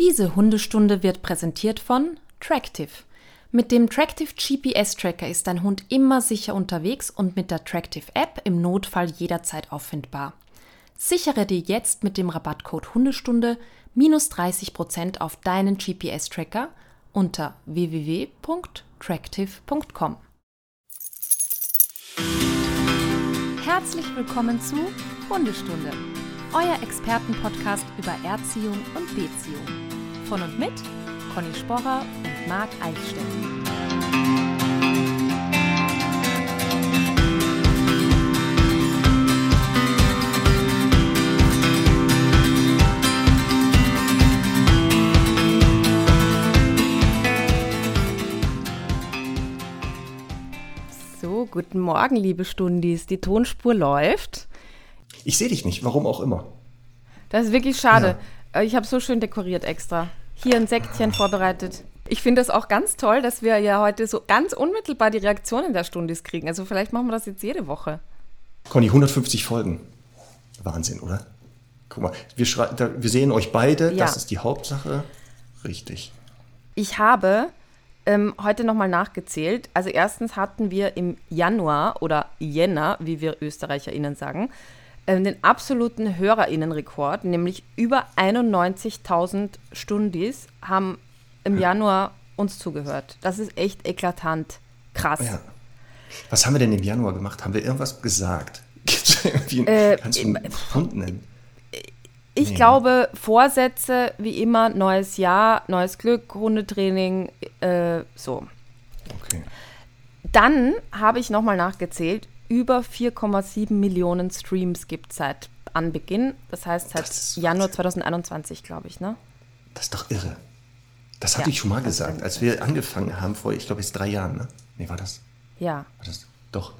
Diese Hundestunde wird präsentiert von Tractive. Mit dem Tractive GPS Tracker ist dein Hund immer sicher unterwegs und mit der Tractive App im Notfall jederzeit auffindbar. Sichere dir jetzt mit dem Rabattcode Hundestunde minus 30% auf deinen GPS Tracker unter www.tractive.com. Herzlich willkommen zu Hundestunde, euer Expertenpodcast über Erziehung und Beziehung. Von und mit Conny Sporrer und Marc Eichstätt. So, guten Morgen, liebe Stundis. Die Tonspur läuft. Ich sehe dich nicht, warum auch immer. Das ist wirklich schade. Äh, Ich habe so schön dekoriert extra. Hier ein Säckchen vorbereitet. Ich finde das auch ganz toll, dass wir ja heute so ganz unmittelbar die Reaktionen der Stundis kriegen. Also vielleicht machen wir das jetzt jede Woche. Conny, 150 Folgen. Wahnsinn, oder? Guck mal, wir, da, wir sehen euch beide, Ja. das ist die Hauptsache. Richtig. Ich habe ähm, heute nochmal nachgezählt. Also erstens hatten wir im Januar oder Jänner, wie wir ÖsterreicherInnen sagen, ähm, den absoluten HörerInnenrekord, nämlich über 91.000 Stundis haben im Januar uns zugehört. Das ist echt eklatant. Krass. Ja. Was haben wir denn im Januar gemacht? Haben wir irgendwas gesagt? Äh, kannst du einen Punkt nennen? Ich glaube, Vorsätze wie immer, neues Jahr, neues Glück, Hundetraining, äh, so. Okay. Dann habe ich nochmal nachgezählt, über 4,7 Millionen Streams gibt es seit Anbeginn. Das heißt seit Das Januar Wahnsinn. 2021, glaube ich, ne? Das ist doch irre. Das hatte Ja, ich schon mal gesagt, als wir angefangen haben, vor, ich glaube, jetzt drei Jahren, ne? Nee, war das? Ja. War das? Doch.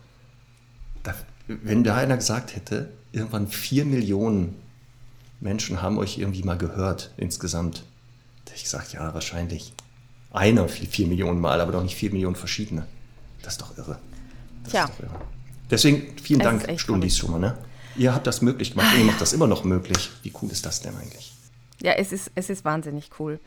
Da, wenn da einer gesagt hätte, irgendwann vier Millionen Menschen haben euch irgendwie mal gehört insgesamt, hätte ich gesagt, ja, wahrscheinlich. Einer vier, vier Millionen Mal, aber doch nicht vier Millionen verschiedene. Das ist doch irre. Das Tja. ist doch irre. Deswegen vielen Es Dank, Stundis schon mal. Ne? Ihr habt das möglich gemacht und ihr macht das immer noch möglich. Wie cool ist das denn eigentlich? Ja, es ist, es ist wahnsinnig cool.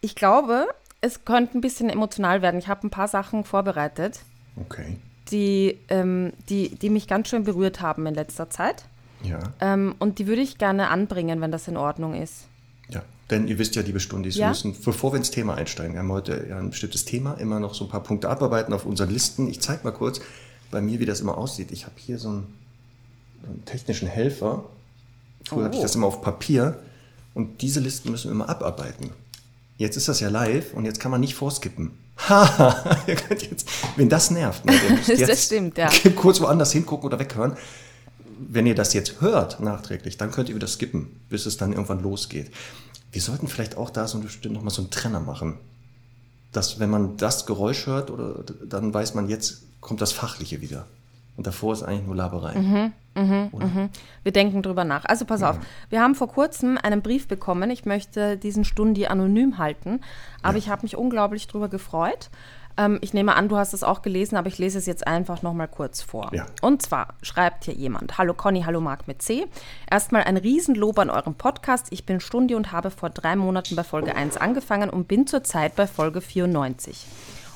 Ich glaube, es könnte ein bisschen emotional werden. Ich habe ein paar Sachen vorbereitet, Okay. die, ähm, die, die mich ganz schön berührt haben in letzter Zeit. Ja. Ähm, und die würde ich gerne anbringen, wenn das in Ordnung ist. Ja, denn ihr wisst ja, liebe Stundis, wir Ja? müssen, bevor wir ins Thema einsteigen, wir haben heute ja ein bestimmtes Thema, immer noch so ein paar Punkte abarbeiten auf unseren Listen. Ich zeige mal kurz bei mir, wie das immer aussieht. Ich habe hier so einen, so einen technischen Helfer. Früher hatte ich Oh. das immer auf Papier und diese Listen müssen wir immer abarbeiten. Jetzt ist das ja live und jetzt kann man nicht vorskippen. Haha, ihr könnt jetzt, wenn das nervt, ne, müsst Das jetzt stimmt, ja. kurz woanders hingucken oder weghören wenn ihr das jetzt hört nachträglich, dann könnt ihr wieder skippen, bis es dann irgendwann losgeht. Wir sollten vielleicht auch da so bestimmt noch mal so einen Trenner machen. Dass, wenn man das Geräusch hört, oder, dann weiß man, jetzt kommt das Fachliche wieder. Und davor ist eigentlich nur Laberei. Oder? Wir denken drüber nach. Also pass auf, wir haben vor kurzem einen Brief bekommen. Ich möchte diesen Stundi anonym halten, aber ich habe mich unglaublich drüber gefreut. Ähm, ich nehme an, du hast es auch gelesen, aber ich lese es jetzt einfach nochmal kurz vor. Ja. Und zwar schreibt hier jemand: Hallo Conny, hallo Marc mit C. Erstmal ein Riesenlob an eurem Podcast. Ich bin Stundi und habe vor drei Monaten bei Folge 1 angefangen und bin zurzeit bei Folge 94.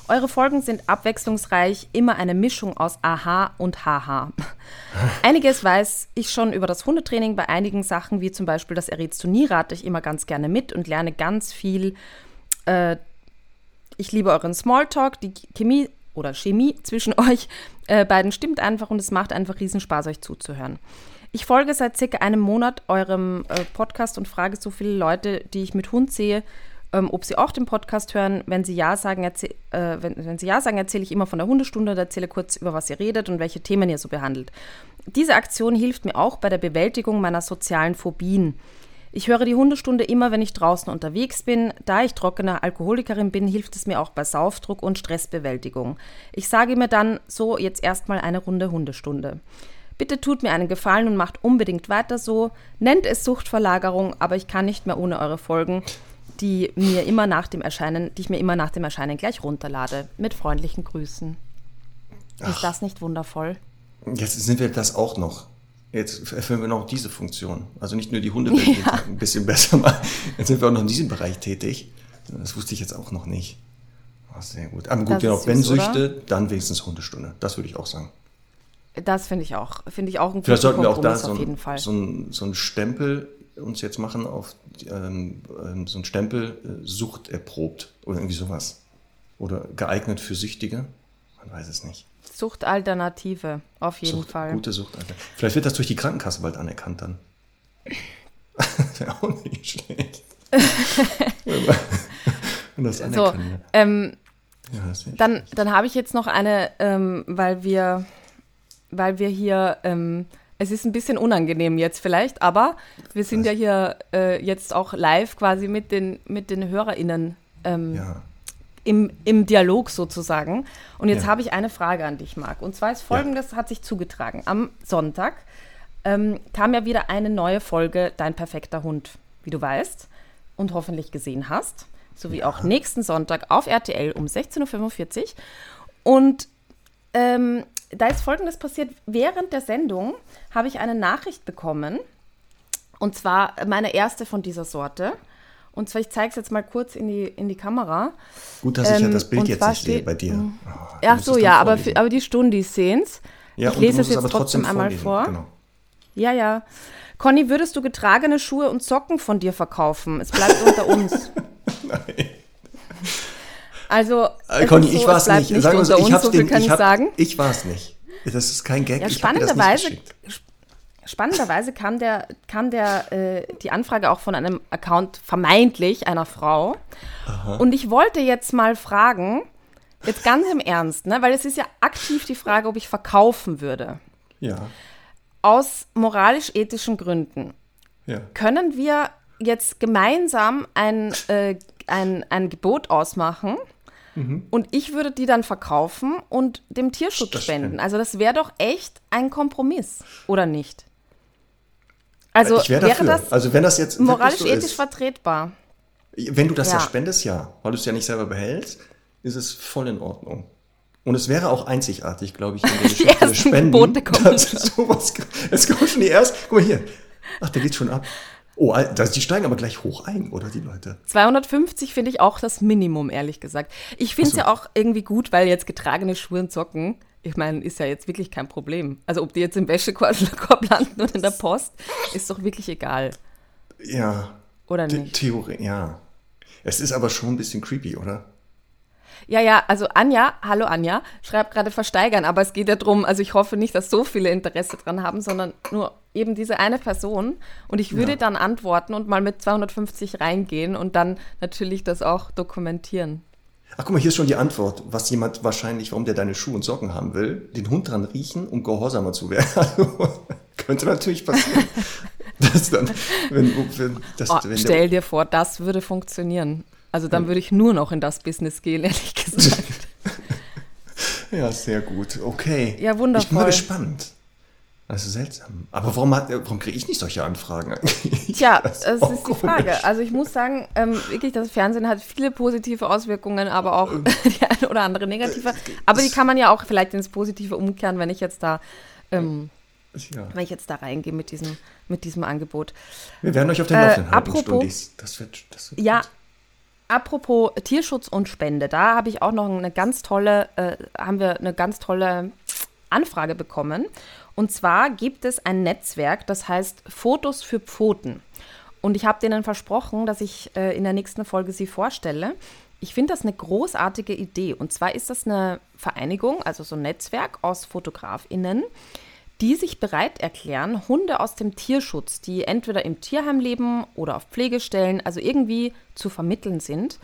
Eure Folgen sind abwechslungsreich, immer eine Mischung aus Aha und Haha. Einiges weiß ich schon über das Hundetraining. Bei einigen Sachen, wie zum Beispiel das Eritz-Turnier, rate ich immer ganz gerne mit und lerne ganz viel. Äh, ich liebe euren Smalltalk, die Chemie oder Chemie zwischen euch äh, beiden stimmt einfach und es macht einfach riesen Spaß, euch zuzuhören. Ich folge seit circa einem Monat eurem äh, Podcast und frage so viele Leute, die ich mit Hund sehe, ähm, ob sie auch den Podcast hören. Wenn sie ja sagen, erzäh- äh, ja sagen, erzähle ich immer von der Hundestunde und erzähle kurz, über was ihr redet und welche Themen ihr so behandelt. Diese Aktion hilft mir auch bei der Bewältigung meiner sozialen Phobien. Ich höre die Hundestunde immer, wenn ich draußen unterwegs bin. Da ich trockene Alkoholikerin bin, hilft es mir auch bei Saufdruck und Stressbewältigung. Ich sage mir dann so jetzt erstmal eine Runde Hundestunde. Bitte tut mir einen Gefallen und macht unbedingt weiter so. Nennt es Suchtverlagerung, aber ich kann nicht mehr ohne eure Folgen, die mir immer nach dem Erscheinen, die ich mir immer nach dem Erscheinen gleich runterlade. Mit freundlichen Grüßen. Ist das nicht wundervoll? Jetzt sind wir das auch noch. Jetzt erfüllen wir noch diese Funktion. Also nicht nur die Hundebild ja. ein bisschen besser machen. Jetzt sind wir auch noch in diesem Bereich tätig. Das wusste ich jetzt auch noch nicht. Oh, sehr gut. Aber gut, genau, wenn Süchte, dann wenigstens Hundestunde. Das würde ich auch sagen. Das finde ich auch. Finde ich auch ein Vielleicht sollten wir auch da so, ein, so, ein, so einen Stempel uns jetzt machen auf ähm, ähm, so einen Stempel äh, Sucht erprobt oder irgendwie sowas. Oder geeignet für Süchtige. Man weiß es nicht. Suchtalternative, auf jeden Sucht, Fall. Gute Suchtalternative. Vielleicht wird das durch die Krankenkasse bald anerkannt dann. Wäre auch nicht schlecht. Wenn das so, ähm, ja, das dann, dann habe ich jetzt noch eine, ähm, weil wir, weil wir hier, ähm, es ist ein bisschen unangenehm jetzt vielleicht, aber wir sind Was? ja hier äh, jetzt auch live quasi mit den, mit den HörerInnen ähm, ja im, im Dialog sozusagen. Und jetzt ja. habe ich eine Frage an dich, Marc. Und zwar ist folgendes, ja. hat sich zugetragen. Am Sonntag ähm, kam ja wieder eine neue Folge Dein perfekter Hund, wie du weißt und hoffentlich gesehen hast. Sowie ja. auch nächsten Sonntag auf RTL um 16.45 Uhr. Und ähm, da ist folgendes passiert. Während der Sendung habe ich eine Nachricht bekommen. Und zwar meine erste von dieser Sorte. Und zwar, ich zeige es jetzt mal kurz in die, in die Kamera. Gut, dass ich ja das Bild jetzt nicht sehe bei dir. Mhm. Oh, Ach so, ja, aber, für, aber die Stundis sehen es. Ja, ich lese es jetzt trotzdem einmal vor. Genau. Ja, ja. Conny, würdest du getragene Schuhe und Socken von dir verkaufen? Es bleibt unter uns. Nein. Also, äh, Conny, so, ich war es nicht. nicht Sagen unter so, ich uns, so viel den, kann ich, hab, sagen. Ich war es nicht. Das ist kein Gag. Ja, spannenderweise, Spannenderweise kam, der, kam der, äh, die Anfrage auch von einem Account vermeintlich einer Frau. Aha. Und ich wollte jetzt mal fragen, jetzt ganz im Ernst, ne, weil es ist ja aktiv die Frage, ob ich verkaufen würde. Ja. Aus moralisch-ethischen Gründen. Ja. Können wir jetzt gemeinsam ein, äh, ein, ein Gebot ausmachen? Mhm. Und ich würde die dann verkaufen und dem Tierschutz spenden. Also das wäre doch echt ein Kompromiss, oder nicht? Also wär wäre das, also wenn das jetzt moralisch so ethisch ist, vertretbar? Wenn du das ja. ja spendest, ja. Weil du es ja nicht selber behältst, ist es voll in Ordnung. Und es wäre auch einzigartig, glaube ich, in der die ersten Spenden. Gebote kommen sowas, es kommen schon die ersten. Guck mal hier. Ach, der geht schon ab. Oh, die steigen aber gleich hoch ein, oder die Leute? 250 finde ich auch das Minimum, ehrlich gesagt. Ich finde es so. ja auch irgendwie gut, weil jetzt getragene Schuhe und Socken ich meine, ist ja jetzt wirklich kein Problem. Also ob die jetzt im Wäschekorb landen oder in der Post, ist doch wirklich egal. Ja. Oder nicht? Theorie, ja. Es ist aber schon ein bisschen creepy, oder? Ja, ja, also Anja, hallo Anja, schreibt gerade versteigern, aber es geht ja darum, also ich hoffe nicht, dass so viele Interesse dran haben, sondern nur eben diese eine Person. Und ich würde ja. dann antworten und mal mit 250 reingehen und dann natürlich das auch dokumentieren. Ach guck mal, hier ist schon die Antwort, was jemand wahrscheinlich, warum der deine Schuhe und Socken haben will, den Hund dran riechen, um gehorsamer zu werden. Also, könnte natürlich passieren. dass dann, wenn, wenn, das, oh, wenn stell dir vor, das würde funktionieren. Also dann würde ich nur noch in das Business gehen, ehrlich gesagt. ja, sehr gut. Okay. Ja, wundervoll. Ich bin mal gespannt. Also seltsam. Aber warum, warum kriege ich nicht solche Anfragen? Tja, das, das ist, ist die Frage. Also ich muss sagen, ähm, wirklich, das Fernsehen hat viele positive Auswirkungen, aber auch ähm. die eine oder andere negative. Aber die kann man ja auch vielleicht ins Positive umkehren, wenn ich jetzt da, ähm, ja. wenn ich jetzt da reingehe mit diesem, mit diesem Angebot. Wir werden euch auf den Laufenden äh, halten, apropos, Das wird, das wird ja, gut. apropos Tierschutz und Spende, da habe ich auch noch eine ganz tolle, äh, haben wir eine ganz tolle Anfrage bekommen. Und zwar gibt es ein Netzwerk, das heißt Fotos für Pfoten. Und ich habe denen versprochen, dass ich äh, in der nächsten Folge sie vorstelle. Ich finde das eine großartige Idee. Und zwar ist das eine Vereinigung, also so ein Netzwerk aus FotografInnen, die sich bereit erklären, Hunde aus dem Tierschutz, die entweder im Tierheim leben oder auf Pflegestellen, also irgendwie zu vermitteln sind,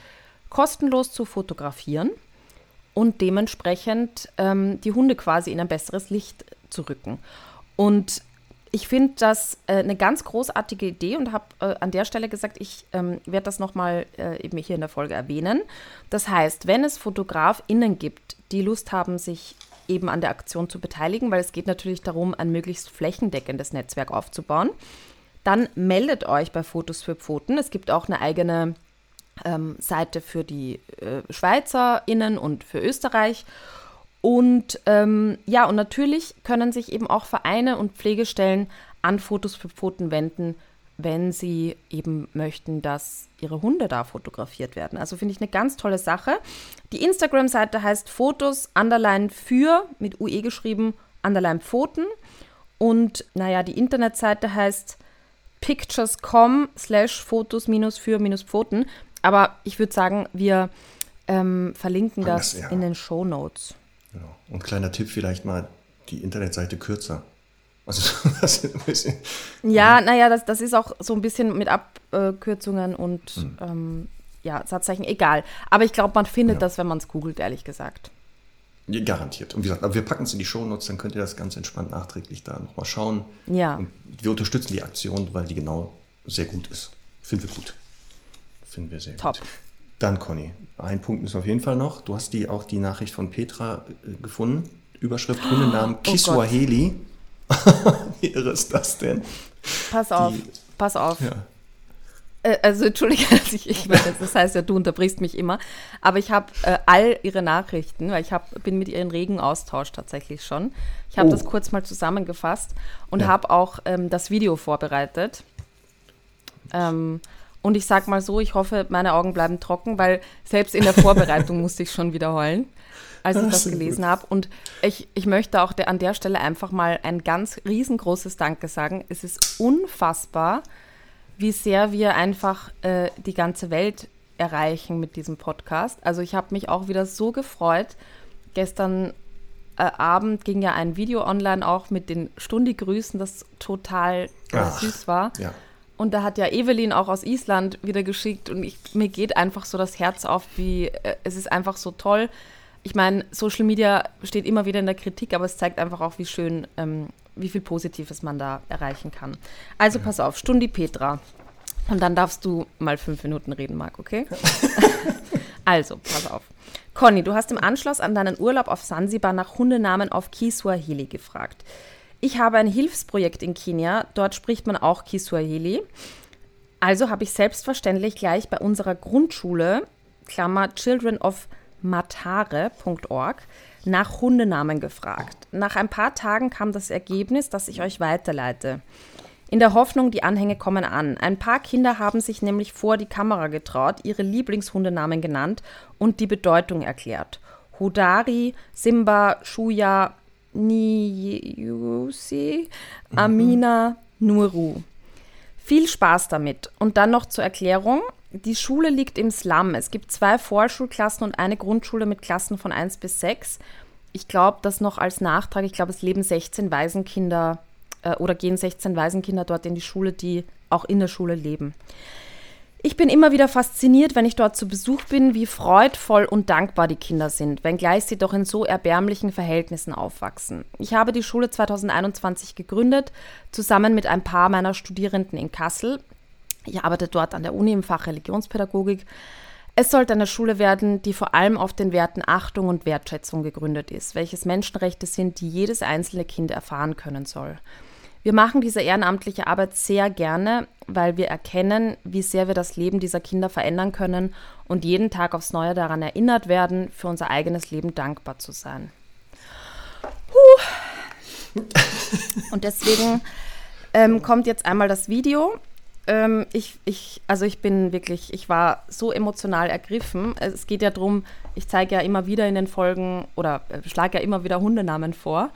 kostenlos zu fotografieren und dementsprechend ähm, die Hunde quasi in ein besseres Licht zu rücken. Und ich finde das äh, eine ganz großartige Idee und habe äh, an der Stelle gesagt, ich ähm, werde das nochmal äh, eben hier in der Folge erwähnen. Das heißt, wenn es FotografInnen gibt, die Lust haben, sich eben an der Aktion zu beteiligen, weil es geht natürlich darum, ein möglichst flächendeckendes Netzwerk aufzubauen, dann meldet euch bei Fotos für Pfoten. Es gibt auch eine eigene ähm, Seite für die äh, SchweizerInnen und für Österreich. Und ähm, ja, und natürlich können sich eben auch Vereine und Pflegestellen an Fotos für Pfoten wenden, wenn sie eben möchten, dass ihre Hunde da fotografiert werden. Also finde ich eine ganz tolle Sache. Die Instagram-Seite heißt Fotos Underline für mit UE geschrieben Underline Pfoten. Und naja, die Internetseite heißt pictures.com slash Fotos Aber ich würde sagen, wir ähm, verlinken das, das ja. in den Show Notes. Genau. Und kleiner Tipp vielleicht mal, die Internetseite kürzer. Also das ist ein bisschen. Ja, naja, das, das ist auch so ein bisschen mit Abkürzungen und hm. ähm, ja, Satzzeichen, egal. Aber ich glaube, man findet ja. das, wenn man es googelt, ehrlich gesagt. Ja, garantiert. Und wie gesagt, aber wir packen es in die Shownotes, dann könnt ihr das ganz entspannt nachträglich da nochmal schauen. Ja. Und wir unterstützen die Aktion, weil die genau sehr gut ist. Finden wir gut. Finden wir sehr Top. gut. Dann, Conny, ein Punkt ist auf jeden Fall noch. Du hast die, auch die Nachricht von Petra äh, gefunden. Überschrift Hundenamen oh Kiswahili. Wie irre ist das denn? Pass auf, die, pass auf. Ja. Äh, also entschuldige, ich, ich meine, das heißt ja, du unterbrichst mich immer, aber ich habe äh, all ihre Nachrichten, weil ich hab, bin mit ihr in regen Austausch tatsächlich schon. Ich habe oh. das kurz mal zusammengefasst und ja. habe auch ähm, das Video vorbereitet. Ähm, und ich sag mal so, ich hoffe, meine Augen bleiben trocken, weil selbst in der Vorbereitung musste ich schon wieder heulen, als ich das gelesen habe. Und ich, ich möchte auch der, an der Stelle einfach mal ein ganz riesengroßes Danke sagen. Es ist unfassbar, wie sehr wir einfach äh, die ganze Welt erreichen mit diesem Podcast. Also ich habe mich auch wieder so gefreut. Gestern äh, Abend ging ja ein Video online auch mit den Stundi-Grüßen, das total äh, süß war. Ja. Und da hat ja Evelyn auch aus Island wieder geschickt und ich, mir geht einfach so das Herz auf, wie äh, es ist einfach so toll. Ich meine, Social Media steht immer wieder in der Kritik, aber es zeigt einfach auch, wie schön, ähm, wie viel Positives man da erreichen kann. Also pass auf, Stundi Petra. Und dann darfst du mal fünf Minuten reden, Marc, okay? also, pass auf. Conny, du hast im Anschluss an deinen Urlaub auf Sansibar nach Hundenamen auf Kiswahili gefragt. Ich habe ein Hilfsprojekt in Kenia, dort spricht man auch Kiswahili. Also habe ich selbstverständlich gleich bei unserer Grundschule, Klammer Children of Matare.org, nach Hundenamen gefragt. Nach ein paar Tagen kam das Ergebnis, das ich euch weiterleite. In der Hoffnung, die Anhänge kommen an. Ein paar Kinder haben sich nämlich vor die Kamera getraut, ihre Lieblingshundenamen genannt und die Bedeutung erklärt. Hudari, Simba, Shuya, Niyusi, Amina, Nuru. Viel Spaß damit. Und dann noch zur Erklärung. Die Schule liegt im Slum. Es gibt zwei Vorschulklassen und eine Grundschule mit Klassen von 1 bis 6. Ich glaube, dass noch als Nachtrag, ich glaube, es leben 16 Waisenkinder äh, oder gehen 16 Waisenkinder dort in die Schule, die auch in der Schule leben. Ich bin immer wieder fasziniert, wenn ich dort zu Besuch bin, wie freudvoll und dankbar die Kinder sind, wenngleich sie doch in so erbärmlichen Verhältnissen aufwachsen. Ich habe die Schule 2021 gegründet, zusammen mit ein paar meiner Studierenden in Kassel. Ich arbeite dort an der Uni im Fach Religionspädagogik. Es sollte eine Schule werden, die vor allem auf den Werten Achtung und Wertschätzung gegründet ist, welches Menschenrechte sind, die jedes einzelne Kind erfahren können soll. Wir machen diese ehrenamtliche Arbeit sehr gerne, weil wir erkennen, wie sehr wir das Leben dieser Kinder verändern können und jeden Tag aufs Neue daran erinnert werden, für unser eigenes Leben dankbar zu sein. Puh. Und deswegen ähm, kommt jetzt einmal das Video. Ähm, ich, ich, also ich bin wirklich, ich war so emotional ergriffen. Es geht ja darum, ich zeige ja immer wieder in den Folgen oder äh, schlage ja immer wieder Hundenamen vor.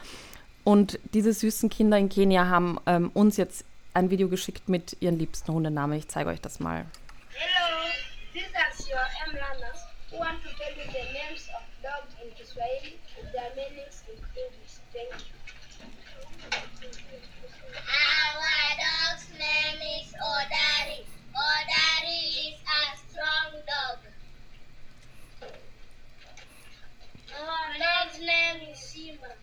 Und diese süßen Kinder in Kenia haben ähm, uns jetzt ein Video geschickt mit ihren liebsten Hundenamen. Ich zeige euch das mal. Hello, this is your Emlanas who want to tell you the names of dogs in Kiswahili. Their meanings in English. Thank you. Our dog's name is Odari. Odari is a strong dog. Our dog's name is Simba.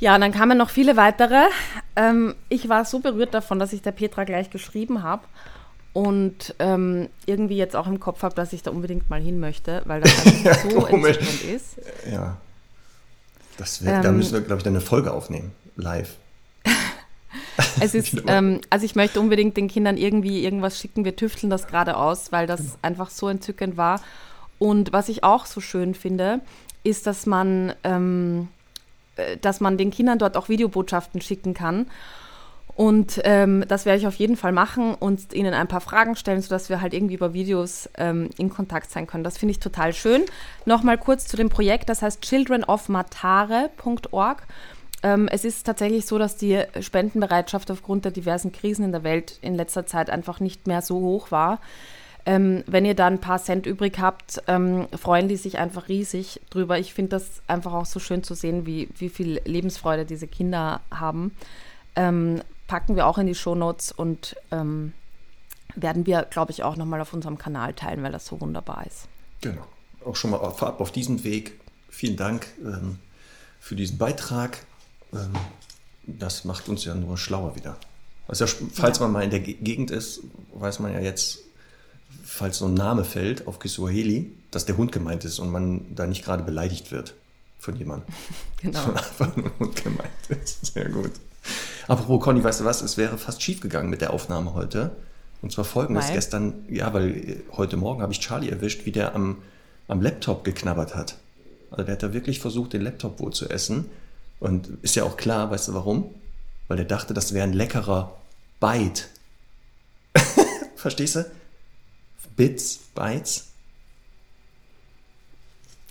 Ja, dann kamen noch viele weitere. Ähm, ich war so berührt davon, dass ich der Petra gleich geschrieben habe und ähm, irgendwie jetzt auch im Kopf habe, dass ich da unbedingt mal hin möchte, weil das einfach so entzückend ist. Ja. Das wär, ähm, da müssen wir, glaube ich, dann eine Folge aufnehmen, live. es ist, ähm, also ich möchte unbedingt den Kindern irgendwie irgendwas schicken. Wir tüfteln das gerade aus, weil das genau. einfach so entzückend war. Und was ich auch so schön finde, ist, dass man, ähm, äh, dass man den Kindern dort auch Videobotschaften schicken kann. Und ähm, das werde ich auf jeden Fall machen und ihnen ein paar Fragen stellen, sodass wir halt irgendwie über Videos ähm, in Kontakt sein können. Das finde ich total schön. Nochmal kurz zu dem Projekt, das heißt childrenofmatare.org. Ähm, es ist tatsächlich so, dass die Spendenbereitschaft aufgrund der diversen Krisen in der Welt in letzter Zeit einfach nicht mehr so hoch war. Ähm, wenn ihr da ein paar Cent übrig habt, ähm, freuen die sich einfach riesig drüber. Ich finde das einfach auch so schön zu sehen, wie, wie viel Lebensfreude diese Kinder haben. Packen wir auch in die Shownotes und ähm, werden wir, glaube ich, auch nochmal auf unserem Kanal teilen, weil das so wunderbar ist. Genau. Auch schon mal vorab auf diesem Weg. Vielen Dank ähm, für diesen Beitrag. Ähm, das macht uns ja nur schlauer wieder. Also, falls ja. man mal in der Gegend ist, weiß man ja jetzt, falls so ein Name fällt auf Kiswahili, dass der Hund gemeint ist und man da nicht gerade beleidigt wird von jemandem. Genau. Sondern einfach nur Hund gemeint ist. Sehr gut. Apropos Conny, weißt du was? Es wäre fast schief gegangen mit der Aufnahme heute. Und zwar folgendes: weil? Gestern, ja, weil heute Morgen habe ich Charlie erwischt, wie der am, am Laptop geknabbert hat. Also der hat da wirklich versucht, den Laptop wohl zu essen. Und ist ja auch klar, weißt du warum? Weil der dachte, das wäre ein leckerer Bite. Verstehst du? Bits, Bytes.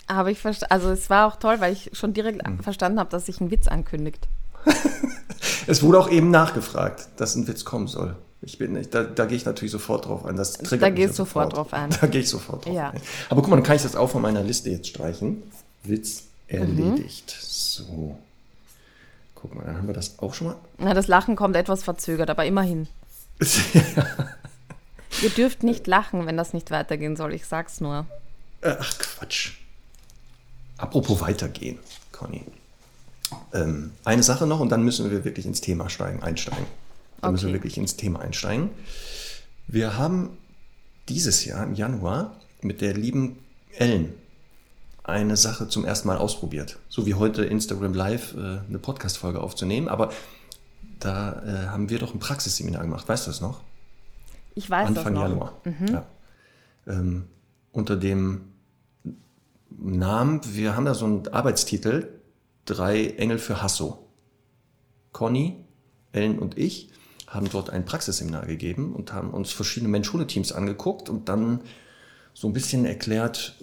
Habe ich verstanden. Also es war auch toll, weil ich schon direkt mhm. verstanden habe, dass sich ein Witz ankündigt. es wurde auch eben nachgefragt, dass ein Witz kommen soll. Ich bin nicht, da, da gehe ich natürlich sofort drauf ein. Das triggert da gehst du sofort drauf an. Da gehe ich sofort drauf ja. ein. Aber guck mal, dann kann ich das auch von meiner Liste jetzt streichen. Witz erledigt. Mhm. So. Guck mal, dann haben wir das auch schon mal. Na, das Lachen kommt etwas verzögert, aber immerhin. ja. Ihr dürft nicht lachen, wenn das nicht weitergehen soll. Ich sag's nur. Ach, Quatsch. Apropos weitergehen, Conny. Ähm, eine Sache noch und dann müssen wir wirklich ins Thema steigen, einsteigen. Dann okay. müssen wir wirklich ins Thema einsteigen. Wir haben dieses Jahr im Januar mit der lieben Ellen eine Sache zum ersten Mal ausprobiert. So wie heute Instagram Live äh, eine Podcast-Folge aufzunehmen. Aber da äh, haben wir doch ein Praxisseminar gemacht. Weißt du das noch? Ich weiß Anfang das noch. Januar. Mhm. Ja. Ähm, unter dem Namen, wir haben da so einen Arbeitstitel, drei Engel für Hasso. Conny, Ellen und ich haben dort ein Praxisseminar gegeben und haben uns verschiedene Mensch-Hunde-Teams angeguckt und dann so ein bisschen erklärt,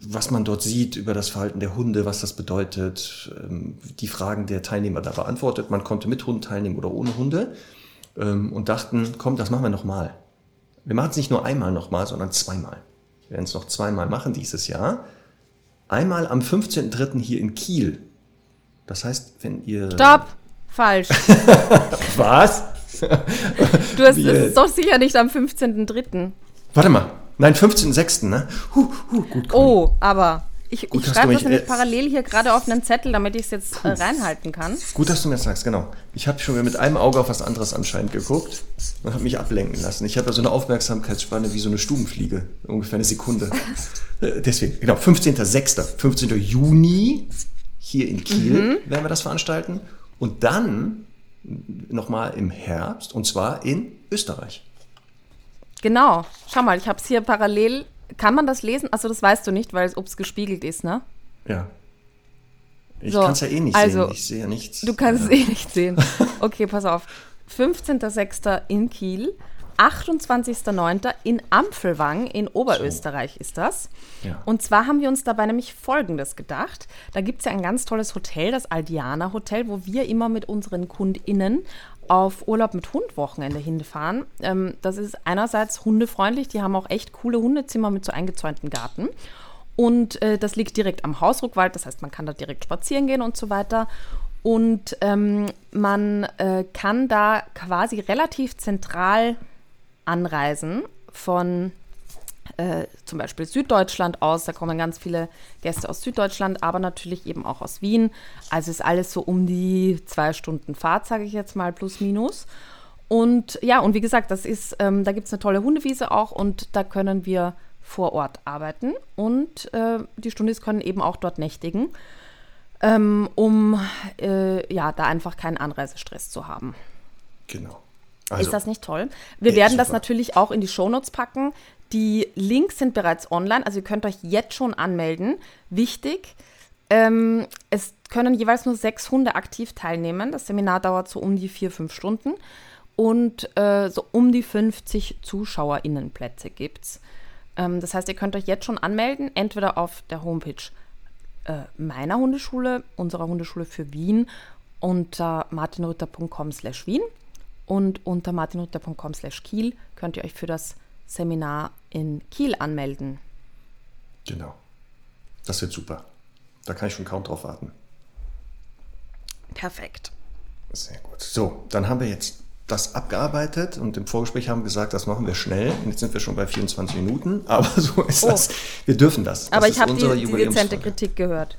was man dort sieht über das Verhalten der Hunde, was das bedeutet, ähm, die Fragen der Teilnehmer da beantwortet. Man konnte mit Hunden teilnehmen oder ohne Hunde ähm, und dachten, komm, das machen wir nochmal. Wir machen es nicht nur einmal nochmal, sondern zweimal. Wir werden es noch zweimal machen dieses Jahr. Einmal am 15.03. hier in Kiel. Das heißt, wenn ihr. Stopp! Falsch. Was? Du hast, es ist doch sicher nicht am 15.03. Warte mal. Nein, 15.06., ne? Huh, huh, gut, komm. Oh, aber ich, ich schreibe das nämlich äh, parallel hier gerade auf einen Zettel, damit ich es jetzt äh, reinhalten kann. Gut, dass du mir das sagst, genau. Ich habe schon mit einem Auge auf was anderes anscheinend geguckt und habe mich ablenken lassen. Ich habe ja so eine Aufmerksamkeitsspanne wie so eine Stubenfliege, ungefähr eine Sekunde. Äh, deswegen, genau, 15.06., 15. Juni hier in Kiel mhm. werden wir das veranstalten. Und dann nochmal im Herbst, und zwar in Österreich. Genau. Schau mal, ich habe es hier parallel. Kann man das lesen? Also das weißt du nicht, weil es gespiegelt ist, ne? Ja. Ich so, kann es ja eh nicht also, sehen. Ich sehe ja nichts. Du kannst ja. es eh nicht sehen. Okay, pass auf. 15.06. in Kiel, 28.09. in Ampfelwang in Oberösterreich so. ist das. Ja. Und zwar haben wir uns dabei nämlich Folgendes gedacht. Da gibt es ja ein ganz tolles Hotel, das Aldiana Hotel, wo wir immer mit unseren KundInnen auf Urlaub mit Hund-Wochenende hinfahren. Ähm, das ist einerseits hundefreundlich, die haben auch echt coole Hundezimmer mit so eingezäunten Garten. Und äh, das liegt direkt am Hausruckwald, das heißt, man kann da direkt spazieren gehen und so weiter. Und ähm, man äh, kann da quasi relativ zentral anreisen von äh, zum Beispiel Süddeutschland aus. Da kommen ganz viele Gäste aus Süddeutschland, aber natürlich eben auch aus Wien. Also ist alles so um die zwei Stunden Fahrt, sage ich jetzt mal, plus minus. Und ja, und wie gesagt, das ist, ähm, da gibt es eine tolle Hundewiese auch und da können wir vor Ort arbeiten und äh, die Stundis können eben auch dort nächtigen, ähm, um äh, ja, da einfach keinen Anreisestress zu haben. Genau. Also, ist das nicht toll? Wir werden super. das natürlich auch in die Shownotes packen. Die Links sind bereits online, also ihr könnt euch jetzt schon anmelden. Wichtig, ähm, es können jeweils nur sechs Hunde aktiv teilnehmen. Das Seminar dauert so um die vier, fünf Stunden und äh, so um die 50 ZuschauerInnenplätze gibt es. Ähm, das heißt, ihr könnt euch jetzt schon anmelden, entweder auf der Homepage äh, meiner Hundeschule, unserer Hundeschule für Wien, unter martinrütter.com slash Wien und unter martinrütter.com slash Kiel könnt ihr euch für das Seminar in Kiel anmelden. Genau. Das wird super. Da kann ich schon kaum drauf warten. Perfekt. Sehr gut. So, dann haben wir jetzt das abgearbeitet und im Vorgespräch haben wir gesagt, das machen wir schnell. Und jetzt sind wir schon bei 24 Minuten, aber so ist oh. das. Wir dürfen das. das aber ich habe die, die dezente Kritik gehört.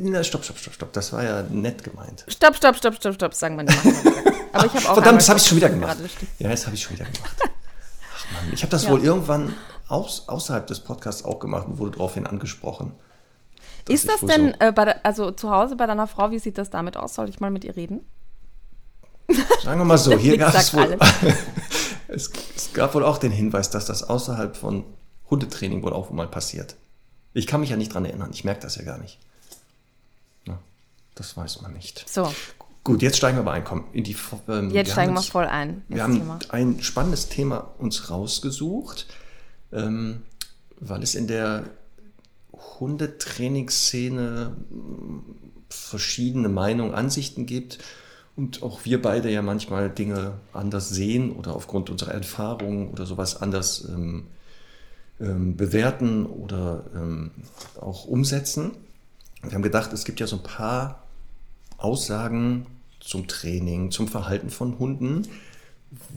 Na, stopp, stopp, stopp, stopp. Das war ja nett gemeint. Stopp, stopp, stopp, stopp, stopp, sagen wir nicht. Aber ich habe auch. Verdammt, das habe ich schon wieder gemacht. Ja, das habe ich schon wieder gemacht. Ach man, ich habe das ja. wohl irgendwann aus, außerhalb des Podcasts auch gemacht und wurde daraufhin angesprochen. Ist das denn, äh, der, also zu Hause bei deiner Frau, wie sieht das damit aus? Soll ich mal mit ihr reden? Sagen wir mal so, hier gab es wohl, es, es, gab wohl auch den Hinweis, dass das außerhalb von Hundetraining wohl auch mal passiert. Ich kann mich ja nicht dran erinnern, ich merke das ja gar nicht. Das weiß man nicht. So. Gut, jetzt steigen wir aber ein. In die, ähm, jetzt wir steigen wir voll ein. Wir haben Thema. ein spannendes Thema uns rausgesucht, ähm, weil es in der Hundetrainingsszene verschiedene Meinungen, Ansichten gibt und auch wir beide ja manchmal Dinge anders sehen oder aufgrund unserer Erfahrungen oder sowas anders ähm, ähm, bewerten oder ähm, auch umsetzen. Wir haben gedacht, es gibt ja so ein paar Aussagen zum Training, zum Verhalten von Hunden,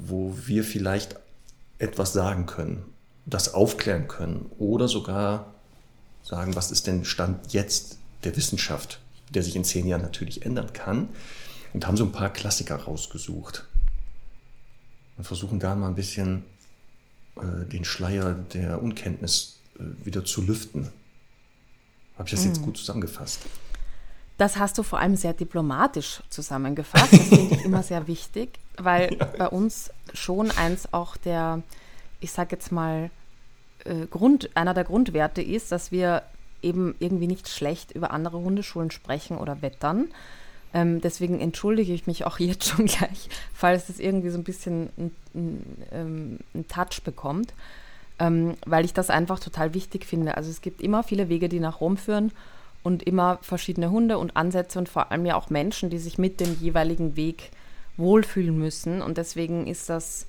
wo wir vielleicht etwas sagen können, das aufklären können oder sogar sagen, was ist denn Stand jetzt der Wissenschaft, der sich in zehn Jahren natürlich ändern kann und haben so ein paar Klassiker rausgesucht und versuchen da mal ein bisschen äh, den Schleier der Unkenntnis äh, wieder zu lüften. Habe ich das mhm. jetzt gut zusammengefasst? Das hast du vor allem sehr diplomatisch zusammengefasst. Das finde ich immer sehr wichtig, weil ja. bei uns schon eins auch der, ich sage jetzt mal, äh, Grund, einer der Grundwerte ist, dass wir eben irgendwie nicht schlecht über andere Hundeschulen sprechen oder wettern, ähm, deswegen entschuldige ich mich auch jetzt schon gleich, falls es irgendwie so ein bisschen einen ähm, Touch bekommt, ähm, weil ich das einfach total wichtig finde. Also es gibt immer viele Wege, die nach Rom führen und immer verschiedene Hunde und Ansätze und vor allem ja auch Menschen, die sich mit dem jeweiligen Weg wohlfühlen müssen. Und deswegen ist das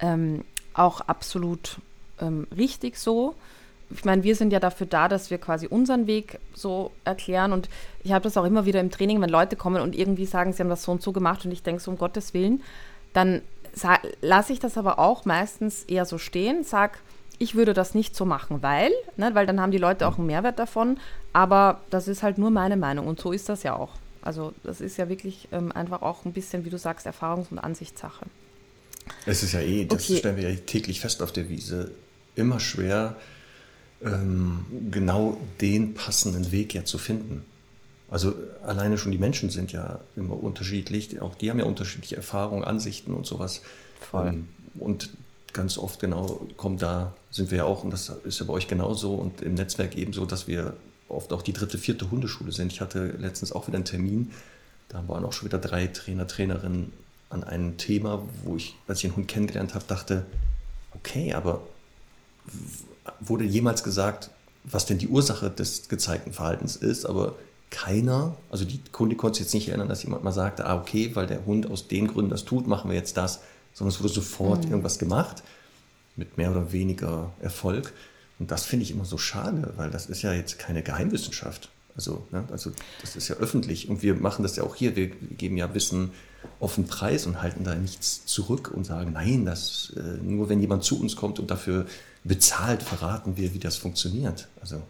ähm, auch absolut ähm, richtig so ich meine, wir sind ja dafür da, dass wir quasi unseren Weg so erklären. Und ich habe das auch immer wieder im Training, wenn Leute kommen und irgendwie sagen, sie haben das so und so gemacht und ich denke so, um Gottes Willen, dann lasse ich das aber auch meistens eher so stehen, sag, ich würde das nicht so machen, weil, ne, weil dann haben die Leute auch einen Mehrwert davon. Aber das ist halt nur meine Meinung und so ist das ja auch. Also das ist ja wirklich ähm, einfach auch ein bisschen, wie du sagst, Erfahrungs- und Ansichtssache. Es ist ja eh, das okay. stellen wir ja täglich fest auf der Wiese, immer schwer, ähm, genau den passenden Weg ja zu finden. Also alleine schon die Menschen sind ja immer unterschiedlich, auch die haben ja unterschiedliche Erfahrungen, Ansichten und sowas. Voll. Ähm, und ganz oft genau kommt da, sind wir ja auch, und das ist ja bei euch genauso und im Netzwerk ebenso, dass wir oft auch die dritte, vierte Hundeschule sind. Ich hatte letztens auch wieder einen Termin, da waren auch schon wieder drei Trainer, Trainerinnen an einem Thema, wo ich, als ich einen Hund kennengelernt habe, dachte, okay, aber wurde jemals gesagt, was denn die Ursache des gezeigten Verhaltens ist, aber keiner, also die Kunde konnte sich jetzt nicht erinnern, dass jemand mal sagte, ah, okay, weil der Hund aus den Gründen das tut, machen wir jetzt das, sondern es wurde sofort mhm. irgendwas gemacht, mit mehr oder weniger Erfolg. Und das finde ich immer so schade, weil das ist ja jetzt keine Geheimwissenschaft. Also, ne, also das ist ja öffentlich und wir machen das ja auch hier. Wir geben ja Wissen offen preis und halten da nichts zurück und sagen, nein, das äh, nur wenn jemand zu uns kommt und dafür bezahlt verraten wir, wie das funktioniert. Also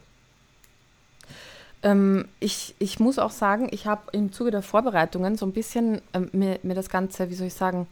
Ähm, ich, ich muss auch sagen, ich habe im Zuge der Vorbereitungen so ein bisschen ähm, mir, mir das Ganze, wie soll ich sagen,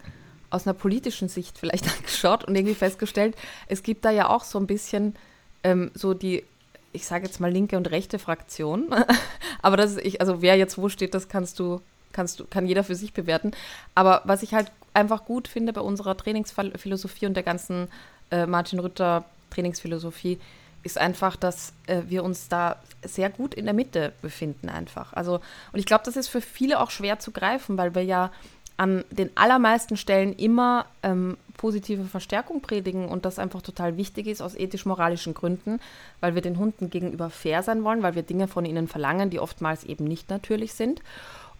aus einer politischen Sicht vielleicht angeschaut und irgendwie festgestellt, es gibt da ja auch so ein bisschen ähm, so die, ich sage jetzt mal linke und rechte Fraktion. Aber das ist ich, also wer jetzt wo steht, das kannst du, kannst du, kann jeder für sich bewerten. Aber was ich halt einfach gut finde bei unserer Trainingsphilosophie und der ganzen äh, Martin Rütter Trainingsphilosophie, ist einfach, dass äh, wir uns da sehr gut in der Mitte befinden einfach. Also, und ich glaube, das ist für viele auch schwer zu greifen, weil wir ja an den allermeisten Stellen immer ähm, positive Verstärkung predigen und das einfach total wichtig ist aus ethisch-moralischen Gründen, weil wir den Hunden gegenüber fair sein wollen, weil wir Dinge von ihnen verlangen, die oftmals eben nicht natürlich sind.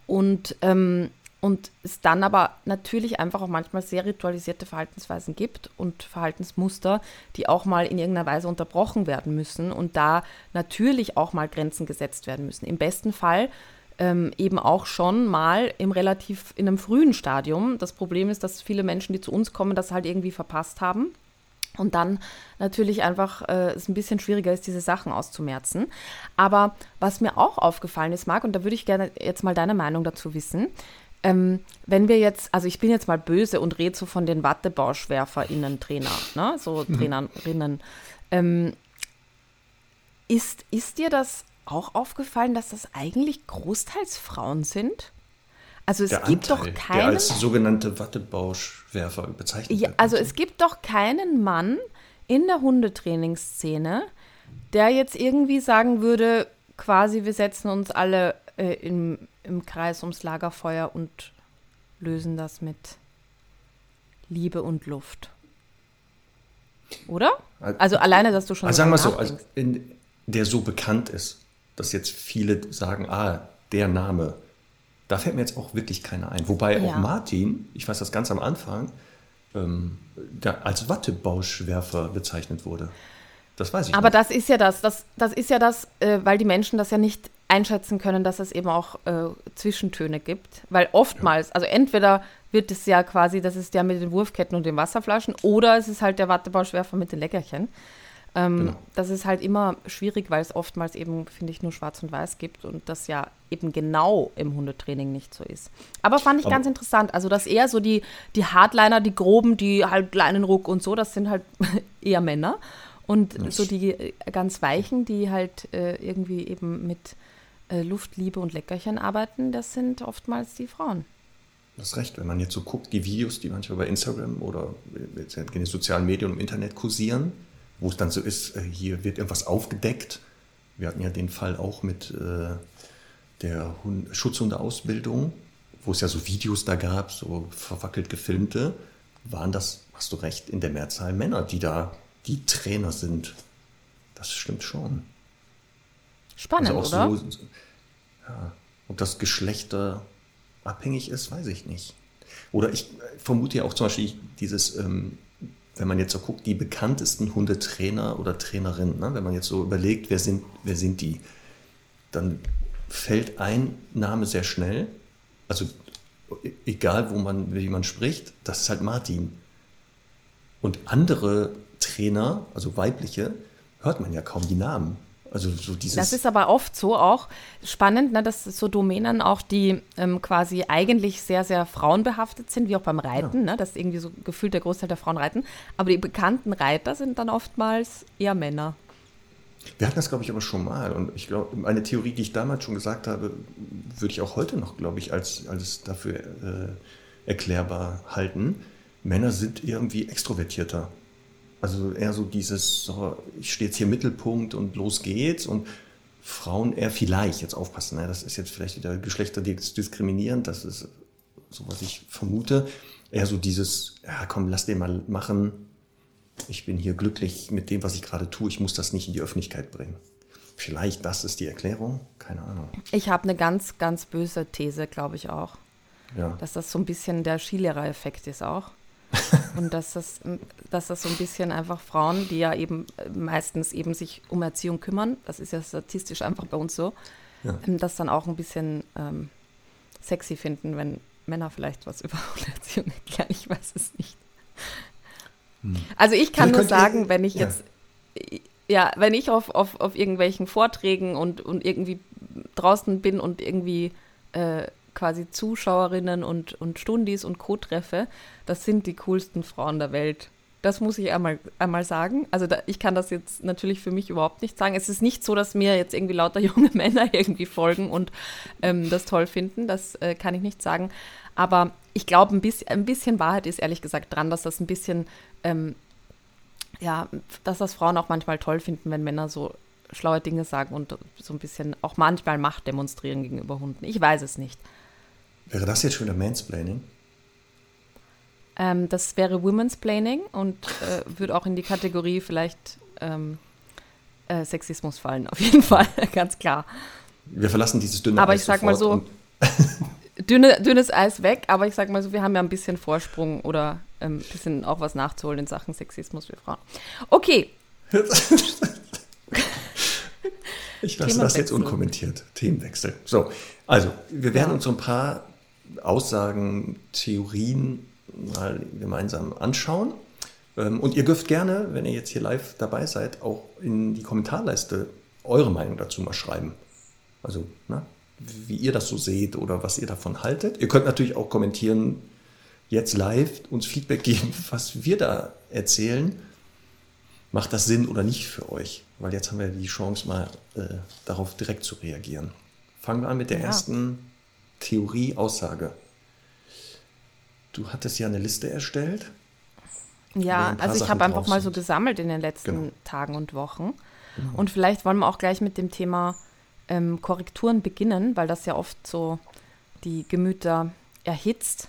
Und ähm, und es dann aber natürlich einfach auch manchmal sehr ritualisierte Verhaltensweisen gibt und Verhaltensmuster, die auch mal in irgendeiner Weise unterbrochen werden müssen und da natürlich auch mal Grenzen gesetzt werden müssen. Im besten Fall ähm, eben auch schon mal im relativ in einem frühen Stadium. Das Problem ist, dass viele Menschen, die zu uns kommen, das halt irgendwie verpasst haben. Und dann natürlich einfach äh, es ein bisschen schwieriger ist, diese Sachen auszumerzen. Aber was mir auch aufgefallen ist, Marc, und da würde ich gerne jetzt mal deine Meinung dazu wissen, ähm, wenn wir jetzt, also ich bin jetzt mal böse und rede so von den WattebauschwerferInnen-Trainer, ne? so mhm. Trainerinnen. Ähm, ist, ist dir das auch aufgefallen, dass das eigentlich großteils Frauen sind? Also es der gibt Anteil, doch keinen. Der als sogenannte Wattebauschwerfer bezeichnet ja, Also es gibt doch keinen Mann in der Hundetrainingsszene, der jetzt irgendwie sagen würde, quasi, wir setzen uns alle äh, im, im Kreis ums Lagerfeuer und lösen das mit Liebe und Luft. Oder? Also alleine, dass du schon. Also sagen wir so, also in, der so bekannt ist, dass jetzt viele sagen, ah, der Name, da fällt mir jetzt auch wirklich keiner ein. Wobei ja. auch Martin, ich weiß das ganz am Anfang, ähm, als Wattebauschwerfer bezeichnet wurde. Das weiß ich. Aber noch. das ist ja das, das, das ist ja das, äh, weil die Menschen das ja nicht einschätzen können, dass es eben auch äh, Zwischentöne gibt. Weil oftmals, ja. also entweder wird es ja quasi, das ist der mit den Wurfketten und den Wasserflaschen, oder es ist halt der Wattebauschwerfer mit den Leckerchen. Ähm, genau. Das ist halt immer schwierig, weil es oftmals eben, finde ich, nur schwarz und weiß gibt und das ja eben genau im Hundetraining nicht so ist. Aber fand ich Aber ganz interessant. Also, dass eher so die, die Hardliner, die groben, die halt Leinenruck und so, das sind halt eher Männer. Und das so die äh, ganz weichen, die halt äh, irgendwie eben mit äh, Luft, Liebe und Leckerchen arbeiten, das sind oftmals die Frauen. Das ist recht, wenn man jetzt so guckt, die Videos, die manchmal bei Instagram oder in den sozialen Medien und im Internet kursieren, wo es dann so ist, äh, hier wird irgendwas aufgedeckt. Wir hatten ja den Fall auch mit äh, der Hund Schutzhundeausbildung, wo es ja so Videos da gab, so verwackelt gefilmte, waren das, hast du recht, in der Mehrzahl Männer, die da die Trainer sind. Das stimmt schon. Spannend, also oder? So, ja, ob das geschlechterabhängig ist, weiß ich nicht. Oder ich vermute ja auch zum Beispiel dieses, ähm, wenn man jetzt so guckt, die bekanntesten Hundetrainer oder Trainerinnen, ne? wenn man jetzt so überlegt, wer sind, wer sind die, dann fällt ein Name sehr schnell. Also egal, wo man, wie man spricht, das ist halt Martin. Und andere Trainer, also weibliche, hört man ja kaum die Namen. Also so dieses das ist aber oft so auch spannend, ne, dass so Domänen auch, die ähm, quasi eigentlich sehr, sehr frauenbehaftet sind, wie auch beim Reiten, ja. ne, dass irgendwie so gefühlt der Großteil der Frauen reiten. Aber die bekannten Reiter sind dann oftmals eher Männer. Wir hatten das, glaube ich, aber schon mal. Und ich glaube, eine Theorie, die ich damals schon gesagt habe, würde ich auch heute noch, glaube ich, als, als dafür äh, erklärbar halten. Männer sind irgendwie extrovertierter. Also eher so dieses, so, ich stehe jetzt hier im Mittelpunkt und los geht's und Frauen eher vielleicht, jetzt aufpassen, ne? das ist jetzt vielleicht wieder geschlechterdiskriminierend, das ist so, was ich vermute, eher so dieses, ja komm, lass den mal machen, ich bin hier glücklich mit dem, was ich gerade tue, ich muss das nicht in die Öffentlichkeit bringen. Vielleicht das ist die Erklärung, keine Ahnung. Ich habe eine ganz, ganz böse These, glaube ich auch. Ja. Dass das so ein bisschen der Skilehrer-Effekt ist auch. Und dass das, dass das so ein bisschen einfach Frauen, die ja eben meistens eben sich um Erziehung kümmern, das ist ja statistisch einfach bei uns so, ja. Ähm, das dann auch ein bisschen ähm, sexy finden, wenn Männer vielleicht was über Erziehung erklären. Ich weiß es nicht. Hm. Also ich kann nur sagen, wenn ich ja. jetzt ja, wenn ich auf, auf, auf irgendwelchen Vorträgen und, und irgendwie draußen bin und irgendwie äh, quasi Zuschauerinnen und, und Stundis und Co. treffe, das sind die coolsten Frauen der Welt. Das muss ich einmal, einmal sagen. Also da, ich kann das jetzt natürlich für mich überhaupt nicht sagen. Es ist nicht so, dass mir jetzt irgendwie lauter junge Männer irgendwie folgen und ähm, das toll finden. Das äh, kann ich nicht sagen. Aber ich glaube, ein bisschen, ein bisschen Wahrheit ist ehrlich gesagt dran, dass das ein bisschen, ähm, ja, dass das Frauen auch manchmal toll finden, wenn Männer so schlaue Dinge sagen und so ein bisschen auch manchmal Macht demonstrieren gegenüber Hunden. Ich weiß es nicht. Wäre das jetzt schon wieder Mansplaining? Ähm, das wäre Women's Planning und äh, würde auch in die Kategorie vielleicht ähm, äh, Sexismus fallen, auf jeden Fall, ganz klar. Wir verlassen dieses dünne Aber Eis ich sag mal so, dünne, dünnes Eis weg, aber ich sag mal so, wir haben ja ein bisschen Vorsprung oder ein ähm, bisschen auch was nachzuholen in Sachen Sexismus für Frauen. Okay. ich lasse das jetzt unkommentiert. Themenwechsel. So, also, wir werden uns so ein paar Aussagen, Theorien mal gemeinsam anschauen. Ähm, und ihr dürft gerne, wenn ihr jetzt hier live dabei seid, auch in die Kommentarleiste eure Meinung dazu mal schreiben. Also, na, wie ihr das so seht oder was ihr davon haltet. Ihr könnt natürlich auch kommentieren, jetzt live uns Feedback geben, was wir da erzählen. Macht das Sinn oder nicht für euch? Weil jetzt haben wir die Chance, mal äh, darauf direkt zu reagieren. Fangen wir an mit der ja. ersten Theorie, Aussage. Du hattest ja eine Liste erstellt. Ja, also ich habe einfach mal so gesammelt in den letzten genau. Tagen und Wochen. Genau. Und vielleicht wollen wir auch gleich mit dem Thema ähm, Korrekturen beginnen, weil das ja oft so die Gemüter erhitzt.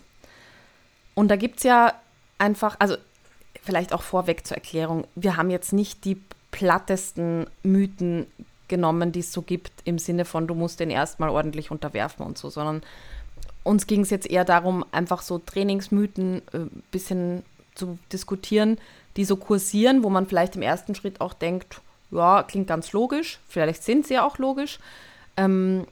Und da gibt es ja einfach, also vielleicht auch vorweg zur Erklärung, wir haben jetzt nicht die plattesten Mythen genommen, die es so gibt, im Sinne von, du musst den erstmal ordentlich unterwerfen und so, sondern uns ging es jetzt eher darum, einfach so Trainingsmythen ein äh, bisschen zu diskutieren, die so kursieren, wo man vielleicht im ersten Schritt auch denkt, ja, klingt ganz logisch, vielleicht sind sie ja auch logisch, ähm,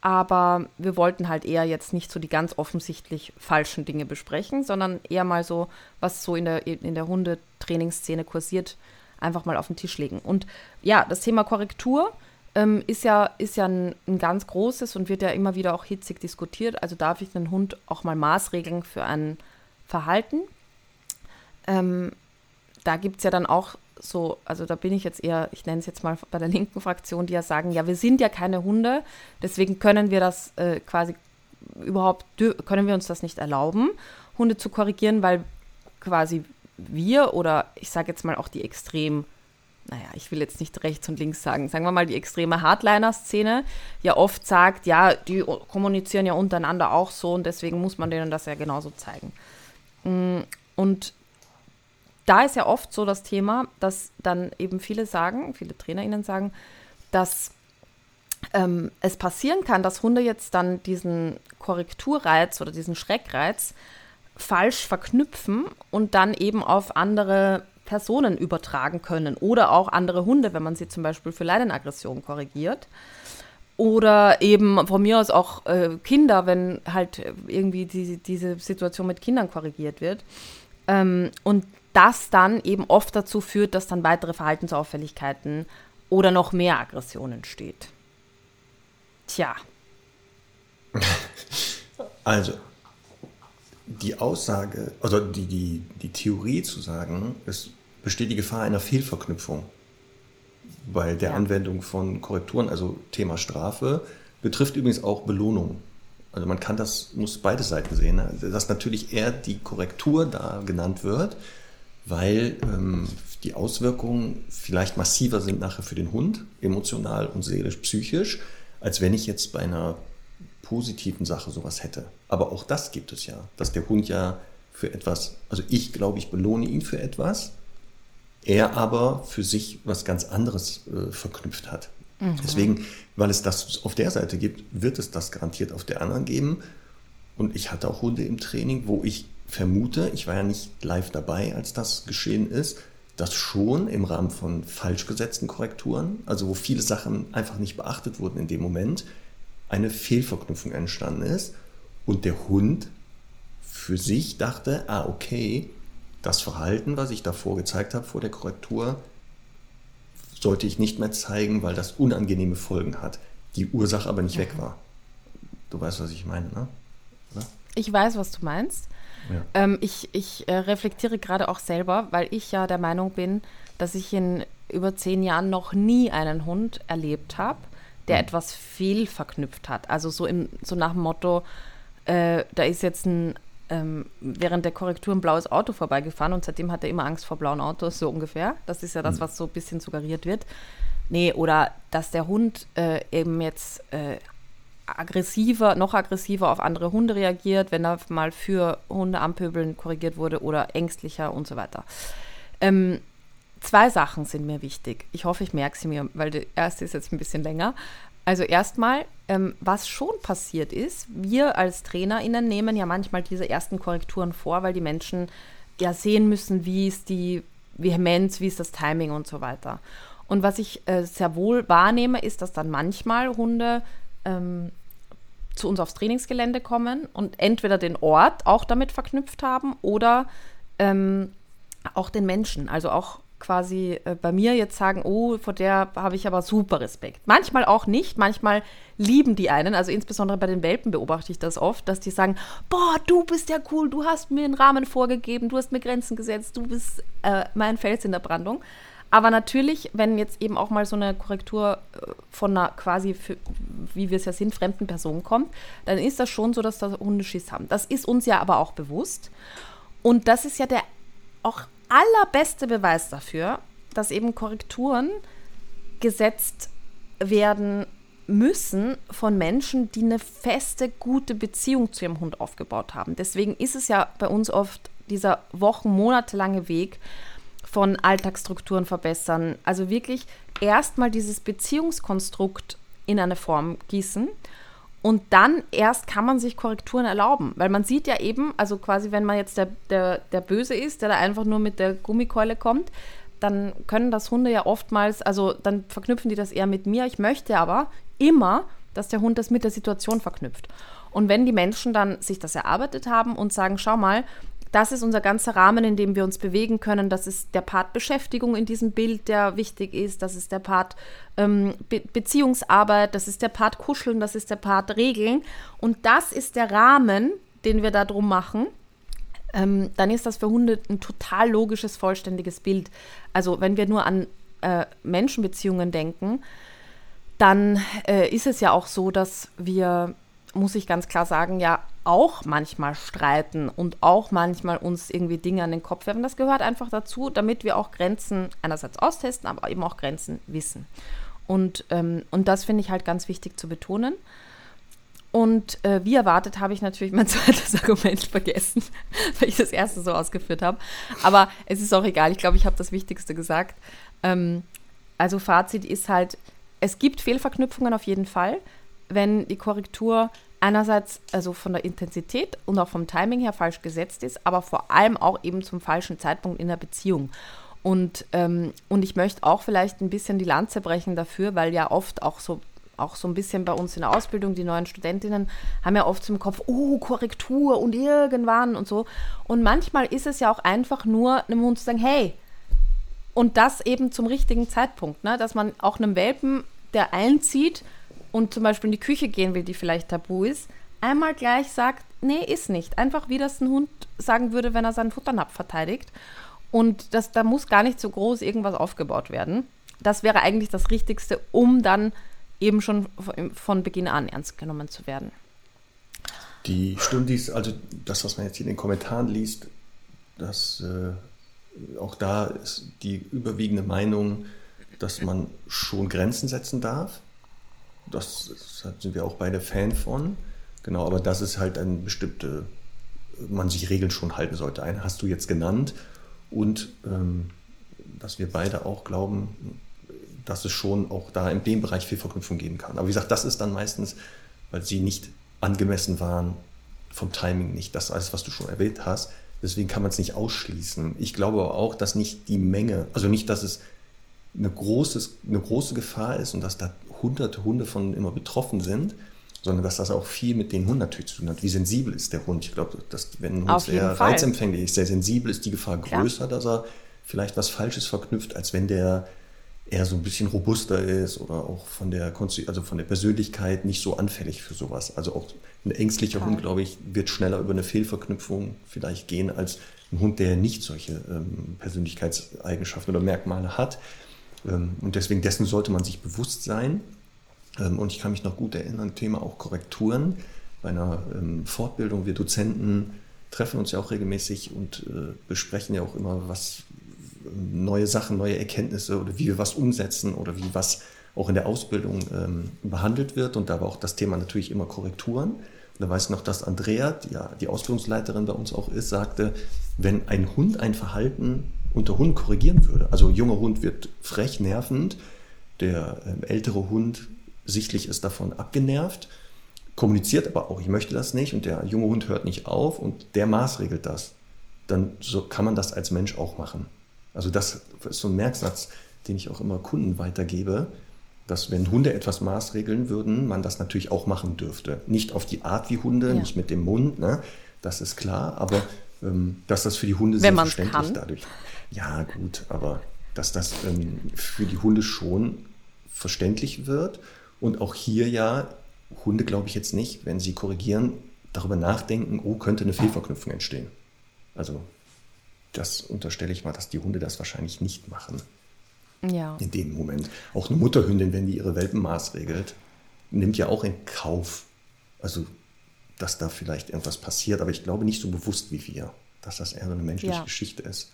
aber wir wollten halt eher jetzt nicht so die ganz offensichtlich falschen Dinge besprechen, sondern eher mal so, was so in der, in der Hundetrainingsszene kursiert, einfach mal auf den Tisch legen. Und ja, das Thema Korrektur ähm, ist ja, ist ja ein, ein, ganz großes und wird ja immer wieder auch hitzig diskutiert. Also darf ich einen Hund auch mal maßregeln für ein Verhalten? Ähm, da gibt es ja dann auch so, also da bin ich jetzt eher, ich nenne es jetzt mal bei der linken Fraktion, die ja sagen, ja, wir sind ja keine Hunde, deswegen können wir das äh, quasi überhaupt, können wir uns das nicht erlauben, Hunde zu korrigieren, weil quasi wir oder ich sage jetzt mal auch die extrem, naja, ich will jetzt nicht rechts und links sagen, sagen wir mal die extreme Hardliner-Szene, ja oft sagt, ja, die kommunizieren ja untereinander auch so und deswegen muss man denen das ja genauso zeigen. Mm, und da ist ja oft so das Thema, dass dann eben viele sagen, viele TrainerInnen sagen, dass ähm, es passieren kann, dass Hunde jetzt dann diesen Korrekturreiz oder diesen Schreckreiz falsch verknüpfen und dann eben auf andere Personen übertragen können oder auch andere Hunde, wenn man sie zum Beispiel für Leidenaggression korrigiert. Oder eben von mir aus auch äh, Kinder, wenn halt irgendwie die, diese Situation mit Kindern korrigiert wird. Ähm, und das dann eben oft dazu führt, dass dann weitere Verhaltensauffälligkeiten oder noch mehr Aggression entsteht. Tja. Also, die Aussage, also die, die, die Theorie zu sagen, es besteht die Gefahr einer Fehlverknüpfung bei der ja. Anwendung von Korrekturen, also Thema Strafe, betrifft übrigens auch Belohnung. Also man kann das, muss beide Seiten sehen, ne? dass natürlich eher die Korrektur da genannt wird, weil ähm, die Auswirkungen vielleicht massiver sind nachher für den Hund, emotional und seelisch, psychisch, als wenn ich jetzt bei einer positiven Sache sowas hätte. Aber auch das gibt es ja, dass der Hund ja für etwas, also ich glaube, ich belohne ihn für etwas, er aber für sich was ganz anderes äh, verknüpft hat. Mhm. Deswegen, weil es das auf der Seite gibt, wird es das garantiert auf der anderen geben. Und ich hatte auch Hunde im Training, wo ich vermute, ich war ja nicht live dabei, als das geschehen ist, dass schon im Rahmen von falsch gesetzten Korrekturen, also wo viele Sachen einfach nicht beachtet wurden in dem Moment, eine Fehlverknüpfung entstanden ist und der Hund für sich dachte, ah okay, das Verhalten, was ich davor gezeigt habe vor der Korrektur, sollte ich nicht mehr zeigen, weil das unangenehme Folgen hat. die Ursache aber nicht mhm. weg war. Du weißt, was ich meine, ne? Oder? Ich weiß, was du meinst. Ja. Ähm, ich ich äh, reflektiere gerade auch selber, weil ich ja der Meinung bin, dass ich in über zehn Jahren noch nie einen Hund erlebt habe, der mhm. etwas fehlverknüpft hat. Also so, im, so nach dem Motto, äh, da ist jetzt ein, ähm, während der Korrektur ein blaues Auto vorbeigefahren und seitdem hat er immer Angst vor blauen Autos, so ungefähr. Das ist ja das, mhm. was so ein bisschen suggeriert wird. Nee, oder dass der Hund äh, eben jetzt äh, aggressiver, noch aggressiver auf andere Hunde reagiert, wenn er mal für Hunde ampöbeln korrigiert wurde oder ängstlicher und so weiter. Ähm, zwei Sachen sind mir wichtig. Ich hoffe, ich merke sie mir, weil die erste ist jetzt ein bisschen länger. Also erstmal, ähm, was schon passiert ist, wir als TrainerInnen nehmen ja manchmal diese ersten Korrekturen vor, weil die Menschen ja sehen müssen, wie ist die Vehemenz, wie ist das Timing und so weiter. Und was ich äh, sehr wohl wahrnehme, ist, dass dann manchmal Hunde ähm, zu uns aufs Trainingsgelände kommen und entweder den Ort auch damit verknüpft haben oder ähm, auch den Menschen. Also auch quasi äh, bei mir jetzt sagen, oh, vor der habe ich aber super Respekt. Manchmal auch nicht, manchmal lieben die einen, also insbesondere bei den Welpen beobachte ich das oft, dass die sagen, boah, du bist ja cool, du hast mir einen Rahmen vorgegeben, du hast mir Grenzen gesetzt, du bist äh, mein Fels in der Brandung. Aber natürlich, wenn jetzt eben auch mal so eine Korrektur äh, von einer quasi, für, wie wir es ja sind, fremden Person kommt, dann ist das schon so, dass da Hunde Schiss haben. Das ist uns ja aber auch bewusst. Und das ist ja der auch allerbeste Beweis dafür, dass eben Korrekturen gesetzt werden müssen von Menschen, die eine feste, gute Beziehung zu ihrem Hund aufgebaut haben. Deswegen ist es ja bei uns oft dieser Wochen-, monatelange Weg von Alltagsstrukturen verbessern. Also wirklich erstmal dieses Beziehungskonstrukt in eine Form gießen und dann erst kann man sich Korrekturen erlauben. Weil man sieht ja eben, also quasi, wenn man jetzt der, der, der Böse ist, der da einfach nur mit der Gummikeule kommt, dann können das Hunde ja oftmals, also dann verknüpfen die das eher mit mir. Ich möchte aber immer, dass der Hund das mit der Situation verknüpft. Und wenn die Menschen dann sich das erarbeitet haben und sagen, schau mal, das ist unser ganzer Rahmen, in dem wir uns bewegen können. Das ist der Part Beschäftigung in diesem Bild, der wichtig ist. Das ist der Part ähm, Be Beziehungsarbeit. Das ist der Part Kuscheln. Das ist der Part Regeln. Und das ist der Rahmen, den wir da drum machen. Ähm, dann ist das für Hunde ein total logisches, vollständiges Bild. Also wenn wir nur an äh, Menschenbeziehungen denken, dann äh, ist es ja auch so, dass wir, muss ich ganz klar sagen, ja auch manchmal streiten und auch manchmal uns irgendwie Dinge an den Kopf werfen. Das gehört einfach dazu, damit wir auch Grenzen einerseits austesten, aber eben auch Grenzen wissen. Und, ähm, und das finde ich halt ganz wichtig zu betonen. Und äh, wie erwartet habe ich natürlich mein zweites Argument vergessen, weil ich das erste so ausgeführt habe. Aber es ist auch egal. Ich glaube, ich habe das Wichtigste gesagt. Ähm, also Fazit ist halt, es gibt Fehlverknüpfungen auf jeden Fall, wenn die Korrektur einerseits also von der Intensität und auch vom Timing her falsch gesetzt ist, aber vor allem auch eben zum falschen Zeitpunkt in der Beziehung. Und, ähm, und ich möchte auch vielleicht ein bisschen die Lanze brechen dafür, weil ja oft auch so auch so ein bisschen bei uns in der Ausbildung, die neuen Studentinnen haben ja oft zum Kopf, oh, Korrektur und irgendwann und so. Und manchmal ist es ja auch einfach nur, einem Hund zu sagen, hey, und das eben zum richtigen Zeitpunkt, ne? dass man auch einem Welpen, der einzieht, und zum Beispiel in die Küche gehen will, die vielleicht tabu ist, einmal gleich sagt, nee, ist nicht. Einfach wie das ein Hund sagen würde, wenn er seinen Futternapf verteidigt. Und das, da muss gar nicht so groß irgendwas aufgebaut werden. Das wäre eigentlich das Richtigste, um dann eben schon von Beginn an ernst genommen zu werden. Die Stundis, also das, was man jetzt hier in den Kommentaren liest, dass äh, auch da ist die überwiegende Meinung, dass man schon Grenzen setzen darf das, das sind wir auch beide Fan von. Genau, aber das ist halt ein bestimmte, man sich Regeln schon halten sollte. Eine hast du jetzt genannt und ähm, dass wir beide auch glauben, dass es schon auch da in dem Bereich viel Verknüpfung geben kann. Aber wie gesagt, das ist dann meistens, weil sie nicht angemessen waren, vom Timing nicht. Das alles, was du schon erwähnt hast. Deswegen kann man es nicht ausschließen. Ich glaube aber auch, dass nicht die Menge, also nicht, dass es eine, großes, eine große Gefahr ist und dass da hunderte Hunde von immer betroffen sind, sondern dass das auch viel mit den Hunden natürlich zu tun hat. Wie sensibel ist der Hund? Ich glaube, dass wenn ein Hund sehr reizempfänglich ist, sehr sensibel, ist die Gefahr größer, Klar. dass er vielleicht was Falsches verknüpft, als wenn der eher so ein bisschen robuster ist oder auch von der, also von der Persönlichkeit nicht so anfällig für sowas. Also auch ein ängstlicher ja. Hund, glaube ich, wird schneller über eine Fehlverknüpfung vielleicht gehen als ein Hund, der nicht solche ähm, Persönlichkeitseigenschaften oder Merkmale hat. Ähm, und deswegen dessen sollte man sich bewusst sein. Ähm, und ich kann mich noch gut erinnern, Thema auch Korrekturen. Bei einer ähm, Fortbildung, wir Dozenten treffen uns ja auch regelmäßig und äh, besprechen ja auch immer, was neue Sachen, neue Erkenntnisse oder wie wir was umsetzen oder wie was auch in der Ausbildung behandelt wird. Und da war auch das Thema natürlich immer Korrekturen. Und da weiß ich noch, dass Andrea, die ja die Ausbildungsleiterin bei uns auch ist, sagte, wenn ein Hund ein Verhalten unter Hund korrigieren würde, also junger Hund wird frech, nervend, der äh, ältere Hund sichtlich ist davon abgenervt, kommuniziert aber auch, ich möchte das nicht und der junge Hund hört nicht auf und der maßregelt das, dann so kann man das als Mensch auch machen. Also das ist so ein Merksatz, den ich auch immer Kunden weitergebe, dass wenn Hunde etwas maßregeln würden, man das natürlich auch machen dürfte. Nicht auf die Art wie Hunde, ja. nicht mit dem Mund, ne? das ist klar, aber ähm, dass das für die Hunde wenn selbstverständlich dadurch. Ja, gut, aber dass das ähm, für die Hunde schon verständlich wird und auch hier ja Hunde, glaube ich jetzt nicht, wenn sie korrigieren, darüber nachdenken, oh, könnte eine Fehlverknüpfung entstehen. Also das unterstelle ich mal, dass die Hunde das wahrscheinlich nicht machen. Ja. In dem Moment. Auch eine Mutterhündin, wenn die ihre Welpen maßregelt, nimmt ja auch in Kauf, also dass da vielleicht irgendwas passiert, aber ich glaube nicht so bewusst wie wir, dass das eher so eine menschliche ja. Geschichte ist.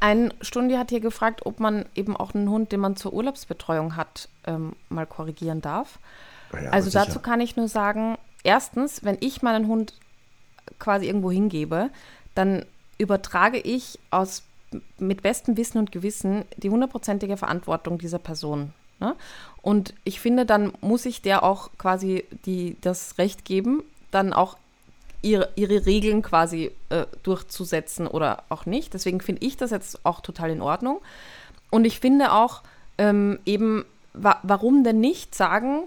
Ein Stundi hat hier gefragt, ob man eben auch einen Hund, den man zur Urlaubsbetreuung hat, ähm, mal korrigieren darf. Ja, also dazu kann ich nur sagen, erstens, wenn ich meinen Hund quasi irgendwo hingebe, dann übertrage ich aus, mit bestem Wissen und Gewissen die hundertprozentige Verantwortung dieser Person. Ne? Und ich finde, dann muss ich der auch quasi die, das Recht geben, dann auch ihre, ihre Regeln quasi äh, durchzusetzen oder auch nicht. Deswegen finde ich das jetzt auch total in Ordnung. Und ich finde auch ähm, eben, wa warum denn nicht sagen,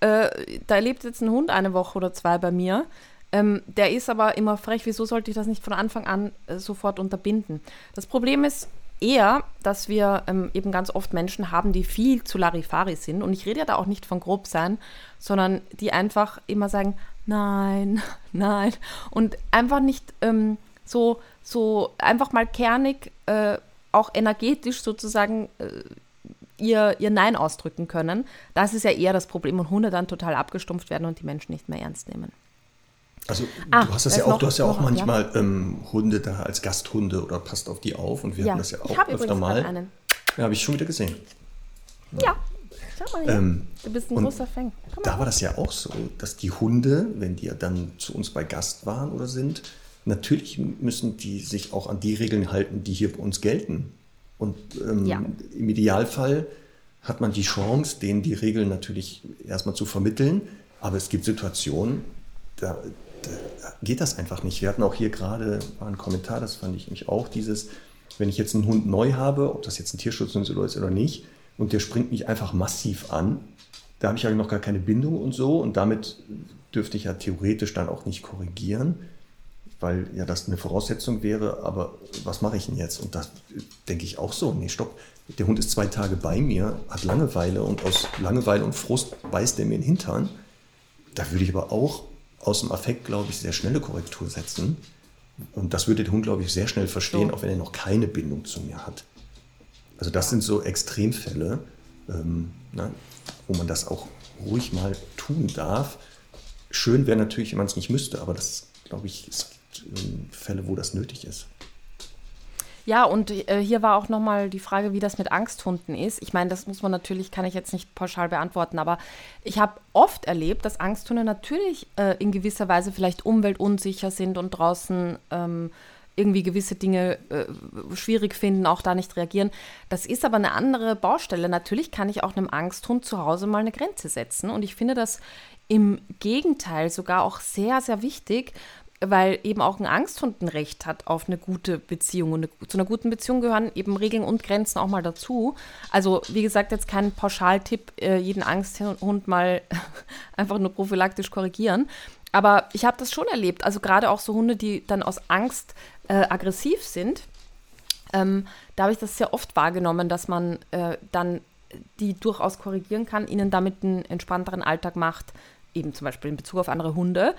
äh, da lebt jetzt ein Hund eine Woche oder zwei bei mir, ähm, der ist aber immer frech, wieso sollte ich das nicht von Anfang an äh, sofort unterbinden? Das Problem ist eher, dass wir ähm, eben ganz oft Menschen haben, die viel zu Larifari sind. Und ich rede ja da auch nicht von grob sein, sondern die einfach immer sagen, nein, nein. Und einfach nicht ähm, so, so einfach mal kernig, äh, auch energetisch sozusagen äh, ihr, ihr Nein ausdrücken können. Das ist ja eher das Problem und Hunde dann total abgestumpft werden und die Menschen nicht mehr ernst nehmen. Also ah, du hast das ja auch, du hast ja auch manchmal ja. Ähm, Hunde da als Gasthunde oder passt auf die auf und wir ja, hatten das ja auch öfter mal. Einen. Ja, habe ich schon wieder gesehen. Ja. ja. Schau mal ähm, du bist ein großer Fan. Da war das ja auch so, dass die Hunde, wenn die ja dann zu uns bei Gast waren oder sind, natürlich müssen die sich auch an die Regeln halten, die hier bei uns gelten. Und ähm, ja. im Idealfall hat man die Chance, denen die Regeln natürlich erstmal zu vermitteln. Aber es gibt Situationen, da, geht das einfach nicht. Wir hatten auch hier gerade war ein Kommentar, das fand ich mich auch, dieses, wenn ich jetzt einen Hund neu habe, ob das jetzt ein Tierschutzhund ist oder nicht, und der springt mich einfach massiv an, da habe ich ja noch gar keine Bindung und so, und damit dürfte ich ja theoretisch dann auch nicht korrigieren, weil ja das eine Voraussetzung wäre, aber was mache ich denn jetzt? Und da denke ich auch so, nee, stopp, der Hund ist zwei Tage bei mir, hat Langeweile und aus Langeweile und Frust beißt er mir in den Hintern. Da würde ich aber auch aus dem Affekt, glaube ich, sehr schnelle Korrektur setzen. Und das würde der Hund, glaube ich, sehr schnell verstehen, so. auch wenn er noch keine Bindung zu mir hat. Also das sind so Extremfälle, ähm, na, wo man das auch ruhig mal tun darf. Schön wäre natürlich, wenn man es nicht müsste, aber das, glaube ich, es gibt ähm, Fälle, wo das nötig ist. Ja, und äh, hier war auch nochmal die Frage, wie das mit Angsthunden ist. Ich meine, das muss man natürlich, kann ich jetzt nicht pauschal beantworten, aber ich habe oft erlebt, dass Angsthunde natürlich äh, in gewisser Weise vielleicht umweltunsicher sind und draußen ähm, irgendwie gewisse Dinge äh, schwierig finden, auch da nicht reagieren. Das ist aber eine andere Baustelle. Natürlich kann ich auch einem Angsthund zu Hause mal eine Grenze setzen. Und ich finde das im Gegenteil sogar auch sehr, sehr wichtig, weil eben auch ein Angsthund ein Recht hat auf eine gute Beziehung. Und zu einer guten Beziehung gehören eben Regeln und Grenzen auch mal dazu. Also, wie gesagt, jetzt kein Pauschaltipp, äh, jeden Angsthund mal einfach nur prophylaktisch korrigieren. Aber ich habe das schon erlebt. Also, gerade auch so Hunde, die dann aus Angst äh, aggressiv sind. ähm, da habe ich das sehr oft wahrgenommen, dass man äh, dann die durchaus korrigieren kann, ihnen damit einen entspannteren Alltag macht, eben zum Beispiel in Bezug auf andere Hunde.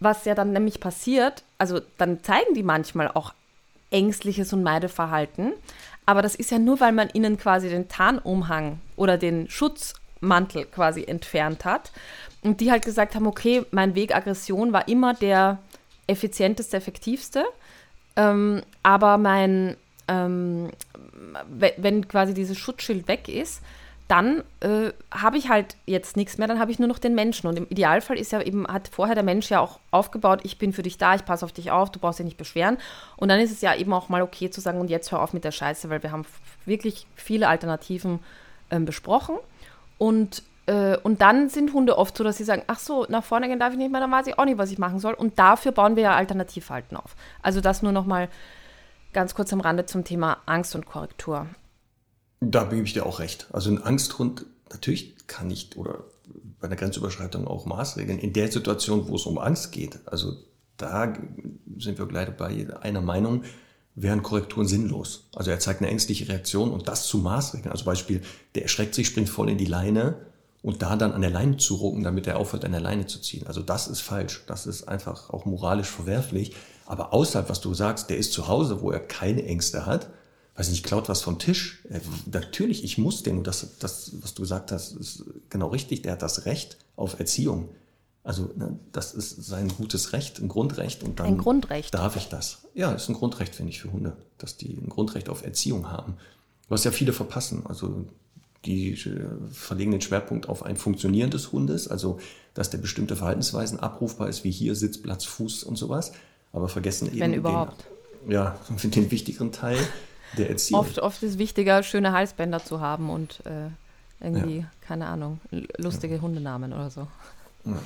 Was ja dann nämlich passiert, also dann zeigen die manchmal auch ängstliches und Meideverhalten, aber das ist ja nur, weil man ihnen quasi den Tarnumhang oder den Schutzmantel quasi entfernt hat und die halt gesagt haben, okay, mein Weg Aggression war immer der effizienteste, effektivste, ähm, aber mein, ähm, wenn quasi dieses Schutzschild weg ist, dann äh, habe ich halt jetzt nichts mehr, dann habe ich nur noch den Menschen. Und im Idealfall ist ja eben, hat vorher der Mensch ja auch aufgebaut, ich bin für dich da, ich passe auf dich auf, du brauchst dich nicht beschweren. Und dann ist es ja eben auch mal okay zu sagen, und jetzt hör auf mit der Scheiße, weil wir haben wirklich viele Alternativen äh, besprochen. Und, äh, und dann sind Hunde oft so, dass sie sagen, ach so, nach vorne gehen darf ich nicht mehr, dann weiß ich auch nicht, was ich machen soll. Und dafür bauen wir ja Alternativhalten auf. Also das nur noch mal ganz kurz am Rande zum Thema Angst und Korrektur. Da gebe ich dir auch recht. Also ein Angsthund, natürlich kann ich oder bei einer Grenzüberschreitung auch Maßregeln. In der Situation, wo es um Angst geht, also da sind wir gleich bei einer Meinung, wären Korrekturen sinnlos. Also er zeigt eine ängstliche Reaktion und das zu Maßregeln. Also Beispiel, der erschreckt sich, springt voll in die Leine und da dann an der Leine zu rucken, damit er aufhört, an der Leine zu ziehen. Also das ist falsch. Das ist einfach auch moralisch verwerflich. Aber außerhalb, was du sagst, der ist zu Hause, wo er keine Ängste hat, weiß nicht, klaut was vom Tisch. Äh, natürlich, ich muss den, und das, das, was du gesagt hast, ist genau richtig, der hat das Recht auf Erziehung. Also ne, das ist sein gutes Recht, ein Grundrecht. Und dann ein Grundrecht. darf ich das. Ja, ist ein Grundrecht, finde ich, für Hunde, dass die ein Grundrecht auf Erziehung haben. Was ja viele verpassen. Also die äh, verlegen den Schwerpunkt auf ein Funktionieren des Hundes, also dass der bestimmte Verhaltensweisen abrufbar ist, wie hier Sitz, Platz, Fuß und sowas. Aber vergessen eben Wenn überhaupt. Den, ja, den wichtigeren Teil, der Erziehung. Oft, oft ist wichtiger, schöne Halsbänder zu haben und äh, irgendwie, ja. keine Ahnung, lustige ja. Hundenamen oder so. Ja.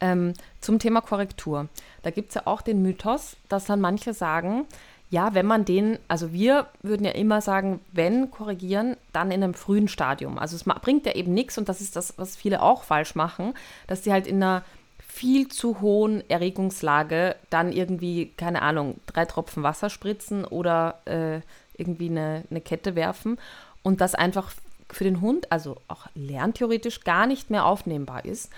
Ähm, zum Thema Korrektur. Da gibt es ja auch den Mythos, dass dann manche sagen, ja, wenn man den, also wir würden ja immer sagen, wenn korrigieren, dann in einem frühen Stadium. Also es bringt ja eben nichts und das ist das, was viele auch falsch machen, dass die halt in einer viel zu hohen Erregungslage dann irgendwie, keine Ahnung, drei Tropfen Wasser spritzen oder äh, irgendwie eine, eine Kette werfen und das einfach für den Hund, also auch lerntheoretisch, gar nicht mehr aufnehmbar ist.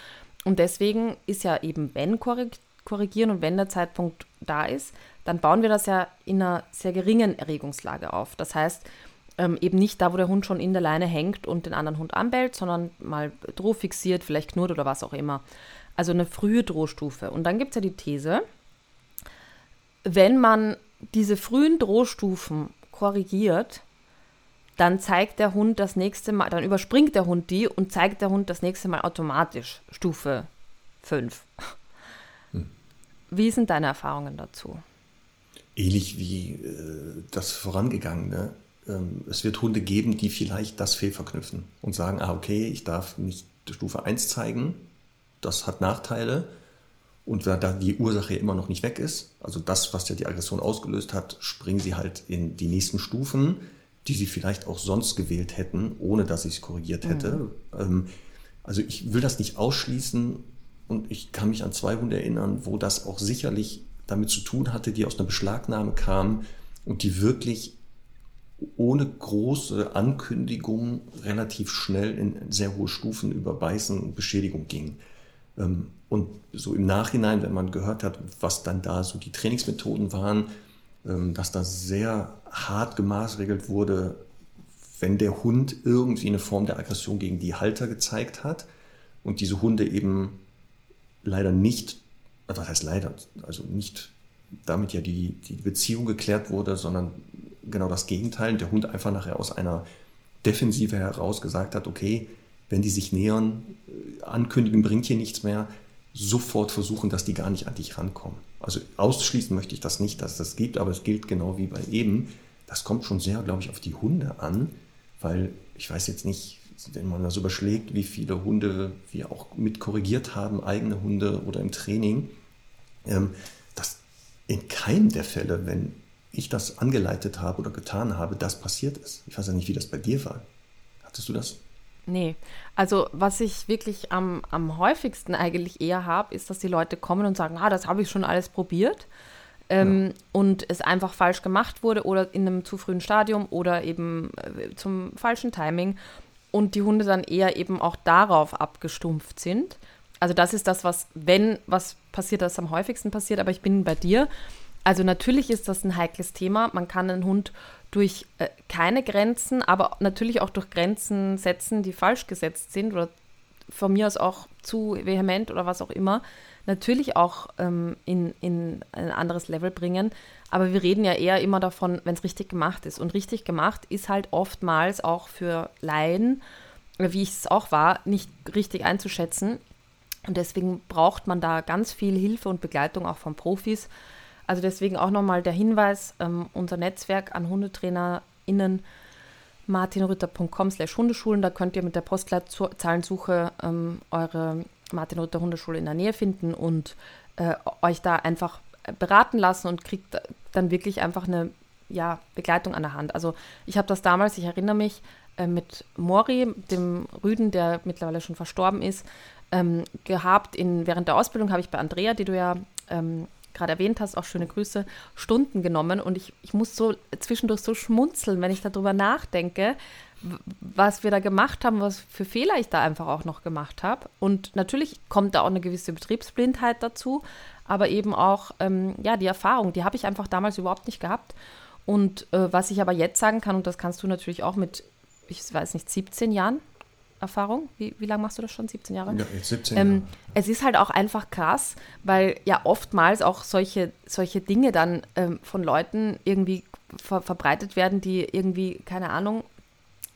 Und deswegen ist ja eben, wenn korrigieren und wenn der Zeitpunkt da ist, dann bauen wir das ja in einer sehr geringen Erregungslage auf. Das heißt, ähm, eben nicht da, wo der Hund schon in der Leine hängt und den anderen Hund anbellt, sondern mal drohfixiert, vielleicht knurrt oder was auch immer. Also eine frühe Drohstufe. Und dann gibt es ja die These, wenn man diese frühen Drohstufen korrigiert, dann zeigt der Hund das nächste Mal, dann überspringt der Hund die und zeigt der Hund das nächste Mal automatisch Stufe 5. Hm. Wie sind deine Erfahrungen dazu? Ähnlich wie äh, das vorangegangene. Ähm, es wird Hunde geben, die vielleicht das fehlverknüpfen und sagen, ah okay, ich darf nicht Stufe 1 zeigen, das hat Nachteile. Und da die Ursache immer noch nicht weg ist, also das, was ja die Aggression ausgelöst hat, springen sie halt in die nächsten Stufen, die sie vielleicht auch sonst gewählt hätten, ohne dass ich es korrigiert hätte. Mhm. Ähm, also ich will das nicht ausschließen und ich kann mich an zwei Hunde erinnern, wo das auch sicherlich damit zu tun hatte, die aus einer Beschlagnahme kamen und die wirklich ohne große Ankündigung relativ schnell in sehr hohe Stufen über Beißen und Beschädigung gingen. Ähm, und so im Nachhinein, wenn man gehört hat, was dann da so die Trainingsmethoden waren, ähm, dass da sehr hart gemaßregelt wurde, wenn der Hund irgendwie eine Form der Aggression gegen die Halter gezeigt hat und diese Hunde eben leider nicht, was heißt leider, also nicht damit ja die, die Beziehung geklärt wurde, sondern genau das Gegenteil. Der Hund einfach nachher aus einer Defensive heraus gesagt hat, okay, wenn die sich nähern, äh, ankündigen bringt hier nichts mehr, sofort versuchen, dass die gar nicht an dich rankommen. Also ausschließen möchte ich das nicht, dass das gibt, aber es gilt genau wie bei eben. Das kommt schon sehr, glaube ich, auf die Hunde an, weil ich weiß jetzt nicht, wenn man das überschlägt, wie viele Hunde wir auch mit korrigiert haben, eigene Hunde oder im Training, ähm, dass in keinem der Fälle, wenn ich das angeleitet habe oder getan habe, das passiert ist. Ich weiß ja nicht, wie das bei dir war. Hattest du das? Nee, also was ich wirklich am, am häufigsten eigentlich eher habe, ist, dass die Leute kommen und sagen, ah, das habe ich schon alles probiert. ähm, ja. und es einfach falsch gemacht wurde oder in einem zu frühen Stadium oder eben äh, zum falschen Timing und die Hunde dann eher eben auch darauf abgestumpft sind. Also das ist das, was, wenn was passiert, das am häufigsten passiert, aber ich bin bei dir. Also natürlich ist das ein heikles Thema. Man kann einen Hund durch äh, keine Grenzen, aber natürlich auch durch Grenzen setzen, die falsch gesetzt sind oder von mir aus auch zu vehement oder was auch immer, natürlich auch ähm, in, in ein anderes Level bringen. Aber wir reden ja eher immer davon, wenn es richtig gemacht ist. Und richtig gemacht ist halt oftmals auch für Laien, wie ich es auch war, nicht richtig einzuschätzen. Und deswegen braucht man da ganz viel Hilfe und Begleitung auch von Profis. Also deswegen auch nochmal der Hinweis, ähm, unser Netzwerk an HundetrainerInnen martinrütter.com slash Hundeschulen, da könnt ihr mit der Postzahlensuche ähm, eure Martin Rütter Hundeschule in der Nähe finden und äh, euch da einfach beraten lassen und kriegt dann wirklich einfach eine ja, Begleitung an der Hand. Also ich habe das damals, ich erinnere mich, äh, mit Mori, dem Rüden, der mittlerweile schon verstorben ist, ähm, gehabt. In, während der Ausbildung habe ich bei Andrea, die du ja ähm, gerade erwähnt hast, auch schöne Grüße, Stunden genommen. Und ich, ich muss so zwischendurch so schmunzeln, wenn ich darüber nachdenke, was wir da gemacht haben, was für Fehler ich da einfach auch noch gemacht habe. Und natürlich kommt da auch eine gewisse Betriebsblindheit dazu, aber eben auch ähm, ja, die Erfahrung, die habe ich einfach damals überhaupt nicht gehabt. Und äh, was ich aber jetzt sagen kann, und das kannst du natürlich auch mit, ich weiß nicht, 17 Jahren, Erfahrung? Wie, wie lange machst du das schon? 17 Jahre? Ja, jetzt 17 ähm, Jahre. Es ist halt auch einfach krass, weil ja oftmals auch solche, solche Dinge dann ähm, von Leuten irgendwie ver verbreitet werden, die irgendwie, keine Ahnung,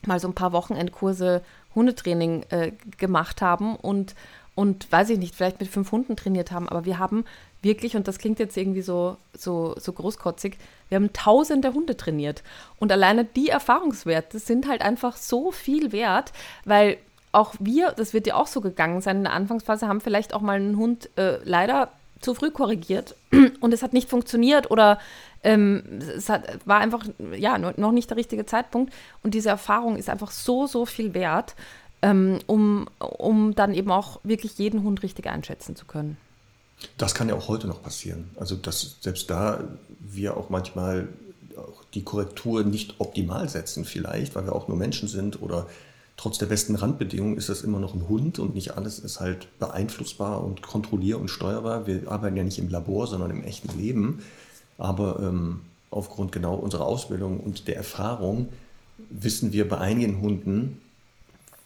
mal so ein paar Wochenendkurse Hundetraining äh, gemacht haben und, und weiß ich nicht, vielleicht mit fünf Hunden trainiert haben, aber wir haben wirklich, und das klingt jetzt irgendwie so, so, so großkotzig, wir haben tausende Hunde trainiert. Und alleine die Erfahrungswerte sind halt einfach so viel wert, weil auch wir, das wird ja auch so gegangen sein in der Anfangsphase, haben vielleicht auch mal einen Hund äh, leider zu früh korrigiert und es hat nicht funktioniert oder ähm, es hat, war einfach ja noch nicht der richtige Zeitpunkt und diese Erfahrung ist einfach so, so viel wert, ähm, um, um dann eben auch wirklich jeden Hund richtig einschätzen zu können. Das kann ja auch heute noch passieren. Also, dass selbst da wir auch manchmal auch die Korrektur nicht optimal setzen, vielleicht, weil wir auch nur Menschen sind oder trotz der besten Randbedingungen ist das immer noch ein Hund und nicht alles ist halt beeinflussbar und kontrollier- und steuerbar. Wir arbeiten ja nicht im Labor, sondern im echten Leben. Aber ähm, aufgrund genau unserer Ausbildung und der Erfahrung wissen wir bei einigen Hunden,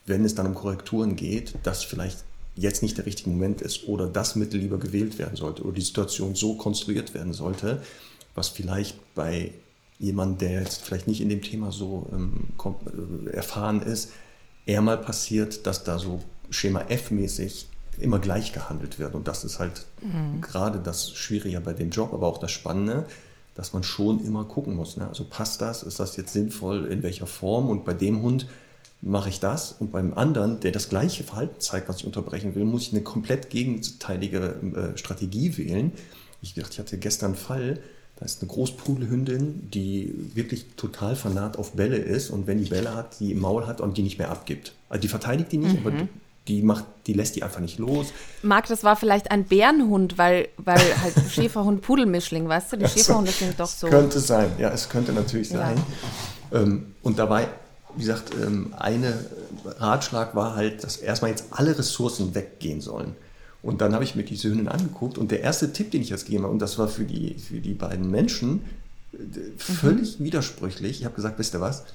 wenn es dann um Korrekturen geht, dass vielleicht jetzt nicht der richtige Moment ist oder das Mittel lieber gewählt werden sollte oder die Situation so konstruiert werden sollte, was vielleicht bei jemandem, der jetzt vielleicht nicht in dem Thema so ähm, äh, erfahren ist, eher mal passiert, dass da so Schema F-mäßig immer gleich gehandelt wird. Und das ist halt mhm. gerade das Schwierige bei dem Job, aber auch das Spannende, dass man schon immer gucken muss. Ne? Also passt das? Ist das jetzt sinnvoll? In welcher Form? Und bei dem Hund mache ich das und beim anderen, der das gleiche Verhalten zeigt, was ich unterbrechen will, muss ich eine komplett gegenteilige äh, Strategie wählen. Ich dachte, ich hatte gestern einen Fall, da ist eine Großpudelhündin, die wirklich total fanat auf Bälle ist und wenn die Bälle hat, die im Maul hat und die nicht mehr abgibt. Also die verteidigt die nicht, mhm. aber die macht, die lässt die einfach nicht los. Marc, das war vielleicht ein Bärenhund, weil, weil halt Schäferhund Pudelmischling, weißt du? Die Schäferhunde sind doch so. Könnte sein, ja, es könnte natürlich sein. Ja. Ähm, und dabei wie gesagt, ähm, eine Ratschlag war halt, dass erstmal jetzt alle Ressourcen weggehen sollen. Und dann habe ich mir diese Hündin angeguckt und der erste Tipp, den ich jetzt gegeben habe, und das war für die, für die beiden Menschen äh, völlig mhm. widersprüchlich. Ich habe gesagt, wisst ihr was?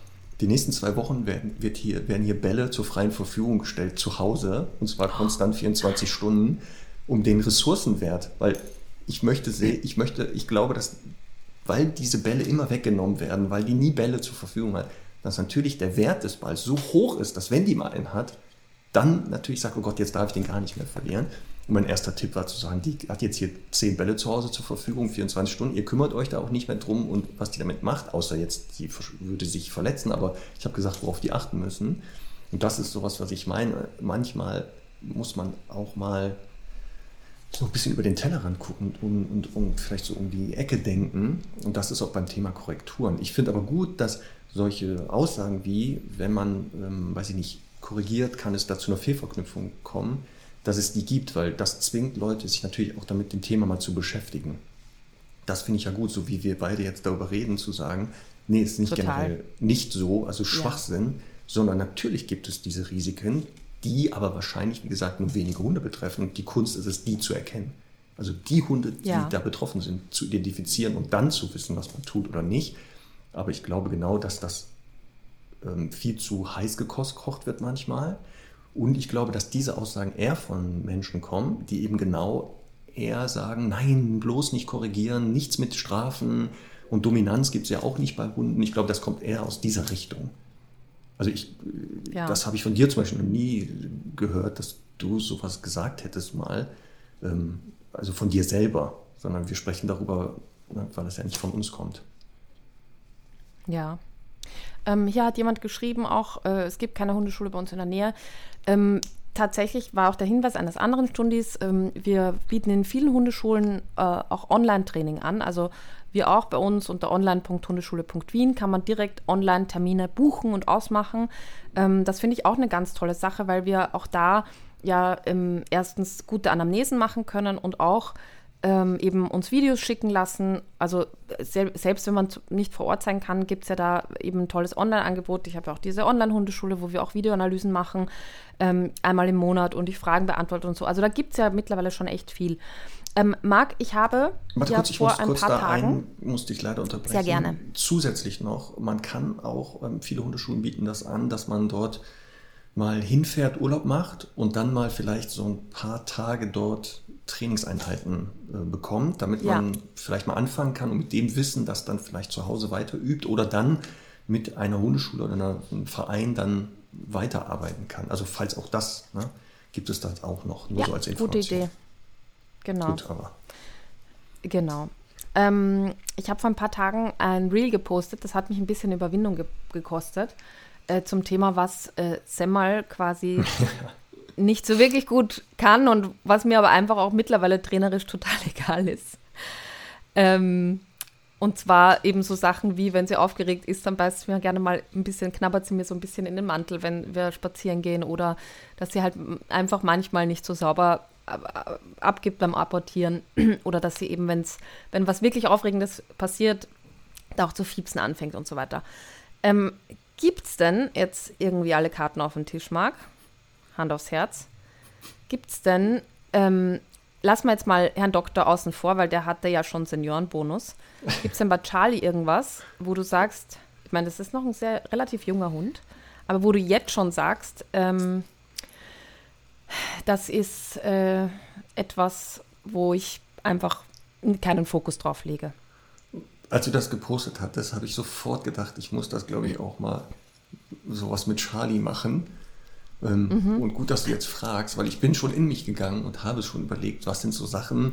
Die nächsten zwei Wochen werden, wird hier, werden hier Bälle zur freien Verfügung gestellt zu Hause, und zwar konstant 24 Stunden, um den Ressourcenwert, weil ich möchte sehen, ich möchte, ich glaube, dass, weil diese Bälle immer weggenommen werden, weil die nie Bälle zur Verfügung hat, dass natürlich der Wert des Balls so hoch ist, dass wenn die mal einen hat, dann natürlich sagt, oh Gott, jetzt darf ich den gar nicht mehr verlieren. Und mein erster Tipp war zu sagen, die hat jetzt hier zehn Bälle zu Hause zur Verfügung, 24 Stunden. Ihr kümmert euch da auch nicht mehr drum und was die damit macht, außer jetzt, die würde sich verletzen. Aber ich habe gesagt, worauf die achten müssen. Und das ist sowas, was ich meine. Manchmal muss man auch mal so ein bisschen über den Tellerrand gucken und, und, und vielleicht so um die Ecke denken. Und das ist auch beim Thema Korrekturen. Ich finde aber gut, dass solche Aussagen wie, wenn man, ähm, weiß ich nicht, korrigiert, kann es da zu einer Fehlverknüpfung kommen, dass es die gibt, weil das zwingt Leute, sich natürlich auch damit dem Thema mal zu beschäftigen. das finde ich ja gut, so wie wir beide jetzt darüber reden, zu sagen, nee, ist nicht Total. generell nicht so, also Schwachsinn, sondern natürlich gibt es diese Risiken, die aber wahrscheinlich, wie gesagt, nur wenige Hunde betreffen. Und die Kunst ist es, die zu erkennen. Also die Hunde, die Ja. da betroffen sind, zu identifizieren und dann zu wissen, was man tut oder nicht. Aber ich glaube genau, dass das ähm, viel zu heiß gekocht wird manchmal. Und ich glaube, dass diese Aussagen eher von Menschen kommen, die eben genau eher sagen, nein, bloß nicht korrigieren, nichts mit Strafen und Dominanz gibt es ja auch nicht bei Hunden. Ich glaube, das kommt eher aus dieser Richtung. Also ich, Ja. das habe ich von dir zum Beispiel noch nie gehört, dass du sowas gesagt hättest mal, ähm, also von dir selber, sondern wir sprechen darüber, ne, weil es ja nicht von uns kommt. Ja. Ähm, hier hat jemand geschrieben auch, äh, es gibt keine Hundeschule bei uns in der Nähe. Ähm, tatsächlich war auch der Hinweis eines anderen Stundis, ähm, wir bieten in vielen Hundeschulen äh, auch Online-Training an. Also wir auch bei uns unter online.hundeschule.wien kann man direkt Online-Termine buchen und ausmachen. Ähm, das finde ich auch eine ganz tolle Sache, weil wir auch da ja ähm, erstens gute Anamnesen machen können und auch ähm, eben uns Videos schicken lassen. Also sel selbst wenn man nicht vor Ort sein kann, gibt es ja da eben ein tolles Online-Angebot. Ich habe ja auch diese Online-Hundeschule, wo wir auch Videoanalysen machen, ähm, einmal im Monat und ich Fragen beantworte und so. Also da gibt es ja mittlerweile schon echt viel. Ähm, Marc, ich habe Warte ja kurz, ich vor muss ein kurz paar da Tagen. ein, musste ich leider unterbrechen. Sehr gerne. Zusätzlich noch, man kann auch, ähm, viele Hundeschulen bieten das an, dass man dort mal hinfährt, Urlaub macht und dann mal vielleicht so ein paar Tage dort Trainingseinheiten äh, bekommt, damit Ja. man vielleicht mal anfangen kann und mit dem Wissen das dann vielleicht zu Hause weiter übt oder dann mit einer Hundeschule oder einer, einem Verein dann weiterarbeiten kann. Also falls auch das, ne, gibt es das auch noch, nur Ja, so als gute Information. Idee. Genau. Gut, aber Genau. Ähm, ich habe vor ein paar Tagen ein Reel gepostet, das hat mich ein bisschen Überwindung ge gekostet, äh, zum Thema, was äh, Semmel quasi nicht so wirklich gut kann und was mir aber einfach auch mittlerweile trainerisch total egal ist. Ähm, und zwar eben so Sachen wie, wenn sie aufgeregt ist, dann beißt sie mir gerne mal ein bisschen, knabbert sie mir so ein bisschen in den Mantel, wenn wir spazieren gehen oder dass sie halt einfach manchmal nicht so sauber ab- abgibt beim Apportieren oder dass sie eben, wenn's, wenn was wirklich Aufregendes passiert, da auch zu fiepsen anfängt und so weiter. Ähm, Gibt es denn jetzt irgendwie alle Karten auf den Tisch, Marc? Hand aufs Herz. Gibt es denn, ähm, lassen wir jetzt mal Herrn Doktor außen vor, weil der hatte ja schon Seniorenbonus. Gibt es denn bei Charlie irgendwas, wo du sagst, ich meine, das ist noch ein sehr relativ junger Hund, aber wo du jetzt schon sagst, ähm, das ist äh, etwas, wo ich einfach keinen Fokus drauf lege. Als du das gepostet hattest, habe ich sofort gedacht, ich muss das, glaube ich, auch mal sowas mit Charlie machen. Ähm, Mhm. Und gut, dass du jetzt fragst, weil ich bin schon in mich gegangen und habe schon überlegt, was sind so Sachen,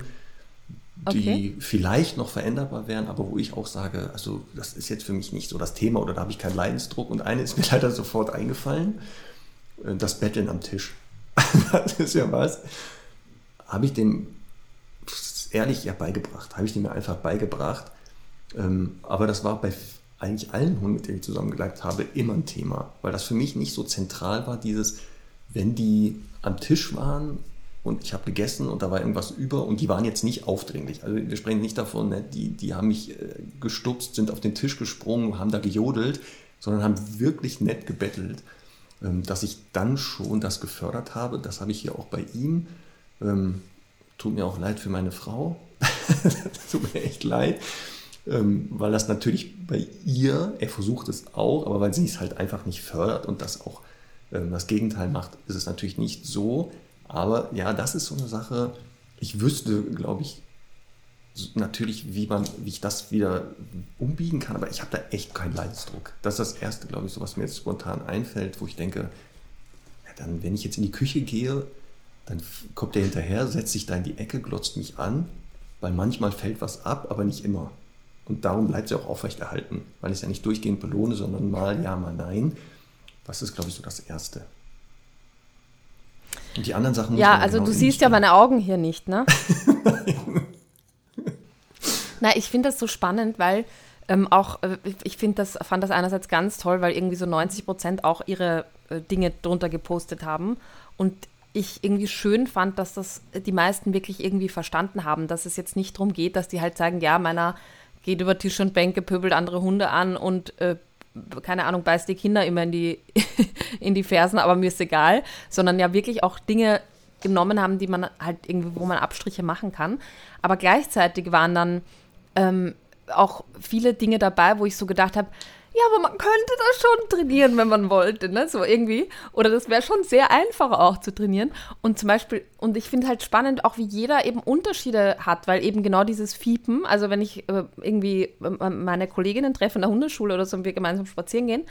die Okay. vielleicht noch veränderbar wären, aber wo ich auch sage, also das ist jetzt für mich nicht so das Thema oder da habe ich keinen Leidensdruck. Und eine ist mir leider sofort eingefallen, äh, das Betteln am Tisch. das ist ja was. Habe ich dem ehrlich ja beigebracht, habe ich dem ja einfach beigebracht. Ähm, aber das war bei eigentlich allen Hunden, mit denen ich zusammengelebt habe, immer ein Thema, weil das für mich nicht so zentral war, dieses, wenn die am Tisch waren und ich habe gegessen und da war irgendwas über und die waren jetzt nicht aufdringlich. Also wir sprechen nicht davon, ne, die, die haben mich äh, gestupst, sind auf den Tisch gesprungen, haben da gejodelt, sondern haben wirklich nett gebettelt. Ähm, dass ich dann schon das gefördert habe, das habe ich hier auch bei ihm. Ähm, tut mir auch leid für meine Frau. tut mir echt leid. Ähm, weil das natürlich bei ihr, er versucht es auch, aber weil sie es halt einfach nicht fördert und das auch ähm, das Gegenteil macht, ist es natürlich nicht so. Aber ja, das ist so eine Sache, ich wüsste, glaube ich, natürlich, wie, man, wie ich das wieder umbiegen kann, aber ich habe da echt keinen Leidensdruck. Das ist das Erste, glaube ich, so was mir jetzt spontan einfällt, wo ich denke, ja, dann, wenn ich jetzt in die Küche gehe, dann kommt der hinterher, setzt sich da in die Ecke, glotzt mich an, weil manchmal fällt was ab, aber nicht immer. Und darum bleibt sie auch aufrechterhalten, weil ich es ja nicht durchgehend belohne, sondern mal ja, mal nein. Das ist, glaube ich, so das Erste. Und die anderen Sachen Ja, also genau du siehst ja meine Augen hier nicht, ne? Na, ich finde das so spannend, weil ähm, auch, äh, ich finde das, fand das einerseits ganz toll, weil irgendwie so 90 Prozent auch ihre äh, Dinge drunter gepostet haben. Und ich irgendwie schön fand, dass das die meisten wirklich irgendwie verstanden haben, dass es jetzt nicht darum geht, dass die halt sagen, ja, meiner geht über Tisch und Bänke, pöbelt andere Hunde an und äh, keine Ahnung, beißt die Kinder immer in die, in die Fersen, aber mir ist egal, sondern ja wirklich auch Dinge genommen haben, die man halt irgendwie, wo man Abstriche machen kann. Aber gleichzeitig waren dann ähm, auch viele Dinge dabei, wo ich so gedacht habe, ja, aber man könnte das schon trainieren, wenn man wollte, ne? So irgendwie. Oder das wäre schon sehr einfach auch zu trainieren. Und zum Beispiel, und ich finde halt spannend, auch wie jeder eben Unterschiede hat, weil eben genau dieses Fiepen, also wenn ich äh, irgendwie äh, meine Kolleginnen treffe in der Hundeschule oder so und wir gemeinsam spazieren gehen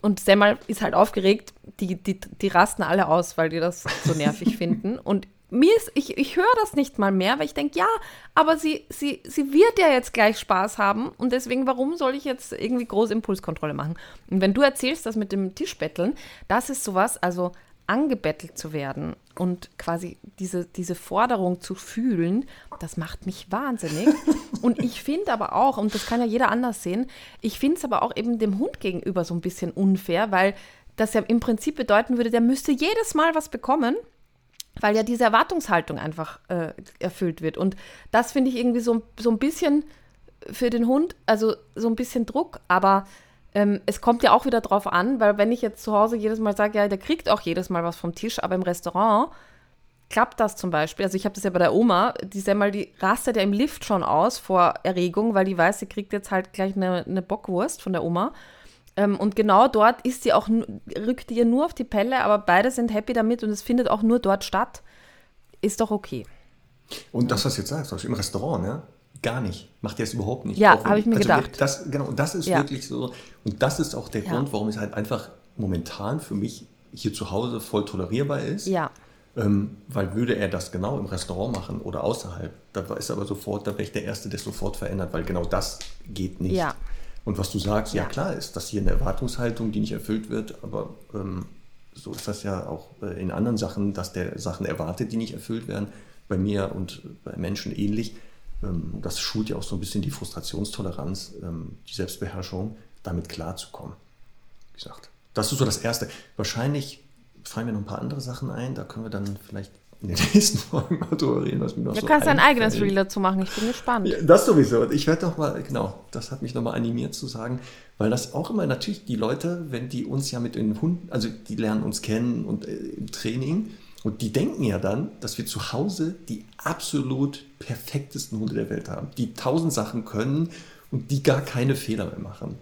und Semmel ist halt aufgeregt, die, die, die rasten alle aus, weil die das so nervig finden. Und mir ist, ich, ich höre das nicht mal mehr, weil ich denke, ja, aber sie, sie, sie wird ja jetzt gleich Spaß haben und deswegen, warum soll ich jetzt irgendwie große Impulskontrolle machen? Und wenn du erzählst, das mit dem Tischbetteln, das ist sowas, also angebettelt zu werden und quasi diese, diese Forderung zu fühlen, das macht mich wahnsinnig. Und ich finde aber auch, und das kann ja jeder anders sehen, ich finde es aber auch eben dem Hund gegenüber so ein bisschen unfair, weil das ja im Prinzip bedeuten würde, der müsste jedes Mal was bekommen weil ja diese Erwartungshaltung einfach äh, erfüllt wird. Und das finde ich irgendwie so, so ein bisschen für den Hund, also so ein bisschen Druck, aber ähm, es kommt ja auch wieder drauf an, weil wenn ich jetzt zu Hause jedes Mal sage, ja, der kriegt auch jedes Mal was vom Tisch, aber im Restaurant klappt das zum Beispiel. Also ich habe das ja bei der Oma, die ist mal, die rastet ja im Lift schon aus vor Erregung, weil die weiß, sie kriegt jetzt halt gleich eine, eine Bockwurst von der Oma. Ähm, und genau dort ist sie auch, rückt ihr nur auf die Pelle, aber beide sind happy damit und es findet auch nur dort statt. Ist doch okay. Und das, was du jetzt sagst, im Restaurant, ne? Gar nicht. Macht ihr es überhaupt nicht. Ja, habe ich mir also gedacht. Das, genau, und das ist ja. wirklich so. Und das ist auch der ja. Grund, warum es halt einfach momentan für mich hier zu Hause voll tolerierbar ist. Ja. Ähm, weil würde er das genau im Restaurant machen oder außerhalb, da ist aber sofort, da wäre ich der Erste, der sofort verändert, weil genau das geht nicht. Ja. Und was du sagst, ja, ja klar ist das hier eine Erwartungshaltung, die nicht erfüllt wird, aber ähm, so ist das ja auch äh, in anderen Sachen, dass der Sachen erwartet, die nicht erfüllt werden. Bei mir und bei Menschen ähnlich. Ähm, das schult ja auch so ein bisschen die Frustrationstoleranz, ähm, die Selbstbeherrschung, damit klarzukommen. Wie gesagt, das ist so das Erste. Wahrscheinlich fallen mir noch ein paar andere Sachen ein, da können wir dann vielleicht in den nächsten Folgen mal drüber reden, was mir noch du so kannst dein eigenes Reel dazu machen, ich bin gespannt. Ja, das sowieso. Ich werde doch mal, genau, das hat mich nochmal animiert zu sagen, weil das auch immer natürlich die Leute, wenn die uns ja mit den Hunden, also die lernen uns kennen und äh, im Training und die denken ja dann, dass wir zu Hause die absolut perfektesten Hunde der Welt haben, die tausend Sachen können und die gar keine Fehler mehr machen.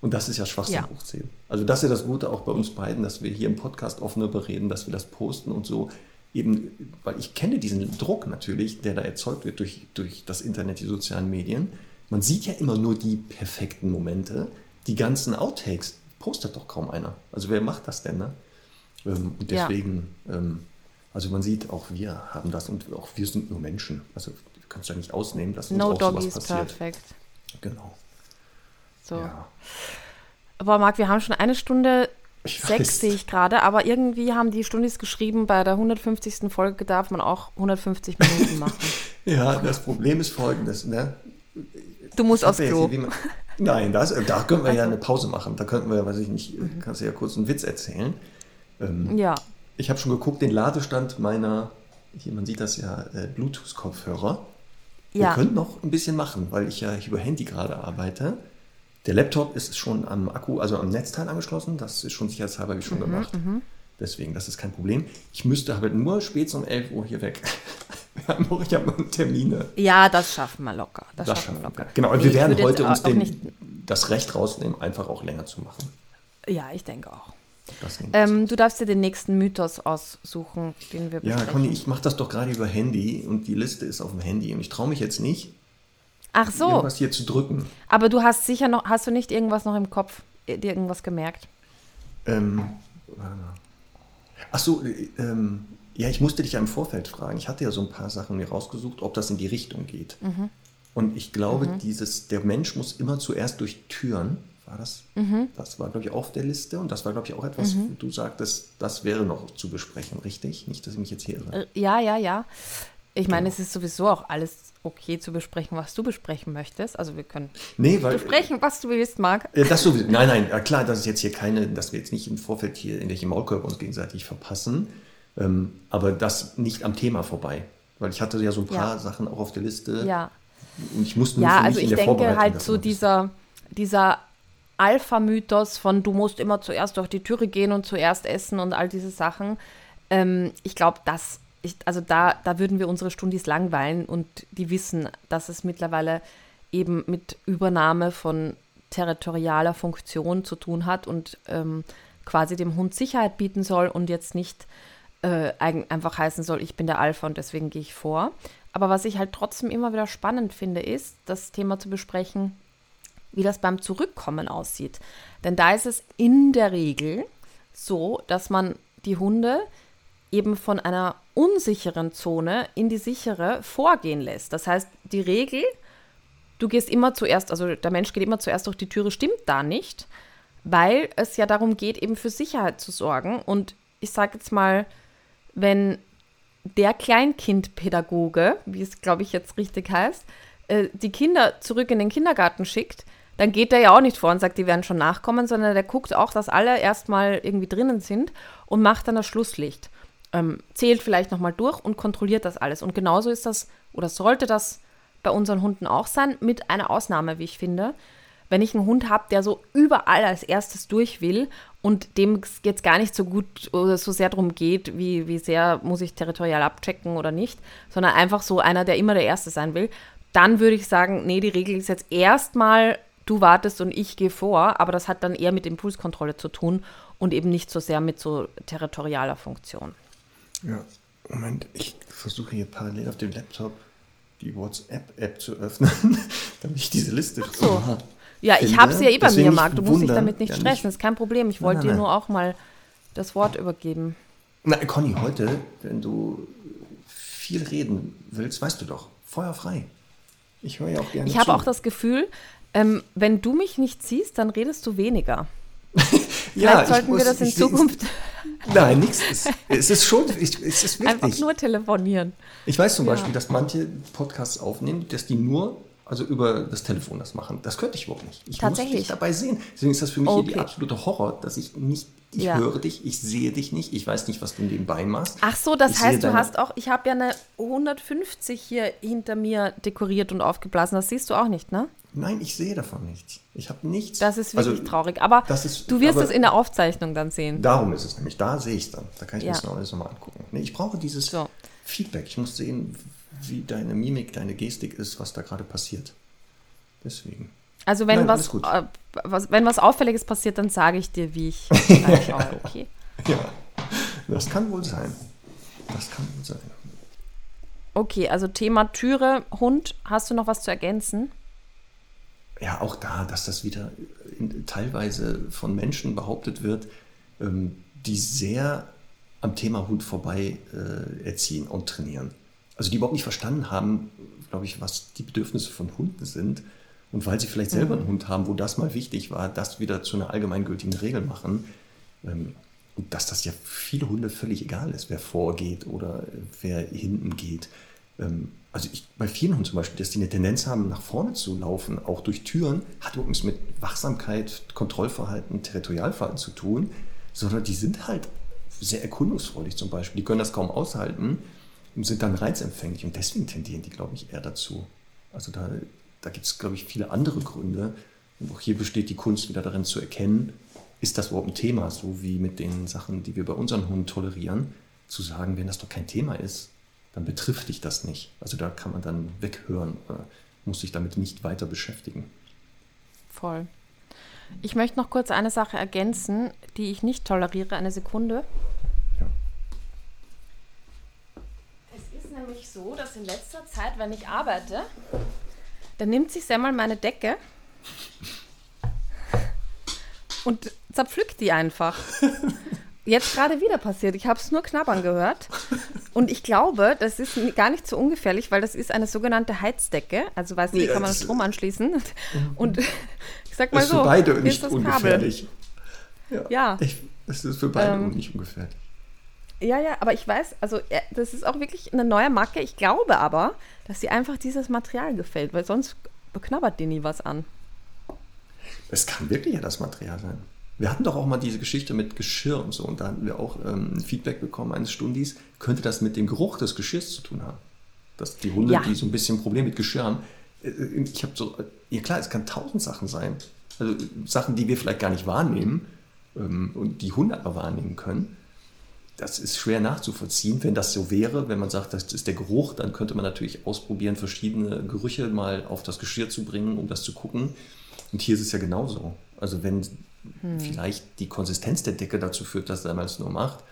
Und das ist ja Schwachsinn ja. hochzählen. Also das ist ja das Gute auch bei uns beiden, dass wir hier im Podcast offener bereden, dass wir das posten und so eben, weil ich kenne diesen Druck natürlich, der da erzeugt wird durch, durch das Internet, die sozialen Medien. Man sieht ja immer nur die perfekten Momente. Die ganzen Outtakes postet doch kaum einer. Also wer macht das denn? Ne? Ähm, und deswegen, ja. ähm, also man sieht, auch wir haben das und auch wir sind nur Menschen. Also du kannst ja nicht ausnehmen, dass uns no auch sowas passiert. Perfect. Genau. So. Ja. Aber Marc, wir haben schon eine Stunde ich Sechs sehe ich gerade, aber irgendwie haben die Stundis geschrieben, bei der 150. Folge darf man auch 150 Minuten machen. ja, das Problem ist folgendes, ne? Du musst aufs Klo. Man, nein, das, da könnten wir also. ja eine Pause machen. Da könnten wir, weiß ich nicht, mhm. kannst du ja kurz einen Witz erzählen. Ähm, ja. Ich habe schon geguckt, den Ladestand meiner, hier, man sieht das ja, äh, Bluetooth-Kopfhörer. Ja. Wir könnten noch ein bisschen machen, weil ich ja über Handy gerade arbeite. Der Laptop ist schon am Akku, also am Netzteil angeschlossen. Das ist schon sicherheitshalber wie schon mhm, gemacht. Mhm. Deswegen, das ist kein Problem. Ich müsste halt nur spät um 11 Uhr hier weg. ich habe noch Termine. Ja, das schaffen wir locker. Das, das schaffen wir locker. Genau, und nee, wir werden heute uns den, das Recht rausnehmen, einfach auch länger zu machen. Ja, ich denke auch. Ähm, du darfst dir den nächsten Mythos aussuchen, den wir besprechen. Ja, Conny, ich mache das doch gerade über Handy und die Liste ist auf dem Handy und ich traue mich jetzt nicht, Ach so. Irgendwas hier zu drücken. Aber du hast sicher noch, hast du nicht irgendwas noch im Kopf, dir irgendwas gemerkt? Ähm, ach so, ähm, ja, ich musste dich ja im Vorfeld fragen. Ich hatte ja so ein paar Sachen mir rausgesucht, ob das in die Richtung geht. Mhm. Und ich glaube, mhm. dieses, der Mensch muss immer zuerst durch Türen. War das? Mhm. Das war, glaube ich, auf der Liste. Und das war, glaube ich, auch etwas, mhm. du sagtest, das wäre noch zu besprechen, richtig? Nicht, dass ich mich jetzt hier irre. Äh, ja, ja, ja. Ich meine, genau. es ist sowieso auch alles okay zu besprechen, was du besprechen möchtest. Also wir können nee, weil, besprechen, was du willst, Marc. Das sowieso. Nein, nein, klar, das ist jetzt hier keine, dass wir jetzt nicht im Vorfeld hier in irgendwelche Maulkörper uns gegenseitig verpassen. Ähm, aber das nicht am Thema vorbei. Weil ich hatte ja so ein paar Ja. Sachen auch auf der Liste. Ja. Und ich musste Ja, also ich denke halt so dieser, dieser Alpha-Mythos von du musst immer zuerst durch die Türe gehen und zuerst essen und all diese Sachen. Ähm, ich glaube, das, ich, also da, da würden wir unsere Stundis langweilen und die wissen, dass es mittlerweile eben mit Übernahme von territorialer Funktion zu tun hat und ähm, quasi dem Hund Sicherheit bieten soll und jetzt nicht äh, einfach heißen soll, ich bin der Alpha und deswegen gehe ich vor. Aber was ich halt trotzdem immer wieder spannend finde, ist, das Thema zu besprechen, wie das beim Zurückkommen aussieht. Denn da ist es in der Regel so, dass man die Hunde eben von einer unsicheren Zone in die sichere vorgehen lässt. Das heißt, die Regel, du gehst immer zuerst, also der Mensch geht immer zuerst durch die Türe, stimmt da nicht, weil es ja darum geht, eben für Sicherheit zu sorgen. Und ich sage jetzt mal, wenn der Kleinkindpädagoge, wie es glaube ich jetzt richtig heißt, äh, die Kinder zurück in den Kindergarten schickt, dann geht er ja auch nicht vor und sagt, die werden schon nachkommen, sondern der guckt auch, dass alle erstmal irgendwie drinnen sind und macht dann das Schlusslicht. Ähm, zählt vielleicht nochmal durch und kontrolliert das alles. Und genauso ist das, oder sollte das bei unseren Hunden auch sein, mit einer Ausnahme, wie ich finde. Wenn ich einen Hund habe, der so überall als erstes durch will und dem es jetzt gar nicht so gut oder so sehr darum geht, wie, wie sehr muss ich territorial abchecken oder nicht, sondern einfach so einer, der immer der Erste sein will, dann würde ich sagen, nee, die Regel ist jetzt erstmal, du wartest und ich gehe vor, aber das hat dann eher mit Impulskontrolle zu tun und eben nicht so sehr mit so territorialer Funktion. Ja, Moment, ich versuche hier parallel auf dem Laptop die WhatsApp-App zu öffnen, damit ich diese Liste so. mal Ja, ich habe sie ja eh bei mir, nicht Marc. Du musst dich damit nicht stressen, ist kein Problem. Ich wollte dir nur auch mal das Wort übergeben. Na, Conny, heute, wenn du viel reden willst, weißt du doch, Feuer frei. Ich höre ja auch gerne Ich habe auch das Gefühl, ähm, wenn du mich nicht siehst, dann redest du weniger. ja, Vielleicht ich sollten wir muss- das in Zukunft Nein, nichts. Es, es ist schon, ich, es ist einfach wichtig. nur telefonieren. Ich weiß zum Ja. Beispiel, dass manche Podcasts aufnehmen, dass die nur also über das Telefon das machen. Das könnte ich überhaupt nicht. Ich muss Tatsächlich? dich dabei sehen. Deswegen ist das für mich hier die Okay. absolute Horror, dass ich nicht, ich Ja. höre dich, ich sehe dich nicht, ich weiß nicht, was du nebenbei machst. Ach so, das Ich heißt, du hast auch, ich habe ja eine 150 hier hinter mir dekoriert und aufgeblasen. Das siehst du auch nicht, ne? Nein, ich sehe davon nichts. Ich habe nichts. Das ist wirklich Also, traurig. Aber das ist- du wirst aber- es in der Aufzeichnung dann sehen. Darum ist es nämlich. Da sehe ich es dann. Da kann ich Ja. mir das noch alles nochmal angucken. Nee, ich brauche dieses So. Feedback. Ich muss sehen, wie deine Mimik, deine Gestik ist, was da gerade passiert. Deswegen. Also wenn Nein, was, äh, was, wenn was Auffälliges passiert, dann sage ich dir, wie ich reinschaue. Okay. Ja, das kann wohl sein. Das kann wohl sein. Okay, also Thema Türe, Hund, hast du noch was zu ergänzen? Ja, auch da, dass das wieder in, teilweise von Menschen behauptet wird, ähm, die sehr am Thema Hund vorbei äh, erziehen und trainieren. Also die überhaupt nicht verstanden haben, glaube ich, was die Bedürfnisse von Hunden sind. Und weil sie vielleicht selber einen Hund haben, wo das mal wichtig war, das wieder zu einer allgemeingültigen Regel machen. Ähm, und dass das ja viele Hunde völlig egal ist, wer vorgeht oder wer hinten geht. Ähm, also ich, bei vielen Hunden zum Beispiel, dass die eine Tendenz haben, nach vorne zu laufen, auch durch Türen, hat nichts mit Wachsamkeit, Kontrollverhalten, Territorialverhalten zu tun, sondern die sind halt sehr erkundungsfreudig zum Beispiel. Die können das kaum aushalten und sind dann reizempfänglich. Und deswegen tendieren die, glaube ich, eher dazu. Also da, da gibt es, glaube ich, viele andere Gründe. Und auch hier besteht die Kunst wieder darin zu erkennen, ist das überhaupt ein Thema, so wie mit den Sachen, die wir bei unseren Hunden tolerieren, zu sagen, wenn das doch kein Thema ist, dann betrifft dich das nicht. Also da kann man dann weghören, oder muss sich damit nicht weiter beschäftigen. Voll. Ich möchte noch kurz eine Sache ergänzen, die ich nicht toleriere. Eine Sekunde. Ja. Es ist nämlich so, dass in letzter Zeit, wenn ich arbeite, dann nimmt sich Semmel meine Decke und zerpflückt die einfach. Jetzt gerade wieder passiert. Ich habe es nur knabbern gehört. Und ich glaube, das ist gar nicht so ungefährlich, weil das ist eine sogenannte Heizdecke. Also weiß nicht, Ja, kann man Strom anschließen. Und ich sag mal ist so, für beide nicht ist das Kabel. ungefährlich. Ja. Ich, es ist für beide Ähm, nicht ungefährlich. Ja, ja, aber ich weiß, also äh, das ist auch wirklich eine neue Macke. Ich glaube aber, dass sie einfach dieses Material gefällt, weil sonst beknabbert die nie was an. Es kann wirklich ja das Material sein. Wir hatten doch auch mal diese Geschichte mit Geschirr und so und da hatten wir auch ähm, Feedback bekommen eines Stundis. Könnte das mit dem Geruch des Geschirrs zu tun haben? Dass die Hunde, Ja. die so ein bisschen ein Problem mit Geschirr haben, äh, ich habe so, ja klar, es kann tausend Sachen sein. Also äh, Sachen, die wir vielleicht gar nicht wahrnehmen ähm, und die Hunde aber wahrnehmen können. Das ist schwer nachzuvollziehen, wenn das so wäre. Wenn man sagt, das ist der Geruch, dann könnte man natürlich ausprobieren, verschiedene Gerüche mal auf das Geschirr zu bringen, um das zu gucken. Und hier ist es ja genauso. Also wenn vielleicht die Konsistenz der Decke dazu führt, dass er es nur macht,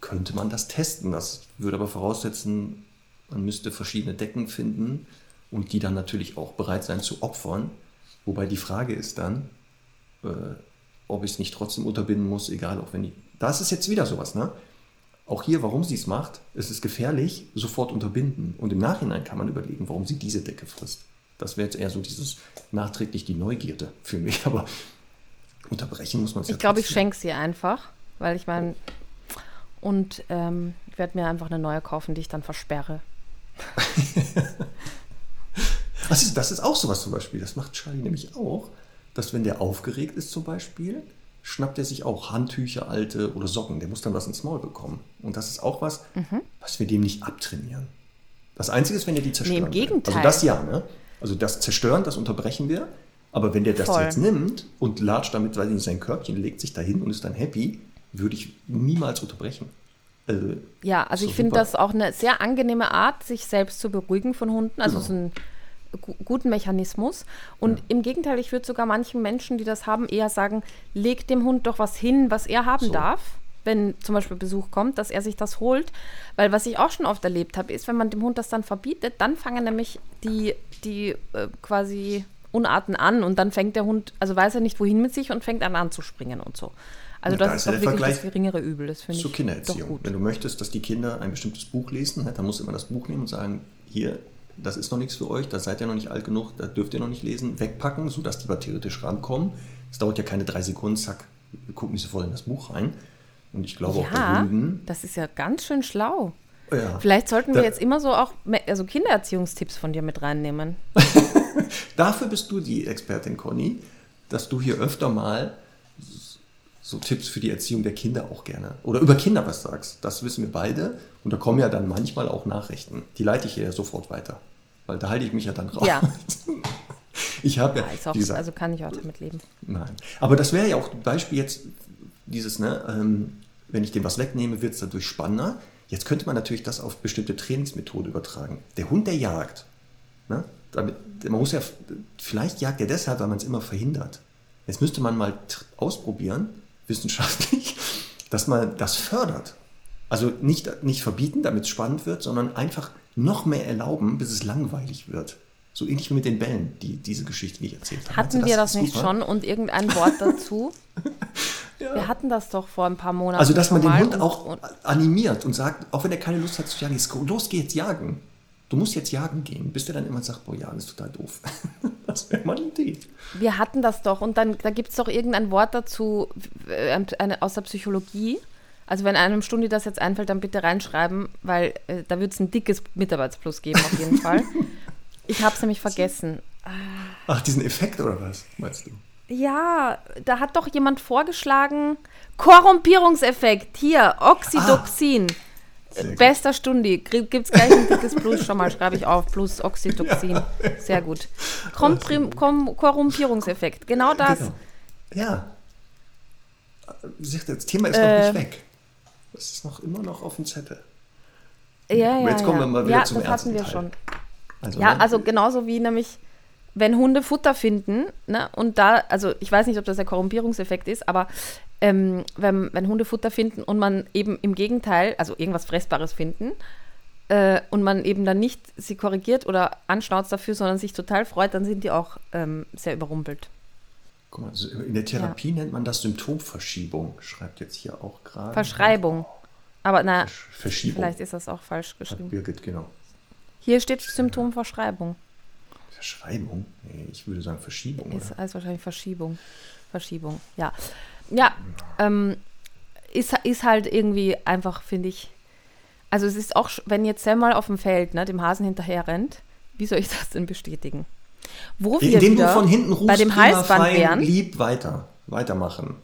könnte man das testen. Das würde aber voraussetzen, man müsste verschiedene Decken finden und die dann natürlich auch bereit sein zu opfern. Wobei die Frage ist dann, äh, ob ich es nicht trotzdem unterbinden muss, egal, auch wenn die. Das ist jetzt wieder sowas, ne? Auch hier, warum sie es macht, es ist gefährlich, sofort unterbinden. Und im Nachhinein kann man überlegen, warum sie diese Decke frisst. Das wäre jetzt eher so dieses nachträglich die Neugierde für mich. Aber unterbrechen muss man es ja Ich glaube, ich schenke sie einfach, weil ich meine, und ähm, ich werde mir einfach eine neue kaufen, die ich dann versperre. Das ist, das ist auch sowas zum Beispiel. Das macht Charlie nämlich auch, dass wenn der aufgeregt ist zum Beispiel, schnappt er sich auch Handtücher, alte oder Socken. Der muss dann was ins Maul bekommen. Und das ist auch was, Mhm. was wir dem nicht abtrainieren. Das Einzige ist, wenn er die zerstören. will. Gegenteil. Also das ja, ne? Also das Zerstören, das unterbrechen wir. Aber wenn der das Voll. jetzt nimmt und latscht damit, weiß ich nicht, sein Körbchen, legt sich dahin und ist dann happy, würde ich niemals unterbrechen. Also, Ja, also So ich finde das auch eine sehr angenehme Art, sich selbst zu beruhigen von Hunden. Also Genau. es ist ein gu guten Mechanismus. Und im Gegenteil, ich würde sogar manchen Menschen, die das haben, eher sagen, leg dem Hund doch was hin, was er haben So. darf, wenn zum Beispiel Besuch kommt, dass er sich das holt. Weil was ich auch schon oft erlebt habe, ist, wenn man dem Hund das dann verbietet, dann fangen nämlich die, die äh, quasi Unarten an und dann fängt der Hund, also weiß er nicht wohin mit sich und fängt an anzuspringen und so. Also Ja, da das ist ist ja doch wirklich das geringere Übel. Das finde ich doch Kindererziehung. gut. Wenn du möchtest, dass die Kinder ein bestimmtes Buch lesen, ne, dann musst du immer das Buch nehmen und sagen, hier, das ist noch nichts für euch, da seid ihr noch nicht alt genug, da dürft ihr noch nicht lesen, wegpacken, sodass die theoretisch rankommen. Es dauert ja keine drei Sekunden, zack, gucken die sofort in das Buch rein. Und ich glaube auch bei Ja, Hunden, das ist ja ganz schön schlau. ja, Vielleicht sollten wir Da- jetzt immer so auch also Kindererziehungstipps von dir mit reinnehmen. dafür bist du die Expertin, Conny, dass du hier öfter mal so Tipps für die Erziehung der Kinder auch gerne oder über Kinder was sagst. Das wissen wir beide. Und da kommen ja dann manchmal auch Nachrichten. Die leite ich hier ja sofort weiter. Weil da halte ich mich ja dann raus. Ja. Ich habe ja, Ist auch, gesagt, also kann ich auch damit leben. nein. Aber das wäre ja auch ein Beispiel jetzt, dieses, ne, ähm, wenn ich dem was wegnehme, wird es dadurch spannender. Jetzt könnte man natürlich das auf bestimmte Trainingsmethoden übertragen. Der Hund, der jagt, ne, damit, man muss ja, vielleicht jagt er deshalb, weil man es immer verhindert. Jetzt müsste man mal ausprobieren, wissenschaftlich, dass man das fördert. Also nicht, nicht verbieten, damit es spannend wird, sondern einfach noch mehr erlauben, bis es langweilig wird. So ähnlich wie mit den Bällen, die, diese Geschichte, die ich erzählt habe. Hatten wir das ist nicht schon und irgendein Wort dazu? Wir hatten das doch vor ein paar Monaten. Also, dass man den Hund und- auch animiert und sagt, auch wenn er keine Lust hat zu jagen, los, geh jetzt jagen. Du musst jetzt jagen gehen, bis der dann immer sagt, boah, jagen ist total doof. das wäre mal eine Idee. Wir hatten das doch und dann da gibt es doch irgendein Wort dazu äh, eine, aus der Psychologie. Also wenn einem Stundi das jetzt einfällt, dann bitte reinschreiben, weil äh, da wird es ein dickes Mitarbeitsplus geben auf jeden Fall. Ich habe es nämlich vergessen. Ach, diesen Effekt oder was, meinst du? Ja, da hat doch jemand vorgeschlagen, Korrumpierungseffekt, hier, Oxydoxin. Sehr gut. Bester Stundi, gibt es gleich ein dickes Plus, schon mal schreibe ich auf, plus Oxydoxin. Sehr gut. Komprim, Kom Korrumpierungseffekt, genau das. Genau. Ja. Das Thema ist Äh. noch nicht weg. Das ist noch immer noch auf dem Zettel. Ja, ja, jetzt kommen ja. wir mal wieder ja, zum das hatten wir Teil. schon. Also, Ja, ne, also genauso wie nämlich, wenn Hunde Futter finden, ne, und da, also ich weiß nicht, ob das der Korrumpierungseffekt ist, aber ähm, wenn, wenn Hunde Futter finden und man eben im Gegenteil, also irgendwas Fressbares finden, äh, und man eben dann nicht sie korrigiert oder anschnauzt dafür, sondern sich total freut, dann sind die auch ähm, sehr überrumpelt. Guck mal, also in der Therapie nennt man das Symptomverschiebung, schreibt jetzt hier auch gerade. Verschreibung. Aber na, Versch- Verschiebung. vielleicht ist das auch falsch Hat geschrieben. Birgit, genau. Hier steht Symptomverschreibung. Verschreibung? Nee, ich würde sagen Verschiebung. Ist Oder? heißt wahrscheinlich Verschiebung. Verschiebung, ja. Ja, ähm, ist, ist halt irgendwie einfach, finde ich. Also es ist auch, wenn jetzt Sam mal auf dem Feld, ne, dem Hasen hinterher rennt, wie soll ich das denn bestätigen? Wo wir Indem du von hinten rufst, bei dem Halsband wären. lieb, weiter. Weitermachen.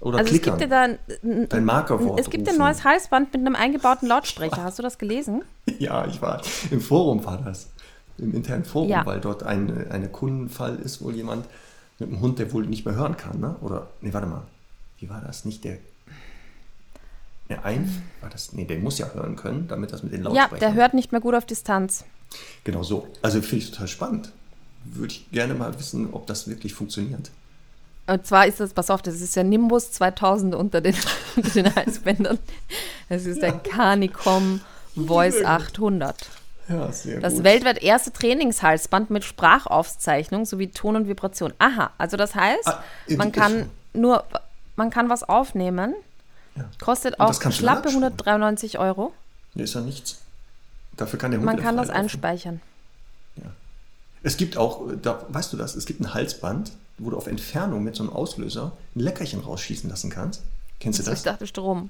Oder Also es klickern. gibt ja ein, ein, Dein Markerwort es gibt ein neues Halsband mit einem eingebauten Lautsprecher. Hast du das gelesen? Ja, ich war im Forum war das. Im internen Forum, Ja. weil dort ein eine Kundenfall ist, wohl jemand mit einem Hund, der wohl nicht mehr hören kann, ne? Oder, nee, warte mal. Wie war das? Nicht der. Der ein, war das? Nee, der muss ja hören können, damit das mit den Ja, Lautsprechern. der hört nicht mehr gut auf Distanz. Genau so. Also finde ich total spannend. Würde ich gerne mal wissen, ob das wirklich funktioniert. Und zwar ist das, pass auf, das ist ja Nimbus 2000 unter den, unter den Halsbändern. Das ist der Canicom Voice 800. Ja, sehr Das gut. weltweit erste Trainingshalsband mit Sprachaufzeichnung sowie Ton und Vibration. Aha, also das heißt, Ah, man kann schon. nur, man kann was aufnehmen, Ja. kostet auch schlappe nachschauen. 193 Euro. Nee, ist ja nichts. Dafür kann der Hund Man kann das einspeichern. Es gibt auch, da, weißt du das, es gibt ein Halsband, wo du auf Entfernung mit so einem Auslöser ein Leckerchen rausschießen lassen kannst. Kennst du Ich das? dachte Strom.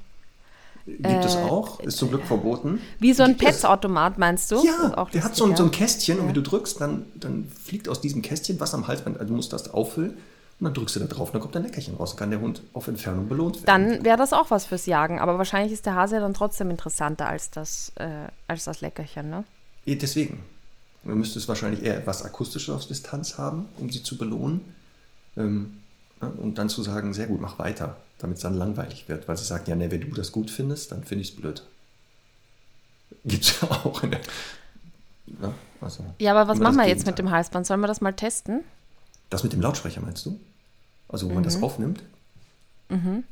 Gibt es äh, auch, ist zum Glück verboten. Wie so ein Pets-Automat, meinst du? Ja, auch der hat so ein, so ein ja. Kästchen und Ja. wenn du drückst, dann, dann fliegt aus diesem Kästchen was am Halsband. Also du musst das auffüllen und dann drückst du da drauf und dann kommt ein Leckerchen raus. Dann kann der Hund auf Entfernung belohnt werden. Dann wäre das auch was fürs Jagen, aber wahrscheinlich ist der Hase ja dann trotzdem interessanter als das, äh, als das Leckerchen, ne? Deswegen. Man müsste es wahrscheinlich eher etwas Akustisches auf Distanz haben, um sie zu belohnen. Ähm, ja, und dann zu sagen, sehr gut, mach weiter, damit es dann langweilig wird. Weil sie sagt, ja, ne, wenn du das gut findest, dann finde ich es blöd. Gibt es ja auch in der. Ja, also, Ja, aber was machen wir jetzt mit dem Halsband? Sollen wir das mal testen? Das mit dem Lautsprecher meinst du? Also, wo man Mhm. das aufnimmt? Mhm.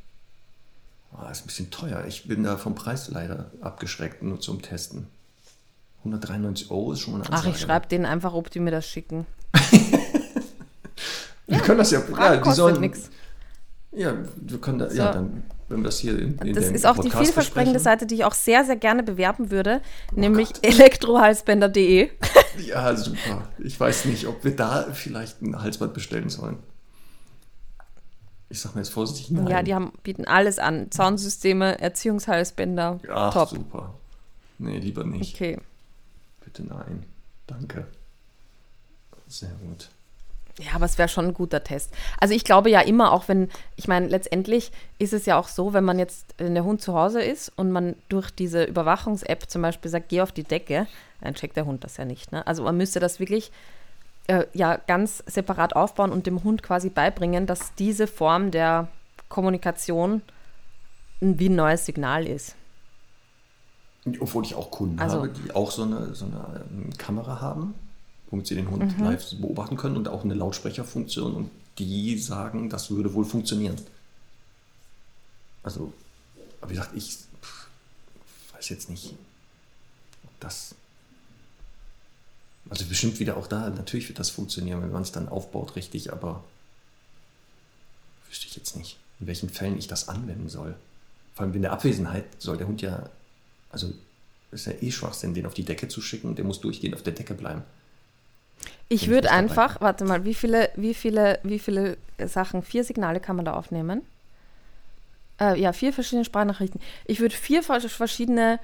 ist ein bisschen teuer. Ich bin da vom Preis leider abgeschreckt, nur zum Testen. 193 Euro ist schon mal eine Ach, Ansage. ich schreibe denen einfach, ob die mir das schicken. Wir können das ja, ja die sollen, nichts. Ja, wir können da, ja, So. dann, wenn wir das hier in, in Das ist auch die Podcast vielversprechende besprechen. Seite, die ich auch sehr, sehr gerne bewerben würde, Oh nämlich elektrohalsbänder.de. Ja, super. Ich weiß nicht, ob wir da vielleicht ein Halsband bestellen sollen. Ich sag mal jetzt vorsichtig nein. Ja, die haben, bieten alles an. Soundsysteme, Erziehungshalsbänder. Ach, Top. super. Nee, lieber nicht. Okay. Bitte nein. Danke. Sehr gut. Ja, aber es wäre schon ein guter Test. Also ich glaube ja immer, auch wenn, ich meine, letztendlich ist es ja auch so, wenn man jetzt, wenn der Hund zu Hause ist und man durch diese Überwachungs-App zum Beispiel sagt, geh auf die Decke, dann checkt der Hund das ja nicht. Ne? Also man müsste das wirklich äh, ja ganz separat aufbauen und dem Hund quasi beibringen, dass diese Form der Kommunikation ein, wie ein neues Signal ist. Obwohl ich auch Kunden Also- habe, die auch so eine, so eine ähm, Kamera haben, womit sie den Hund Mhm. live beobachten können und auch eine Lautsprecherfunktion und die sagen, das würde wohl funktionieren. Also, aber wie gesagt, ich weiß jetzt nicht, ob das. Also bestimmt wieder auch da, natürlich wird das funktionieren, wenn man es dann aufbaut, richtig, aber wüsste ich jetzt nicht, in welchen Fällen ich das anwenden soll. Vor allem in der Abwesenheit soll der Hund ja, also ist ja eh Schwachsinn, den auf die Decke zu schicken, der muss durchgehend auf der Decke bleiben. Ich würde nicht dabei. einfach, warte mal, wie viele, wie viele, wie viele Sachen, vier Signale kann man da aufnehmen? Äh, ja, vier verschiedene Sprachnachrichten. Ich würde vier vers- verschiedene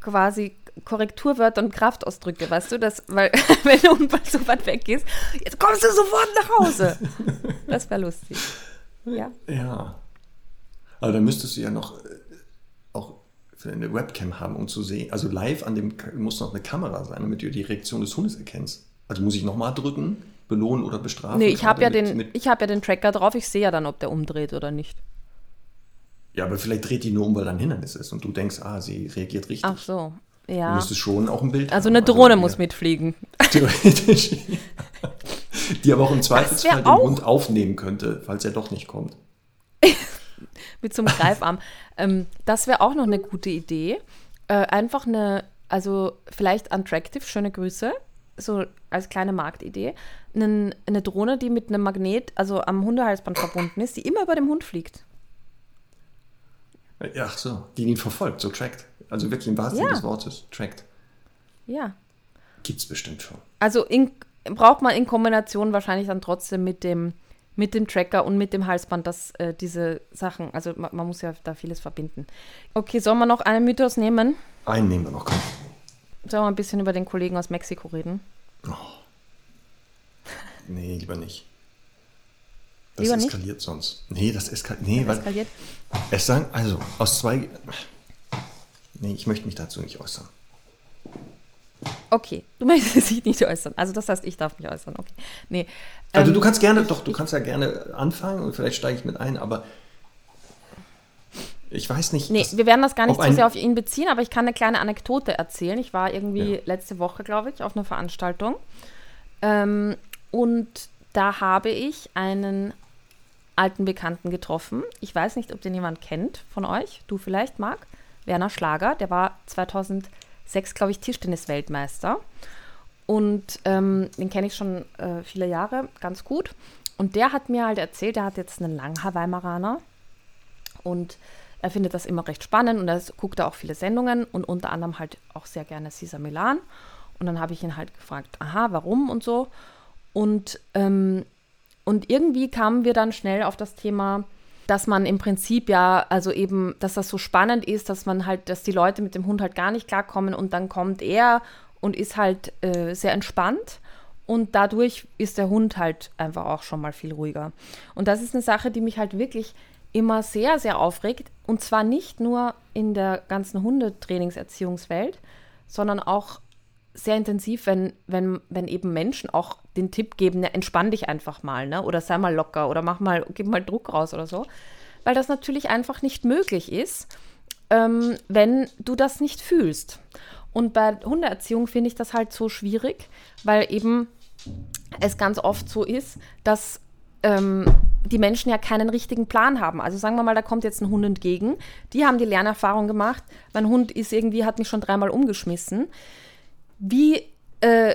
quasi Korrekturwörter und Kraftausdrücke, weißt du, das, weil wenn mal so weit weg ist, jetzt kommst du sofort nach Hause. Das wäre lustig. Ja. Ja. Aber dann müsstest du ja noch äh, auch eine Webcam haben, um zu sehen. Also live an dem muss noch eine Kamera sein, damit du die Reaktion des Hundes erkennst. Also muss ich nochmal drücken, belohnen oder bestrafen? Nee, ich habe ja, mit- den, mit- ich hab ja den Tracker drauf, ich sehe ja dann, ob der umdreht oder nicht. Ja, aber vielleicht dreht die nur um, weil da ein Hindernis ist und du denkst, ah, sie reagiert richtig. Ach so, Du ja. müsstest schon auch ein Bild Also haben. eine Drohne ja, muss mitfliegen. Theoretisch. die aber auch im Zweifelsfall den auch- Hund aufnehmen könnte, falls er doch nicht kommt. mit so einem Greifarm. ähm, das wäre auch noch eine gute Idee. Äh, einfach eine, also vielleicht Untractive, schöne Grüße, so als kleine Marktidee. Nen, eine Drohne, die mit einem Magnet, also am Hundehalsband verbunden ist, die immer über dem Hund fliegt. Ja, ach so, die ihn verfolgt, so trackt. Also wirklich im wahrsten Sinne Ja. des Wortes, trackt. Ja. Gibt's bestimmt schon. Also in, braucht man in Kombination wahrscheinlich dann trotzdem mit dem, mit dem Tracker und mit dem Halsband, dass äh, diese Sachen, also man, man muss ja da vieles verbinden. Okay, sollen wir noch einen Mythos nehmen? Einen nehmen wir noch, komm. Sollen wir ein bisschen über den Kollegen aus Mexiko reden? Nee, lieber nicht. Das Lieber nicht? eskaliert sonst. Nee, das eskaliert. Nee, weil Eskaliert? es sagen, also aus zwei. Nee, ich möchte mich dazu nicht äußern. Okay, du möchtest dich nicht äußern. Also das heißt, ich darf mich äußern. Okay. Nee. Also ähm, du kannst gerne, doch, ich- du kannst ja gerne anfangen und vielleicht steige ich mit ein, aber ich weiß nicht. Nee, wir werden das gar nicht so sehr auf ihn beziehen, aber ich kann eine kleine Anekdote erzählen. Ich war irgendwie Ja. letzte Woche, glaube ich, auf einer Veranstaltung. Ähm, und da habe ich einen alten Bekannten getroffen. Ich weiß nicht, ob den jemand kennt von euch. Du vielleicht, Marc. Werner Schlager. Der war 2006, glaube ich, Tischtennis-Weltmeister. Und ähm, den kenne ich schon äh, viele Jahre ganz gut. Und der hat mir halt erzählt, der hat jetzt einen Langhaar-Weimaraner. Und er findet das immer recht spannend und er guckt da auch viele Sendungen und unter anderem halt auch sehr gerne Cesar Milan. Und dann habe ich ihn halt gefragt, aha, warum und so. Und, ähm, und irgendwie kamen wir dann schnell auf das Thema, dass man im Prinzip ja, also eben, dass das so spannend ist, dass man halt, dass die Leute mit dem Hund halt gar nicht klarkommen und dann kommt er und ist halt äh, sehr entspannt. Und dadurch ist der Hund halt einfach auch schon mal viel ruhiger. Und das ist eine Sache, die mich halt wirklich immer sehr, sehr aufregt. Und zwar nicht nur in der ganzen Hundetrainingserziehungswelt, sondern auch sehr intensiv, wenn, wenn, wenn eben Menschen auch den Tipp geben, ja, entspann dich einfach mal, ne? Oder sei mal locker oder mach mal, gib mal Druck raus oder so. Weil das natürlich einfach nicht möglich ist, ähm, wenn du das nicht fühlst. Und bei Hundeerziehung finde ich das halt so schwierig, weil eben es ganz oft so ist, dass ähm, die Menschen ja keinen richtigen Plan haben. Also sagen wir mal, da kommt jetzt ein Hund entgegen. Die haben die Lernerfahrung gemacht. Mein Hund ist irgendwie, hat mich schon dreimal umgeschmissen. Wie, äh,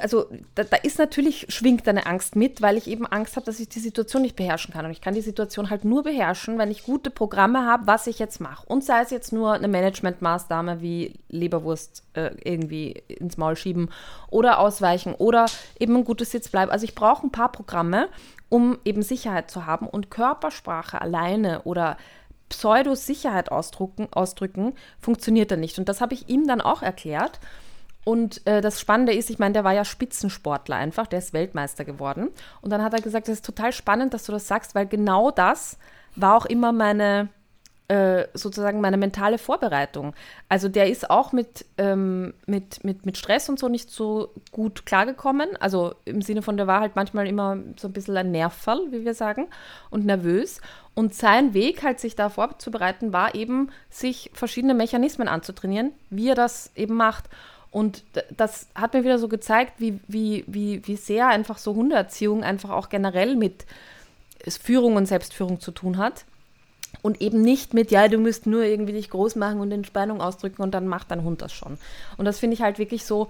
also da, da ist natürlich, schwingt eine Angst mit, weil ich eben Angst habe, dass ich die Situation nicht beherrschen kann. Und ich kann die Situation halt nur beherrschen, wenn ich gute Programme habe, was ich jetzt mache. Und sei es jetzt nur eine Managementmaßnahme wie Leberwurst äh, irgendwie ins Maul schieben oder ausweichen oder eben ein gutes Sitzbleiben. Also ich brauche ein paar Programme, um eben Sicherheit zu haben. Und Körpersprache alleine oder Pseudo-Sicherheit ausdrücken, ausdrücken, funktioniert dann nicht. Und das habe ich ihm dann auch erklärt. Und äh, das Spannende ist, ich meine, der war ja Spitzensportler einfach, der ist Weltmeister geworden. Und dann hat er gesagt, das ist total spannend, dass du das sagst, weil genau das war auch immer meine, äh, sozusagen meine mentale Vorbereitung. Also der ist auch mit, ähm, mit, mit, mit Stress und so nicht so gut klargekommen. Also im Sinne von, der war halt manchmal immer so ein bisschen ein Nervfall, wie wir sagen, und nervös. Und sein Weg, halt sich da vorzubereiten, war eben, sich verschiedene Mechanismen anzutrainieren, wie er das eben macht. Und das hat mir wieder so gezeigt, wie, wie, wie, wie sehr einfach so Hundeerziehung einfach auch generell mit Führung und Selbstführung zu tun hat. Und eben nicht mit, ja, du musst nur irgendwie dich groß machen und Entspannung ausdrücken und dann macht dein Hund das schon. Und das finde ich halt wirklich so,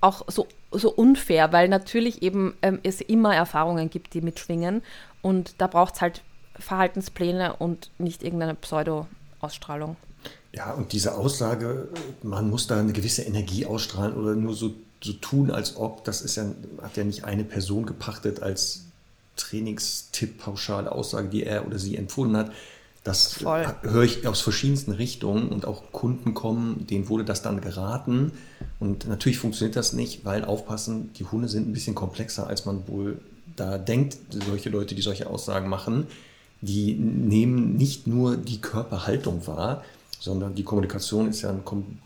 auch so, so unfair, weil natürlich eben ähm, es immer Erfahrungen gibt, die mitschwingen. Und da braucht es halt Verhaltenspläne und nicht irgendeine Pseudo-Ausstrahlung. Ja, und diese Aussage, man muss da eine gewisse Energie ausstrahlen oder nur so, so tun, als ob, das ist ja, hat ja nicht eine Person gepachtet als Trainingstipp, pauschale Aussage, die er oder sie empfunden hat. Das Voll. höre ich aus verschiedensten Richtungen und auch Kunden kommen, denen wurde das dann geraten. Und natürlich funktioniert das nicht, weil aufpassen, die Hunde sind ein bisschen komplexer, als man wohl da denkt. Solche Leute, die solche Aussagen machen, die nehmen nicht nur die Körperhaltung wahr, sondern die Kommunikation ist ja ein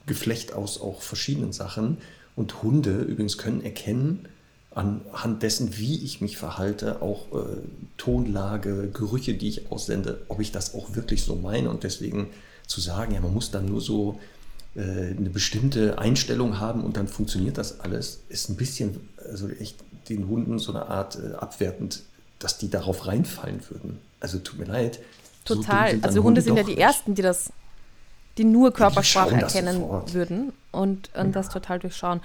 Geflecht aus auch verschiedenen Sachen. Und Hunde übrigens können erkennen, anhand dessen, wie ich mich verhalte, auch äh, Tonlage, Gerüche, die ich aussende, ob ich das auch wirklich so meine. Und deswegen zu sagen, ja, man muss dann nur so äh, eine bestimmte Einstellung haben und dann funktioniert das alles, ist ein bisschen, also echt den Hunden so eine Art äh, abwertend, dass die darauf reinfallen würden. Also tut mir leid. so Total. dann also Hunde sind ja die nicht. ersten, die das, die nur Körpersprache das erkennen würden und, und das total durchschauen.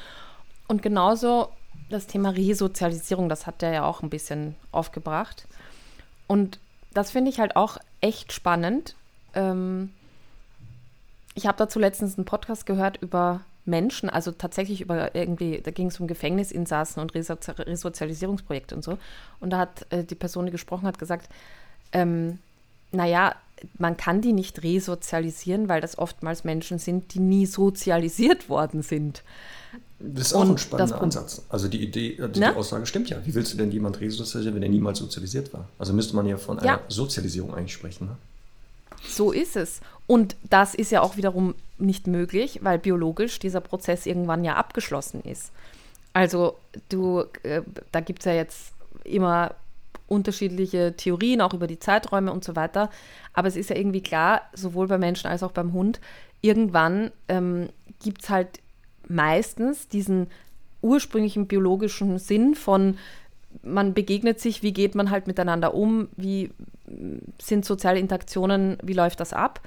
Und genauso das Thema Resozialisierung, das hat der ja auch ein bisschen aufgebracht. Und das finde ich halt auch echt spannend. Ähm, ich habe dazu letztens einen Podcast gehört über Menschen, also tatsächlich über irgendwie, da ging es um Gefängnisinsassen und Resozi Resozialisierungsprojekte und so. Und da hat äh, die Person, die gesprochen hat, gesagt, ähm, naja, man kann die nicht resozialisieren, weil das oftmals Menschen sind, die nie sozialisiert worden sind. Das ist auch Und ein spannender Ansatz. Also die Idee, also die Ne? Aussage stimmt ja. Wie willst du denn jemand resozialisieren, wenn er niemals sozialisiert war? Also müsste man ja von einer Ja. Sozialisierung eigentlich sprechen. Ne? So ist es. Und das ist ja auch wiederum nicht möglich, weil biologisch dieser Prozess irgendwann ja abgeschlossen ist. Also du, äh, da gibt es ja jetzt immer unterschiedliche Theorien, auch über die Zeiträume und so weiter. Aber es ist ja irgendwie klar, sowohl beim Menschen als auch beim Hund, irgendwann ähm, gibt es halt meistens diesen ursprünglichen biologischen Sinn von, man begegnet sich, wie geht man halt miteinander um, wie mm, sind soziale Interaktionen, wie läuft das ab.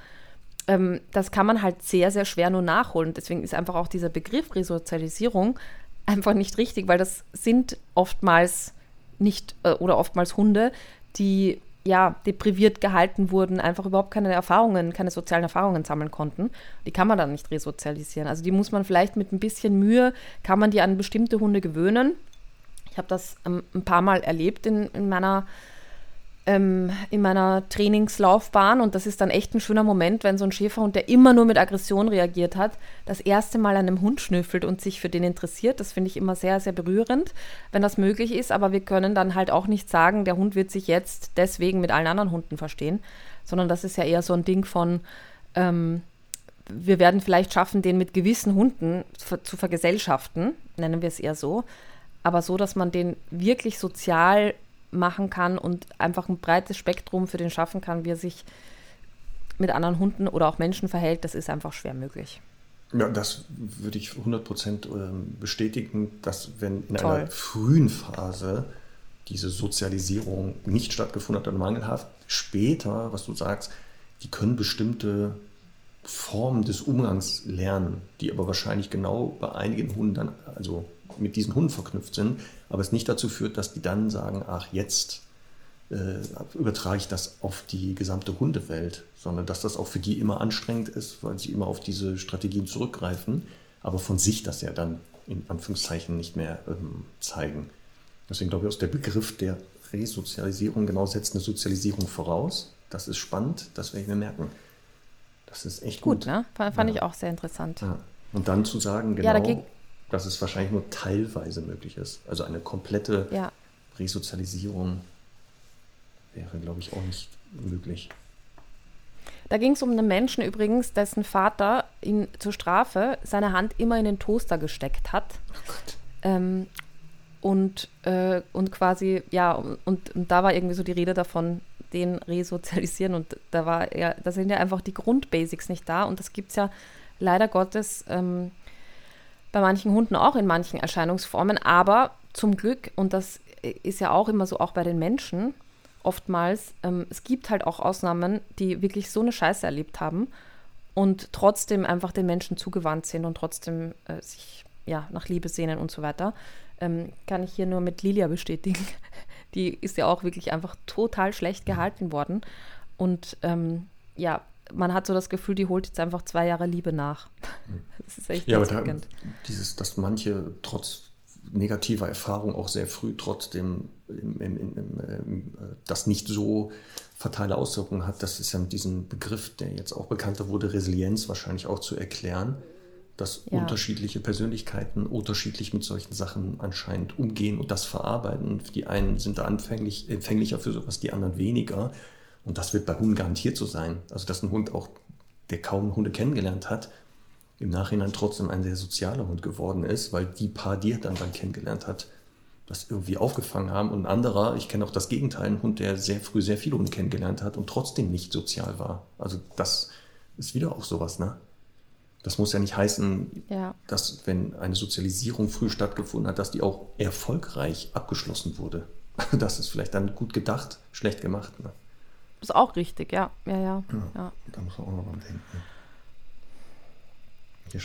Ähm, das kann man halt sehr, sehr schwer nur nachholen. Deswegen ist einfach auch dieser Begriff Resozialisierung einfach nicht richtig, weil das sind oftmals nicht äh, oder oftmals Hunde, die ja depriviert gehalten wurden, einfach überhaupt keine Erfahrungen, keine sozialen Erfahrungen sammeln konnten. Die kann man dann nicht resozialisieren. Also die muss man vielleicht mit ein bisschen Mühe, kann man die an bestimmte Hunde gewöhnen. Ich habe das ähm, ein paar Mal erlebt in, in meiner ähm, in meiner Trainingslaufbahn und das ist dann echt ein schöner Moment, wenn so ein Schäferhund, der immer nur mit Aggression reagiert hat, das erste Mal an einem Hund schnüffelt und sich für den interessiert. Das finde ich immer sehr, sehr berührend, wenn das möglich ist. Aber wir können dann halt auch nicht sagen, der Hund wird sich jetzt deswegen mit allen anderen Hunden verstehen, sondern das ist ja eher so ein Ding von, ähm, wir werden vielleicht schaffen, den mit gewissen Hunden zu vergesellschaften, nennen wir es eher so, aber so, dass man den wirklich sozial machen kann und einfach ein breites Spektrum für den schaffen kann, wie er sich mit anderen Hunden oder auch Menschen verhält, das ist einfach schwer möglich. Ja, das würde ich 100% ähm, bestätigen, dass wenn in Toll. einer frühen Phase diese Sozialisierung nicht stattgefunden hat oder mangelhaft, später, was du sagst, die können bestimmte Formen des Umgangs lernen, die aber wahrscheinlich genau bei einigen Hunden dann, also mit diesen Hunden verknüpft sind, aber es nicht dazu führt, dass die dann sagen, ach jetzt äh, übertrage ich das auf die gesamte Hundewelt, sondern dass das auch für die immer anstrengend ist, weil sie immer auf diese Strategien zurückgreifen, aber von sich das ja dann in Anführungszeichen nicht mehr ähm, zeigen. Deswegen glaube ich, aus der Begriff der Resozialisierung genau setzt eine Sozialisierung voraus. Das ist spannend, das werde ich mir merken. Das ist echt gut. Gut, ne? Fand, fand Ja. ich auch sehr interessant. Ja. Und dann zu sagen, genau, Ja, dagegen- dass es wahrscheinlich nur teilweise möglich ist. Also eine komplette Ja. Resozialisierung wäre, glaube ich, auch nicht möglich. Da ging es um einen Menschen übrigens, dessen Vater ihn zur Strafe seine Hand immer in den Toaster gesteckt hat. Oh. Ähm, und, äh, und quasi, ja, und, und da war irgendwie so die Rede davon, den resozialisieren. Und da war ja, da sind ja einfach die Grundbasics nicht da. Und das gibt es ja leider Gottes ähm, bei manchen Hunden auch in manchen Erscheinungsformen. Aber zum Glück, und das ist ja auch immer so, auch bei den Menschen, oftmals, ähm, es gibt halt auch Ausnahmen, die wirklich so eine Scheiße erlebt haben und trotzdem einfach den Menschen zugewandt sind und trotzdem äh, sich ja, nach Liebe sehnen und so weiter. Ähm, kann ich hier nur mit Lilia bestätigen. Die ist ja auch wirklich einfach total schlecht gehalten worden. Und ähm, ja, man hat so das Gefühl, die holt jetzt einfach zwei Jahre Liebe nach. Das ist echt Ja, aber da, dieses, dass manche trotz negativer Erfahrung auch sehr früh trotzdem im, im, im, im, im, äh, das nicht so fatale Auswirkungen hat, das ist ja mit diesem Begriff, der jetzt auch bekannter wurde, Resilienz wahrscheinlich auch zu erklären, dass Ja. unterschiedliche Persönlichkeiten unterschiedlich mit solchen Sachen anscheinend umgehen und das verarbeiten. Die einen sind da anfänglich, empfänglicher für sowas, die anderen weniger. Und das wird bei Hunden garantiert so sein. Also, dass ein Hund auch, der kaum Hunde kennengelernt hat, im Nachhinein trotzdem ein sehr sozialer Hund geworden ist, weil die paar, die er dann, dann kennengelernt hat, das irgendwie aufgefangen haben. Und ein anderer, ich kenne auch das Gegenteil, ein Hund, der sehr früh sehr viele Hunde kennengelernt hat und trotzdem nicht sozial war. Also das ist wieder auch sowas, ne? Das muss ja nicht heißen, Ja. dass wenn eine Sozialisierung früh stattgefunden hat, dass die auch erfolgreich abgeschlossen wurde. Das ist vielleicht dann gut gedacht, schlecht gemacht. Ne? Ist auch richtig, ja. Ja, ja. ja. Da muss man auch noch dran denken.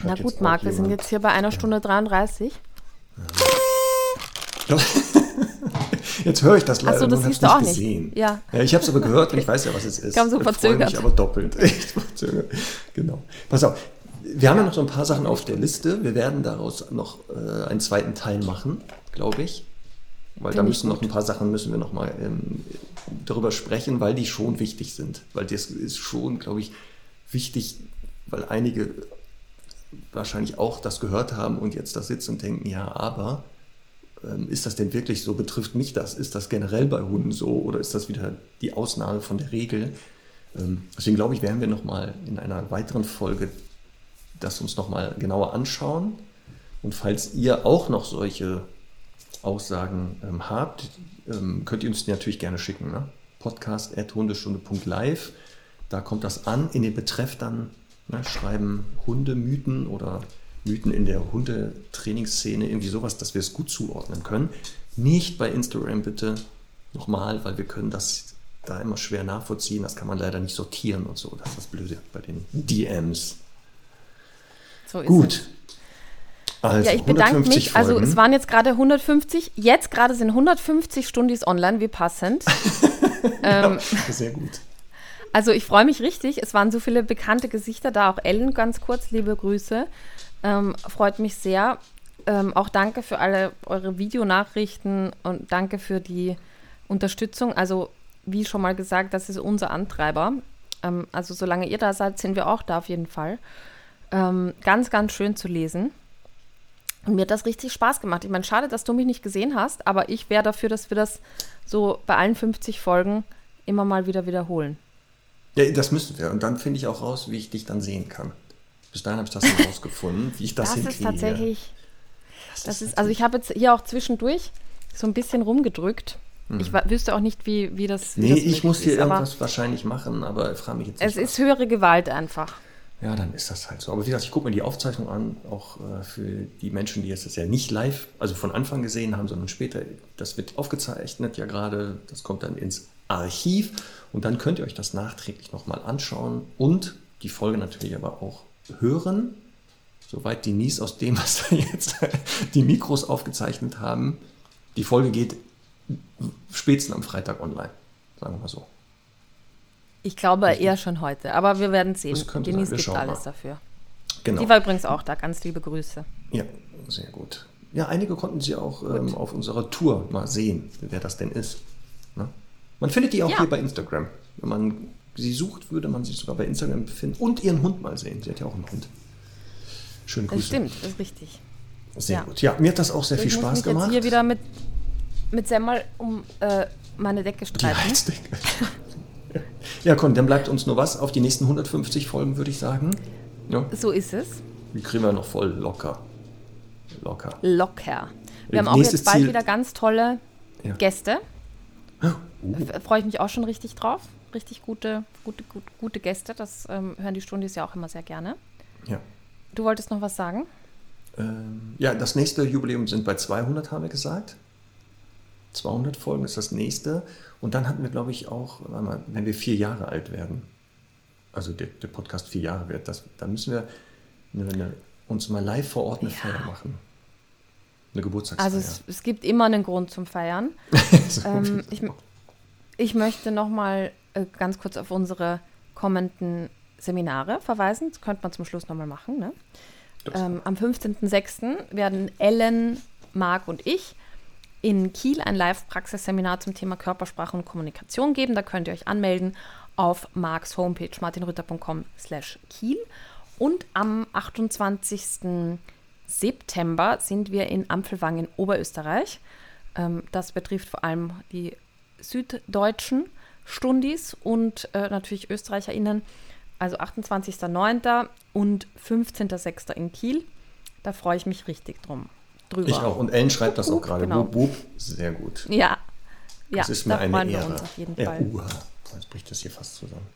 Na gut, Marc, wir sind jetzt hier bei einer Stunde 33. Jetzt höre ich das leider Ach so, das siehst du auch nicht. gesehen. Ja. ich habe es aber gehört und ich weiß ja, was es ist. Kam so Ich verzögert. mich aber doppelt. Echt verzögert. Genau. Pass auf. Wir haben ja noch so ein paar Sachen auf der Liste. Wir werden daraus noch äh, einen zweiten Teil machen, glaube ich. Weil da Finde ich müssen noch ein paar Sachen müssen wir noch mal ähm, darüber sprechen, weil die schon wichtig sind. Weil das ist schon, glaube ich, wichtig, weil einige wahrscheinlich auch das gehört haben und jetzt da sitzen und denken, ja, aber ähm, ist das denn wirklich so? Betrifft mich das? Ist das generell bei Hunden so oder ist das wieder die Ausnahme von der Regel? Ähm, deswegen glaube ich, werden wir nochmal in einer weiteren Folge das uns nochmal genauer anschauen. Und falls ihr auch noch solche Aussagen ähm, habt, ähm, könnt ihr uns die natürlich gerne schicken. Ne? podcast.hundestunde.live. Da kommt das an. In den Betreff dann ne, schreiben Hundemythen oder Mythen in der Hundetrainingsszene, irgendwie sowas, dass wir es gut zuordnen können. Nicht bei Instagram bitte nochmal, weil wir können das da immer schwer nachvollziehen. Das kann man leider nicht sortieren und so. Das ist das Blöde bei den DMs. So Gut. Es. Also, ja, ich bedanke mich. Also, Folgen. Also es waren jetzt gerade 150, jetzt gerade sind 150 Stundis online, wie passend. ähm, sehr gut. Also ich freue mich richtig. Es waren so viele bekannte Gesichter da. Auch Ellen ganz kurz, liebe Grüße. Ähm, freut mich sehr. Ähm, auch danke für alle eure Videonachrichten und danke für die Unterstützung. Also wie schon mal gesagt, das ist unser Antreiber. Ähm, also solange ihr da seid, sind wir auch da auf jeden Fall. Ähm, ganz, ganz schön zu lesen. Und mir hat das richtig Spaß gemacht. Ich meine, schade, dass du mich nicht gesehen hast, aber ich wäre dafür, dass wir das so bei allen 50 Folgen immer mal wieder wiederholen. Ja, das müssen wir. Und dann finde ich auch raus, wie ich dich dann sehen kann. Bis dahin habe ich das dann rausgefunden, wie ich das, das hinkriege. Das ist tatsächlich. Das, das ist, also ich habe jetzt hier auch zwischendurch so ein bisschen rumgedrückt. Hm. Ich wüsste auch nicht, wie, wie das. Wie nee, das ich muss hier ist, irgendwas wahrscheinlich machen, aber ich frage mich jetzt nicht. Es ist was. höhere Gewalt einfach. Ja, dann ist das halt so. Aber wie gesagt, ich gucke mir die Aufzeichnung an, auch äh, für die Menschen, die jetzt das ja nicht live, also von Anfang gesehen haben, sondern später. Das wird aufgezeichnet ja gerade. Das kommt dann ins Archiv und dann könnt ihr euch das nachträglich nochmal anschauen und die Folge natürlich aber auch hören. Soweit die Nies aus dem, was da jetzt die Mikros aufgezeichnet haben. Die Folge geht spätestens am Freitag online, sagen wir mal so. Ich glaube Richtig. eher schon heute, aber wir werden sehen. Denise gibt alles mal. dafür. Genau. Die war übrigens auch da. Ganz liebe Grüße. Ja, sehr gut. Ja, einige konnten sie auch ähm, auf unserer Tour mal sehen, wer das denn ist. Ne? Man findet die auch ja. hier bei Instagram. Wenn man sie sucht, würde man sie sogar bei Instagram finden und ihren Hund mal sehen. Sie hat ja auch einen Hund. Schöne Grüße. Das stimmt, das ist richtig. Sehr ja. gut. Ja, mir hat das auch sehr ich viel Spaß muss mich gemacht. Jetzt hier wieder mit, mit Semmel um äh, meine Decke streiten. Die Heizdecke. Ja, komm, dann bleibt uns nur was auf die nächsten 150 Folgen, würde ich sagen. Ja. So ist es. Die kriegen wir noch voll locker. Locker. Locker. Wir haben auch jetzt bald Ziel. wieder ganz tolle ja. Gäste. Uh. Freue ich mich auch schon richtig drauf. Richtig gute, gute, gute, gute Gäste. Das ähm, hören die Stundis ja auch immer sehr gerne. Ja. Du wolltest noch was sagen? Ähm, ja, das nächste Jubiläum sind bei 200, haben wir gesagt. 200 Folgen ist das nächste. Und dann hatten wir, glaube ich, auch, wenn wir vier Jahre alt werden, also der, der Podcast vier Jahre wird, das, dann müssen wir eine, eine, uns mal live vor Ort eine ja. Feier machen. Eine Geburtstagsfeier. Also es, es, gibt immer einen Grund zum Feiern. ähm, ich, ich möchte noch mal äh, ganz kurz auf unsere kommenden Seminare verweisen. Das könnte man zum Schluss noch mal machen. Ne? Ähm, am 15.06. werden Ellen, Marc und ich in Kiel ein Live-Praxisseminar zum Thema Körpersprache und Kommunikation geben. Da könnt ihr euch anmelden auf Marks Homepage martinrütter.com slash Kiel. Und am 28. September sind wir in Ampfelwang in Oberösterreich. Ähm, das betrifft vor allem die süddeutschen Stundis und äh, natürlich ÖsterreicherInnen. Also 28.09. und 15.06. in Kiel. Da freue ich mich richtig drum drüber. Ich auch. Und Ellen schreibt das auch gerade. Genau. Bub, bub. Sehr gut. Ja. Das ja, ist mir da eine Ehre. ja. Uha. Jetzt bricht das hier fast zusammen.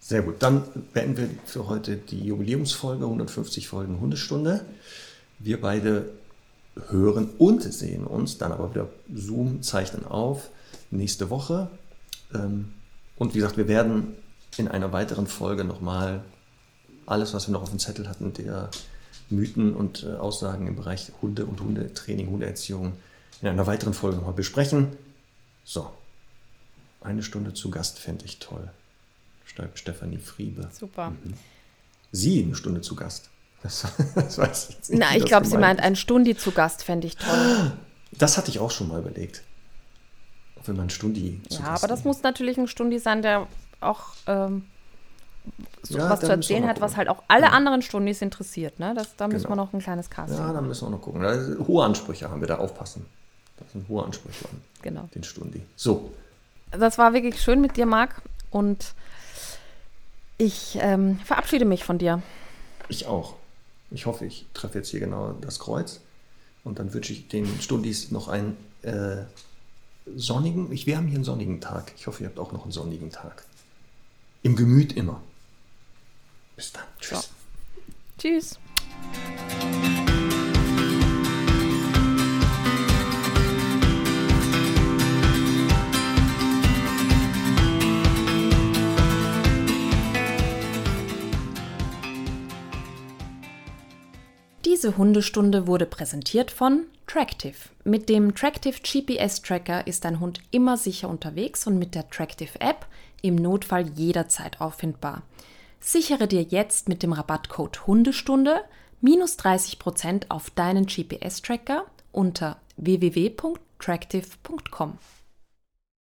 Sehr gut. Dann beenden wir für heute die Jubiläumsfolge 150 Folgen Hundestunde. Wir beide hören und sehen uns, dann aber wieder Zoom zeichnen auf nächste Woche. Ähm, und wie gesagt, wir werden in einer weiteren Folge nochmal alles, was wir noch auf dem Zettel hatten, der Mythen und äh, Aussagen im Bereich Hunde und Hundetraining, Hundeerziehung in einer weiteren Folge nochmal besprechen. So, eine Stunde zu Gast fände ich toll. Stefanie Friebe. Super. Mhm. Sie eine Stunde zu Gast. Das, das weiß ich jetzt nicht. Na, ich glaube, sie meint ein Stundi zu Gast, fände ich toll. Das hatte ich auch schon mal überlegt. Wenn man ein Stundi zu Ja, aber das muss natürlich ein Stundi sein, der auch ähm, so Ja, was zu müssen erzählen hat, was halt auch alle anderen Stundis interessiert. Ne? Das, da müssen Genau. wir noch ein kleines Casting. Ja, da müssen wir noch gucken. Da Hohe Ansprüche haben wir da aufpassen. Das sind hohe Ansprüche an Genau. den Stundi. So, Das war wirklich schön mit dir, Marc. Und ich ähm, verabschiede mich von dir. ich auch. Ich hoffe, ich treffe jetzt hier genau das Kreuz. Und dann wünsche ich den Stundis noch einen äh, sonnigen, ich, wir haben hier einen sonnigen Tag. Ich hoffe, ihr habt auch noch einen sonnigen Tag. Im Gemüt immer. Bis dann. Tschüss. Tschüss. Diese Hundestunde wurde präsentiert von Tractive. Mit dem Tractive GPS Tracker ist dein Hund immer sicher unterwegs und mit der Tractive App im Notfall jederzeit auffindbar. Sichere dir jetzt mit dem Rabattcode Hundestunde minus 30% auf deinen GPS Tracker unter www.tractive.com.